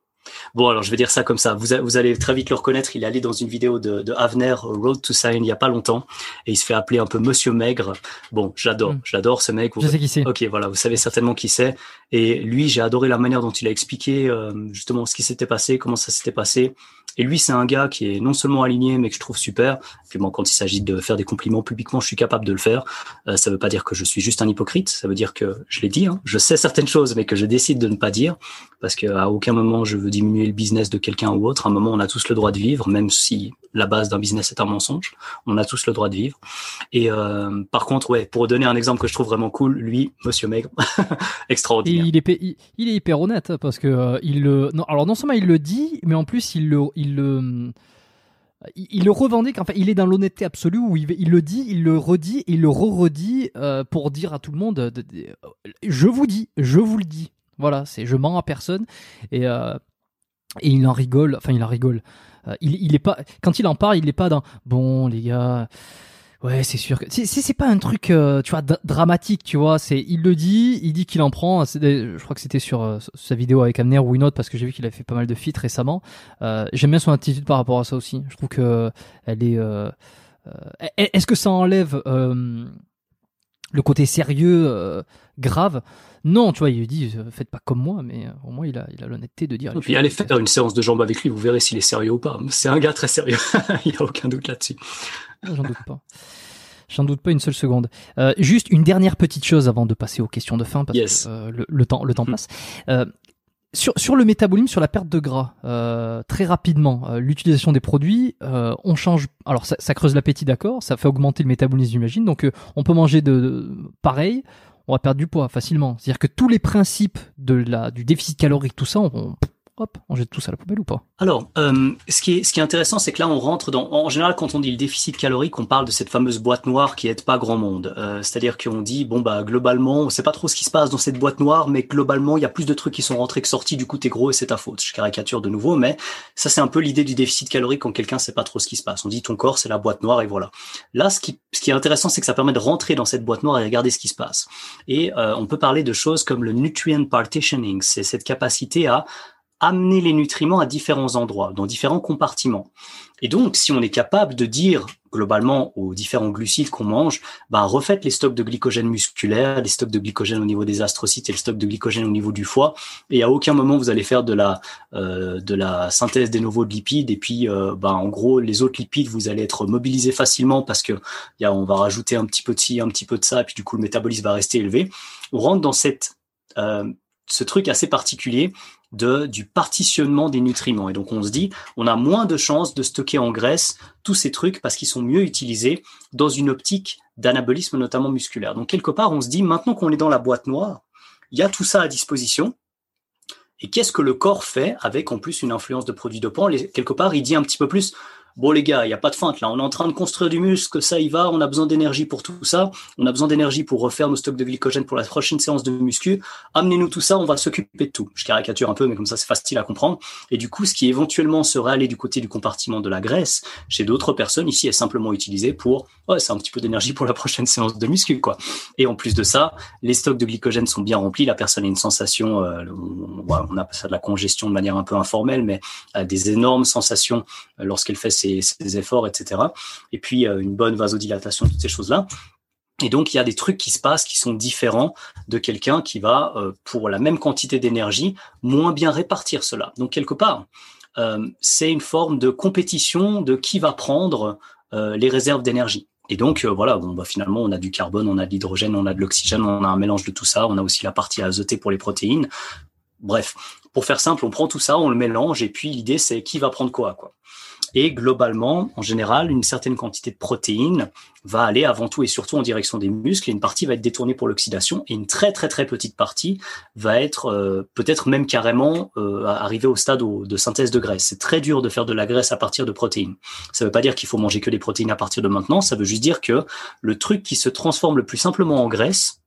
Bon, alors je vais dire ça comme ça. Vous, vous allez très vite le reconnaître. Il est allé dans une vidéo de, de Avner, Road to Sign, il y a pas longtemps, et il se fait appeler un peu Monsieur Maigre. Bon, j'adore, mm. j'adore ce mec. Je sais qui c'est. Ok, voilà, vous savez certainement qui c'est. Et lui, j'ai adoré la manière dont il a expliqué euh, justement ce qui s'était passé, comment ça s'était passé. Et lui, c'est un gars qui est non seulement aligné, mais que je trouve super. Et puis bon, quand il s'agit de faire des compliments publiquement, je suis capable de le faire. Euh, ça veut pas dire que je suis juste un hypocrite. Ça veut dire que je l'ai dit. Hein, je sais certaines choses, mais que je décide de ne pas dire parce qu'à aucun moment je veux diminuer le business de quelqu'un ou autre. À un moment, on a tous le droit de vivre, même si la base d'un business est un mensonge. On a tous le droit de vivre. Et euh, par contre, ouais, pour donner un exemple que je trouve vraiment cool, lui, Monsieur Maigre, extraordinaire. il est hyper honnête parce que euh, il le non, alors non seulement il le dit, mais en plus il le il le il le revendique, enfin, il est dans l'honnêteté absolue où il, le dit, il le redit, il le re-redit euh, pour dire à tout le monde Je vous dis, je vous le dis. Voilà, c'est je mens à personne. Et, euh, et il en rigole, enfin, il en rigole. Euh, il, il est pas, quand il en parle, il est pas dans Bon, les gars. Ouais, c'est sûr que c'est pas un truc, euh, tu vois, dramatique, tu vois. C'est, il le dit, il dit qu'il en prend. Je crois que c'était sur sa vidéo avec Amner ou une autre parce que j'ai vu qu'il a fait pas mal de feats récemment. J'aime bien son attitude par rapport à ça aussi. Je trouve que elle est. Est-ce que ça enlève le côté sérieux, grave? Non, tu vois, il dit euh, faites pas comme moi, mais euh, au moins il a il a l'honnêteté de dire. Et puis allez faire une séance de jambes avec lui, vous verrez s'il est sérieux ou pas. C'est un gars très sérieux, il y a aucun doute là-dessus. J'en doute pas. J'en doute pas une seule seconde. Euh, juste une dernière petite chose avant de passer aux questions de fin, parce que le, temps, le temps hmm. passe. sur, sur le métabolisme, sur la perte de gras, très rapidement, l'utilisation des produits, on change. Alors ça, ça creuse l'appétit, d'accord, ça fait augmenter le métabolisme, j'imagine. Donc on peut manger de, de pareil, on va perdre du poids facilement. C'est-à-dire que tous les principes de la, du déficit calorique, tout ça, on, hop, on jette tout ça à la poubelle ou pas Alors, euh, ce, qui est, intéressant, c'est que là, on rentre dans. En général, quand on dit le déficit calorique, on parle de cette fameuse boîte noire qui aide pas grand monde. Euh, C'est-à-dire qu'on dit, bon, bah, globalement, on sait pas trop ce qui se passe dans cette boîte noire, mais globalement, il y a plus de trucs qui sont rentrés que sortis, du coup, t'es gros et c'est ta faute. Je caricature de nouveau, mais ça, c'est un peu l'idée du déficit calorique quand quelqu'un sait pas trop ce qui se passe. On dit, ton corps, c'est la boîte noire et voilà. Là, ce qui, ce qui est intéressant, c'est que ça permet de rentrer dans cette boîte noire et regarder ce qui se passe. Et euh, on peut parler de choses comme le nutrient partitioning. C'est cette capacité à amener les nutriments à différents endroits, dans différents compartiments. Et donc, si on est capable de dire globalement aux différents glucides qu'on mange, ben refaites les stocks de glycogène musculaire, les stocks de glycogène au niveau des astrocytes et le stock de glycogène au niveau du foie. Et à aucun moment vous allez faire de la euh, de la synthèse des nouveaux lipides. Et puis, euh, ben en gros, les autres lipides vous allez être mobilisés facilement parce que y a, on va rajouter un petit peu de ci, un petit peu de ça, et puis du coup le métabolisme va rester élevé. On rentre dans cette euh, ce truc assez particulier de, du partitionnement des nutriments. Et donc on se dit, on a moins de chances de stocker en graisse tous ces trucs parce qu'ils sont mieux utilisés dans une optique d'anabolisme notamment musculaire. Donc quelque part, on se dit, maintenant qu'on est dans la boîte noire, il y a tout ça à disposition. Et qu'est-ce que le corps fait avec en plus une influence de produits dopants? Quelque part, il dit un petit peu plus, bon les gars, il n'y a pas de feinte là, on est en train de construire du muscle, ça y va, on a besoin d'énergie pour tout ça, on a besoin d'énergie pour refaire nos stocks de glycogène pour la prochaine séance de muscu, amenez-nous tout ça, on va s'occuper de tout. Je caricature un peu, mais comme ça c'est facile à comprendre. Et du coup, ce qui éventuellement serait aller du côté du compartiment de la graisse, chez d'autres personnes, ici est simplement utilisé pour, ouais, c'est un petit peu d'énergie pour la prochaine séance de muscu, quoi. Et en plus de ça, les stocks de glycogène sont bien remplis, la personne a une sensation, euh, on appelle ça de la congestion de manière un peu informelle, mais euh, des énormes sensations euh, lorsqu'elle fait ses, efforts, etc. Et puis euh, une bonne vasodilatation, toutes ces choses-là. Et donc, il y a des trucs qui se passent qui sont différents de quelqu'un qui va, euh, pour la même quantité d'énergie, moins bien répartir cela. Donc, quelque part, euh, c'est une forme de compétition de qui va prendre les réserves d'énergie. Et donc, voilà, bon, bah, finalement, on a du carbone, on a de l'hydrogène, on a de l'oxygène, on a un mélange de tout ça, on a aussi la partie azotée pour les protéines. Bref, pour faire simple, on prend tout ça, on le mélange, et puis l'idée, c'est qui va prendre quoi, quoi. Et globalement, en général, une certaine quantité de protéines va aller avant tout et surtout en direction des muscles et une partie va être détournée pour l'oxydation et une très très très petite partie va être euh, peut-être même carrément euh, arriver au stade de synthèse de graisse. C'est très dur de faire de la graisse à partir de protéines. Ça ne veut pas dire qu'il faut manger que des protéines à partir de maintenant, ça veut juste dire que le truc qui se transforme le plus simplement en graisse,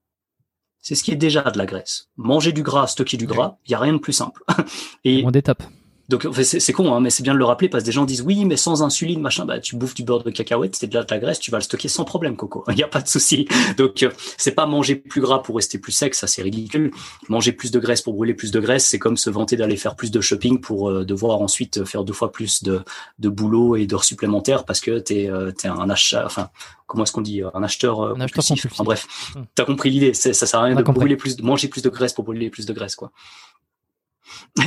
c'est ce qui est déjà de la graisse. Manger du gras, stocker du gras, il y a rien de plus simple. et moins d'étapes. Donc c'est con, hein, mais c'est bien de le rappeler parce que des gens disent oui, mais sans insuline, machin, bah tu bouffes du beurre de cacahuète, c'est de la graisse, tu vas le stocker sans problème, Coco. Il n'y a pas de souci. Donc euh, c'est pas manger plus gras pour rester plus sec, ça c'est ridicule. Manger plus de graisse pour brûler plus de graisse, c'est comme se vanter d'aller faire plus de shopping pour euh, devoir ensuite faire deux fois plus de, de boulot et d'heures supplémentaires parce que t'es euh, es un achat, enfin comment est-ce qu'on dit, un acheteur, un acheteur Enfin, bref, hum. t'as compris l'idée. Ça sert à rien de brûler plus, de manger plus de graisse pour brûler plus de graisse, quoi.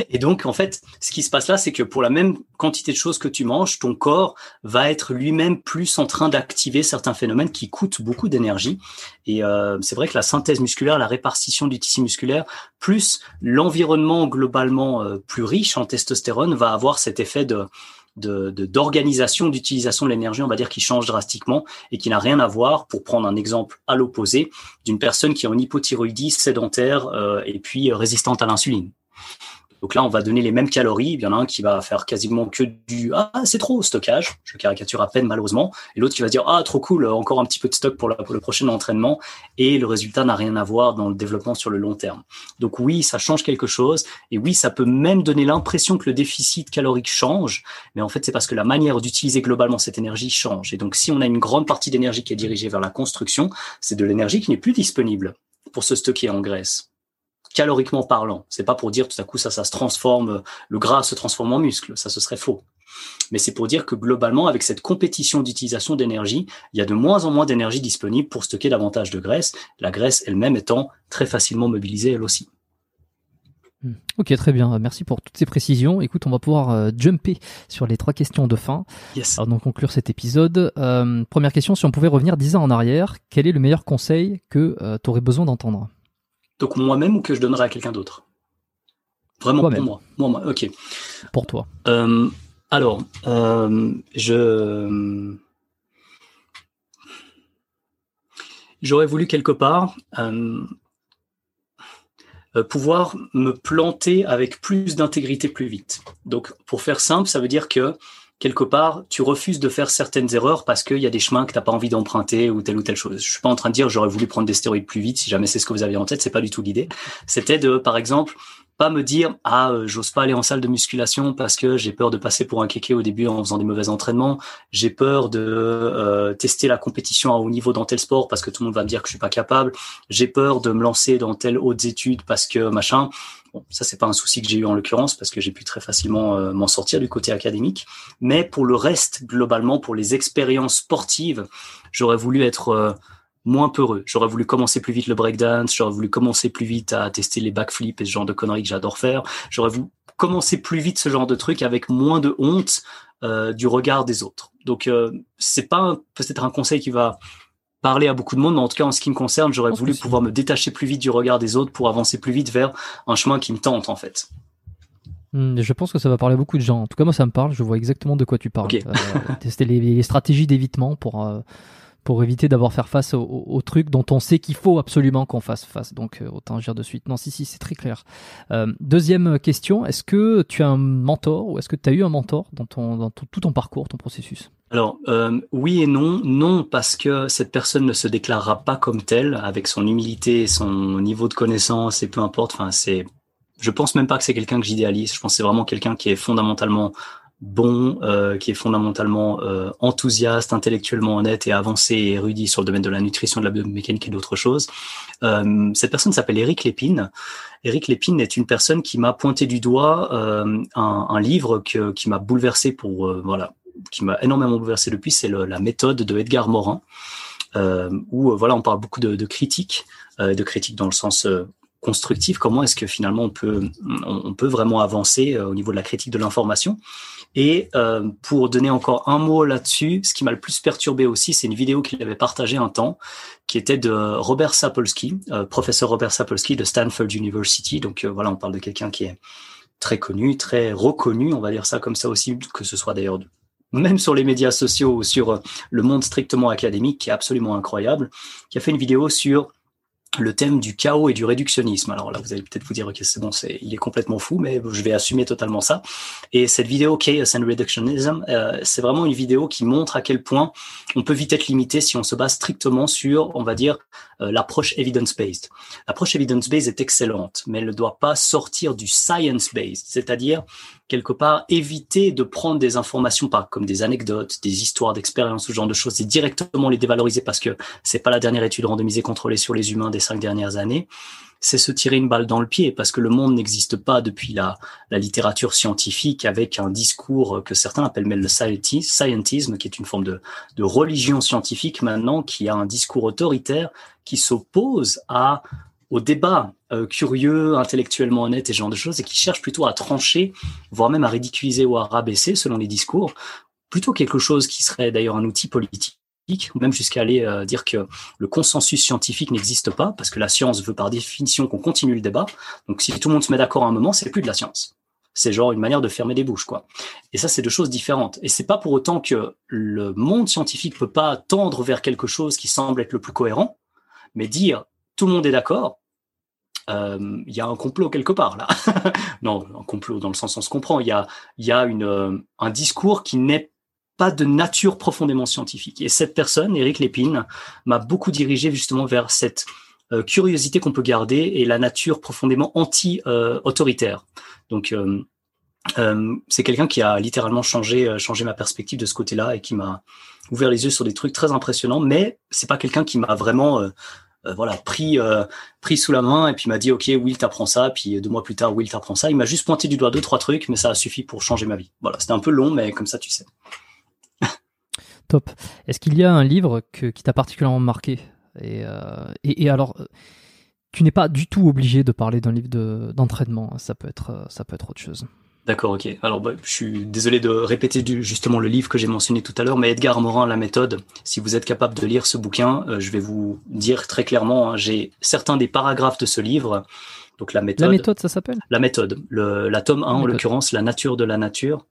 Et donc, en fait, ce qui se passe là, c'est que pour la même quantité de choses que tu manges, ton corps va être lui-même plus en train d'activer certains phénomènes qui coûtent beaucoup d'énergie. Et euh, c'est vrai que la synthèse musculaire, la répartition du tissu musculaire, plus l'environnement globalement euh, plus riche en testostérone, va avoir cet effet de d'organisation, d'utilisation de l'énergie, on va dire, qui change drastiquement et qui n'a rien à voir, pour prendre un exemple à l'opposé, d'une personne qui a une hypothyroïdie sédentaire euh, et puis résistante à l'insuline. Donc là, on va donner les mêmes calories. Il y en a un qui va faire quasiment que du ah c'est trop stockage. Je caricature à peine malheureusement. Et l'autre qui va dire ah trop cool, encore un petit peu de stock pour, le prochain entraînement. Et le résultat n'a rien à voir dans le développement sur le long terme. Donc oui, ça change quelque chose. Et oui, ça peut même donner l'impression que le déficit calorique change. Mais en fait, c'est parce que la manière d'utiliser globalement cette énergie change. Et donc si on a une grande partie d'énergie qui est dirigée vers la construction, c'est de l'énergie qui n'est plus disponible pour se stocker en graisse caloriquement parlant. C'est pas pour dire tout à coup ça, ça se transforme, le gras se transforme en muscle. Ça, ce serait faux. Mais c'est pour dire que globalement, avec cette compétition d'utilisation d'énergie, il y a de moins en moins d'énergie disponible pour stocker davantage de graisse. La graisse elle-même étant très facilement mobilisée elle aussi. Hmm. Ok, très bien. Merci pour toutes ces précisions. Écoute, on va pouvoir euh, jumper sur les trois questions de fin. Yes. Alors, donc conclure cet épisode. Euh, première question, si on pouvait revenir dix ans en arrière, quel est le meilleur conseil que euh, tu aurais besoin d'entendre? Donc moi-même ou que je donnerai à quelqu'un d'autre? Vraiment pour moi. moi. Moi, ok. Pour toi. Euh, alors, euh, je j'aurais voulu quelque part. Euh, pouvoir me planter avec plus d'intégrité plus vite. Donc, pour faire simple, ça veut dire que quelque part, tu refuses de faire certaines erreurs parce qu'il y a des chemins que tu n'as pas envie d'emprunter ou telle ou telle chose. Je suis pas en train de dire j'aurais voulu prendre des stéroïdes plus vite si jamais c'est ce que vous aviez en tête, c'est pas du tout l'idée. C'était de, par exemple, pas me dire ah euh, j'ose pas aller en salle de musculation parce que j'ai peur de passer pour un kéké au début en faisant des mauvais entraînements. J'ai peur de euh, tester la compétition à haut niveau dans tel sport parce que tout le monde va me dire que je suis pas capable. J'ai peur de me lancer dans telle haute études parce que machin bon ça c'est pas un souci que j'ai eu en l'occurrence parce que j'ai pu très facilement euh, m'en sortir du côté académique. Mais pour le reste globalement pour les expériences sportives j'aurais voulu être moins peureux. J'aurais voulu commencer plus vite le breakdance, j'aurais voulu commencer plus vite à tester les backflips et ce genre de conneries que j'adore faire. J'aurais voulu commencer plus vite ce genre de truc avec moins de honte euh, du regard des autres. Donc euh, c'est pas peut-être un conseil qui va parler à beaucoup de monde, mais en tout cas en ce qui me concerne, j'aurais voulu pouvoir me détacher plus vite du regard des autres pour avancer plus vite vers un chemin qui me tente en fait. Hmm, je pense que ça va parler à beaucoup de gens. En tout cas, moi, ça me parle. Je vois exactement de quoi tu parles. Euh, tester les, stratégies d'évitement pour pour éviter d'avoir faire face au, au, truc dont on sait qu'il faut absolument qu'on fasse face. Donc euh, autant agir de suite. Non, si, si, c'est très clair. Euh, deuxième question, est-ce que tu as un mentor ou est-ce que tu as eu un mentor dans, ton, tout ton parcours, ton processus? Alors euh, oui et non, non parce que cette personne ne se déclarera pas comme telle avec son humilité, son niveau de connaissance et peu importe. Enfin c'est, je pense même pas que c'est quelqu'un que j'idéalise. Je pense que c'est vraiment quelqu'un qui est fondamentalement bon, euh, qui est fondamentalement euh, enthousiaste, intellectuellement honnête et avancé et érudit sur le domaine de la nutrition, de la biomécanique et d'autres choses. Euh, cette personne s'appelle Eric Lépine. Eric Lépine est une personne qui m'a pointé du doigt un, un, livre que, qui m'a bouleversé pour voilà, qui m'a énormément bouleversé depuis, c'est la méthode de Edgar Morin, où voilà, on parle beaucoup de, de critiques, de critiques dans le sens constructif, comment est-ce que finalement on peut, on peut vraiment avancer au niveau de la critique de l'information. Et euh, pour donner encore un mot là-dessus, ce qui m'a le plus perturbé aussi, c'est une vidéo qu'il avait partagée un temps, qui était de Robert Sapolsky, euh, professeur Robert Sapolsky de Stanford University. Donc euh, voilà, on parle de quelqu'un qui est très connu, très reconnu, on va dire ça comme ça aussi, que ce soit d'ailleurs même sur les médias sociaux ou sur le monde strictement académique, qui est absolument incroyable, qui a fait une vidéo sur le thème du chaos et du réductionnisme. Alors là, vous allez peut-être vous dire, ok, c'est bon, c'est, il est complètement fou, mais je vais assumer totalement ça. Et cette vidéo Chaos and Reductionism, euh, c'est vraiment une vidéo qui montre à quel point on peut vite être limité si on se base strictement sur, on va dire, euh, l'approche evidence-based. L'approche evidence-based est excellente, mais elle ne doit pas sortir du science-based, c'est-à-dire quelque part éviter de prendre des informations pas comme des anecdotes, des histoires d'expériences, ce genre de choses, et directement les dévaloriser parce que c'est pas la dernière étude randomisée contrôlée sur les humains des cinq dernières années. C'est se tirer une balle dans le pied parce que le monde n'existe pas depuis la, la littérature scientifique avec un discours que certains appellent même le scientisme, qui est une forme de religion scientifique maintenant, qui a un discours autoritaire qui s'oppose à au débat euh, curieux, intellectuellement honnête et ce genre de choses, et qui cherche plutôt à trancher, voire même à ridiculiser ou à rabaisser selon les discours, plutôt quelque chose qui serait d'ailleurs un outil politique même jusqu'à aller euh, dire que le consensus scientifique n'existe pas, parce que la science veut par définition qu'on continue le débat. Donc si tout le monde se met d'accord à un moment, c'est plus de la science. C'est genre une manière de fermer des bouches, quoi. Et ça, c'est deux choses différentes. Et c'est pas pour autant que le monde scientifique peut pas tendre vers quelque chose qui semble être le plus cohérent, mais dire tout le monde est d'accord, euh, il y a un complot quelque part là. non, un complot dans le sens on se comprend. Il y a, y a une, euh, un discours qui n'est pas de nature profondément scientifique. Et cette personne, Eric Lépine, m'a beaucoup dirigé justement vers cette euh, curiosité qu'on peut garder et la nature profondément anti-autoritaire. Donc c'est quelqu'un qui a littéralement changé, changé ma perspective de ce côté-là et qui m'a ouvert les yeux sur des trucs très impressionnants. Mais c'est pas quelqu'un qui m'a vraiment euh, voilà pris euh, pris sous la main et puis m'a dit ok Will t'apprends ça. Puis deux mois plus tard Will t'apprends ça. Il m'a juste pointé du doigt deux trois trucs mais ça a suffi pour changer ma vie. Voilà c'était un peu long mais comme ça tu sais. Top. Est-ce qu'il y a un livre que, qui t'a particulièrement marqué? Et, euh, et, alors tu n'es pas du tout obligé de parler d'un livre d'entraînement. Ça peut être ça peut être autre chose D'accord, ok. Alors, bah, je suis désolé de répéter du, justement le livre que j'ai mentionné tout à l'heure, mais Edgar Morin, La méthode. Si vous êêtes capable de lire ce bouquin, euh, je vais vous dire très clairement, hein, j'ai certains des paragraphes de ce livre. Donc la méthode. La méthode, ça s'appelle? La méthode. Le, la tome 1, en l'occurrence, La nature de la nature.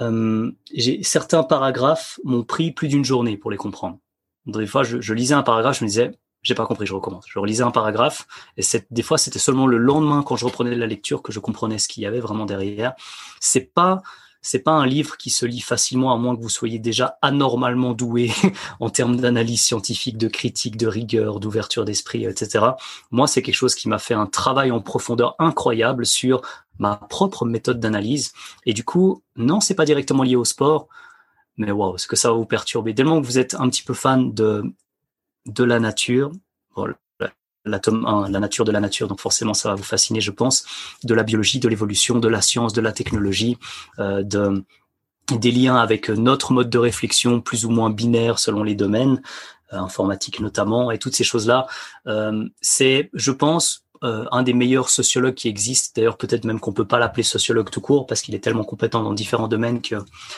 Euh, j'ai certains paragraphes m'ont pris plus d'une journée pour les comprendre. Des fois, je, je lisais un paragraphe, je me disais, j'ai pas compris, je recommence. Je relisais un paragraphe et des fois c'était seulement le lendemain quand je reprenais la lecture que je comprenais ce qu'il y avait vraiment derrière. C'est pas c'est pas un livre qui se lit facilement à moins que vous soyez déjà anormalement doué en termes d'analyse scientifique, de critique, de rigueur, d'ouverture d'esprit, etc. Moi, c'est quelque chose qui m'a fait un travail en profondeur incroyable sur ma propre méthode d'analyse. Et du coup, non, c'est pas directement lié au sport, mais waouh, ce que ça va vous perturber. Dès que vous êtes un petit peu fan de de la nature, l'atome 1, la nature de la nature, donc forcément ça va vous fasciner, je pense, de la biologie, de l'évolution, de la science, de la technologie, euh, de, des liens avec notre mode de réflexion plus ou moins binaire selon les domaines, euh, informatique notamment, et toutes ces choses-là. Euh, c'est, je pense, euh, un des meilleurs sociologues qui existent. D'ailleurs, peut-être même qu'on peut pas l'appeler sociologue tout court parce qu'il est tellement compétent dans différents domaines que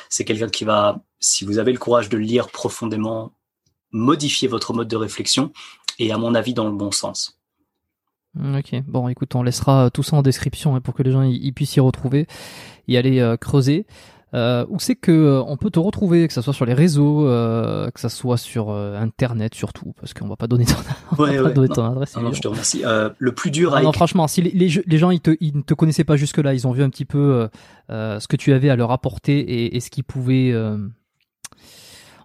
c'est quelqu'un qui va, si vous avez le courage de le lire profondément, modifier votre mode de réflexion et à mon avis dans le bon sens. Mm, ok, bon écoute, on laissera tout ça en description hein, pour que les gens y, puissent y retrouver, y aller euh, creuser. Euh, où c'est que euh, on peut te retrouver, que ce soit sur les réseaux, euh, que ce soit sur Internet surtout, parce qu'on va pas donner ton, ouais, ouais, donner ton adresse. Non, je te remercie. le plus dur. Ah, non, franchement, si les, les, gens ils, te, ils ne te connaissaient pas jusque là, ils ont vu un petit peu ce que tu avais à leur apporter et, et ce qu'ils pouvaient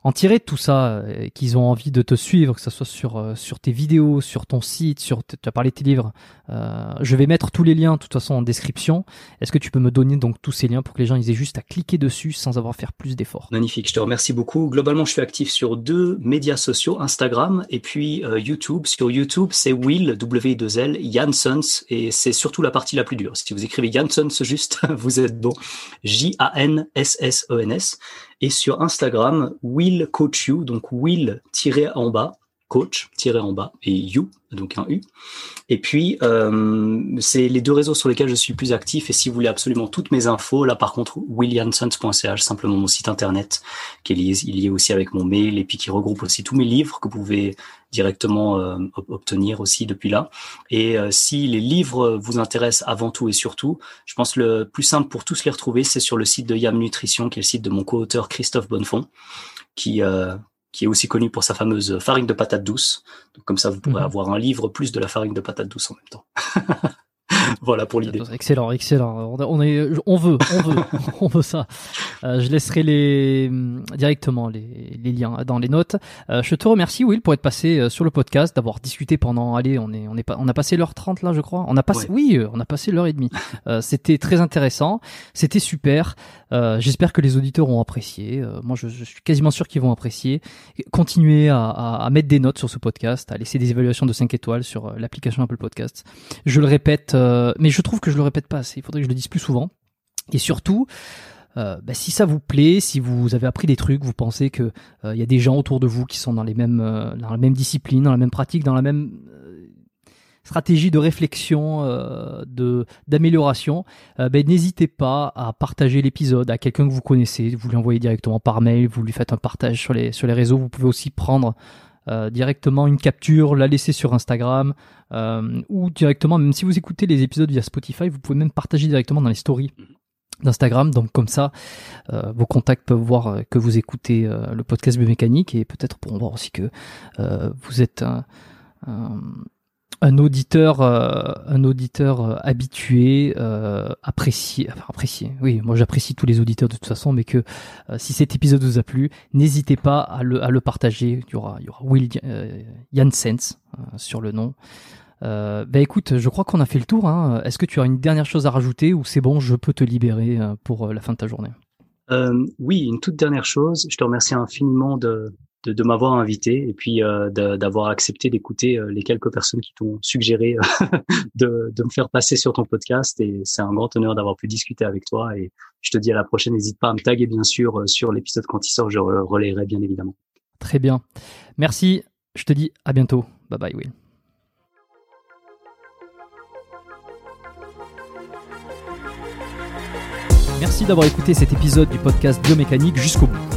en tirer tout ça, euh, qu'ils ont envie de te suivre, que ce soit sur, euh, sur tes vidéos, sur ton site, sur tu as parlé de tes livres, euh, je vais mettre tous les liens de toute façon en description. Est-ce que tu peux me donner donc tous ces liens pour que les gens ils aient juste à cliquer dessus sans avoir à faire plus d'efforts? Magnifique, je te remercie beaucoup. Globalement, je suis actif sur deux médias sociaux, Instagram et puis YouTube. Sur YouTube, c'est Will, W2L, Jansons, et c'est surtout la partie la plus dure. Si vous écrivez Jansons juste, vous êtes bon. J-A-N-S-S-E-N-S. Et sur Instagram, Will Coach You, donc Will tiré en bas, coach tiré en bas et you donc un u. Et puis euh, c'est les deux réseaux sur lesquels je suis plus actif et si vous voulez absolument toutes mes infos là par contre williamsons.ch simplement mon site internet qui est lié, aussi avec mon mail et puis qui regroupe aussi tous mes livres que vous pouvez directement euh, obtenir aussi depuis là. Et euh, si les livres vous intéressent avant tout et surtout je pense le plus simple pour tous les retrouver c'est sur le site de Yam Nutrition qui est le site de mon co-auteur Christophe Bonnefond qui qui est aussi connu pour sa fameuse farine de patate douce. Donc comme ça, vous pourrez mhm. avoir un livre plus de la farine de patate douce en même temps. voilà pour l'idée. Excellent, excellent. On est, on veut, on veut, on veut ça. Euh, je laisserai les directement les, les liens dans les notes. Euh, je te remercie Will pour être passé euh, sur le podcast, d'avoir discuté pendant. Allez, on est, on est pas, on a passé l'heure 30 là, je crois. On a passé, oui, on a passé l'heure et demie. C'était très intéressant. C'était super. J'espère que les auditeurs ont apprécié. moi, je, je, suis quasiment sûr qu'ils vont apprécier. Continuez à, à, à, mettre des notes sur ce podcast, à laisser des évaluations de 5 étoiles sur l'application Apple Podcast. Je le répète euh, mais je trouve que je le répète pas assez. Il faudrait que je le dise plus souvent. Et surtout, euh, bah, si ça vous plaît, si vous avez appris des trucs, vous pensez que il euh, y a des gens autour de vous qui sont dans les mêmes, dans la même discipline, dans la même pratique, dans la même stratégie de réflexion, de d'amélioration, ben, n'hésitez pas à partager l'épisode à quelqu'un que vous connaissez. Vous lui envoyez directement par mail, vous lui faites un partage sur les sur les réseaux. Vous pouvez aussi prendre euh, directement une capture, la laisser sur Instagram euh, ou directement, même si vous écoutez les épisodes via Spotify, vous pouvez même partager directement dans les stories d'Instagram. Donc comme ça, euh, vos contacts peuvent voir que vous écoutez le podcast biomécanique et peut-être pourront voir aussi que vous êtes auditeur, euh, un auditeur euh, habitué, euh, apprécié, enfin apprécié. Oui, moi j'apprécie tous les auditeurs de toute façon, mais que si cet épisode vous a plu, n'hésitez pas à le, à le partager. Il y aura, il y aura Will Janssens sur le nom. Euh, bah écoute, je crois qu'on a fait le tour. Hein. Est-ce que tu as une dernière chose à rajouter ou c'est bon, je peux te libérer pour la fin de ta journée? Oui, une toute dernière chose. Je te remercie infiniment de, de, m'avoir invité et puis euh, d'avoir accepté d'écouter euh, les quelques personnes qui t'ont suggéré euh, de, de me faire passer sur ton podcast. Et c'est un grand honneur d'avoir pu discuter avec toi. Et je te dis à la prochaine. N'hésite pas à me taguer bien sûr sur l'épisode quand il sort. Je relayerai bien évidemment. Très bien. Merci. Je te dis à bientôt. Bye bye Will. Merci d'avoir écouté cet épisode du podcast Biomécanique jusqu'au bout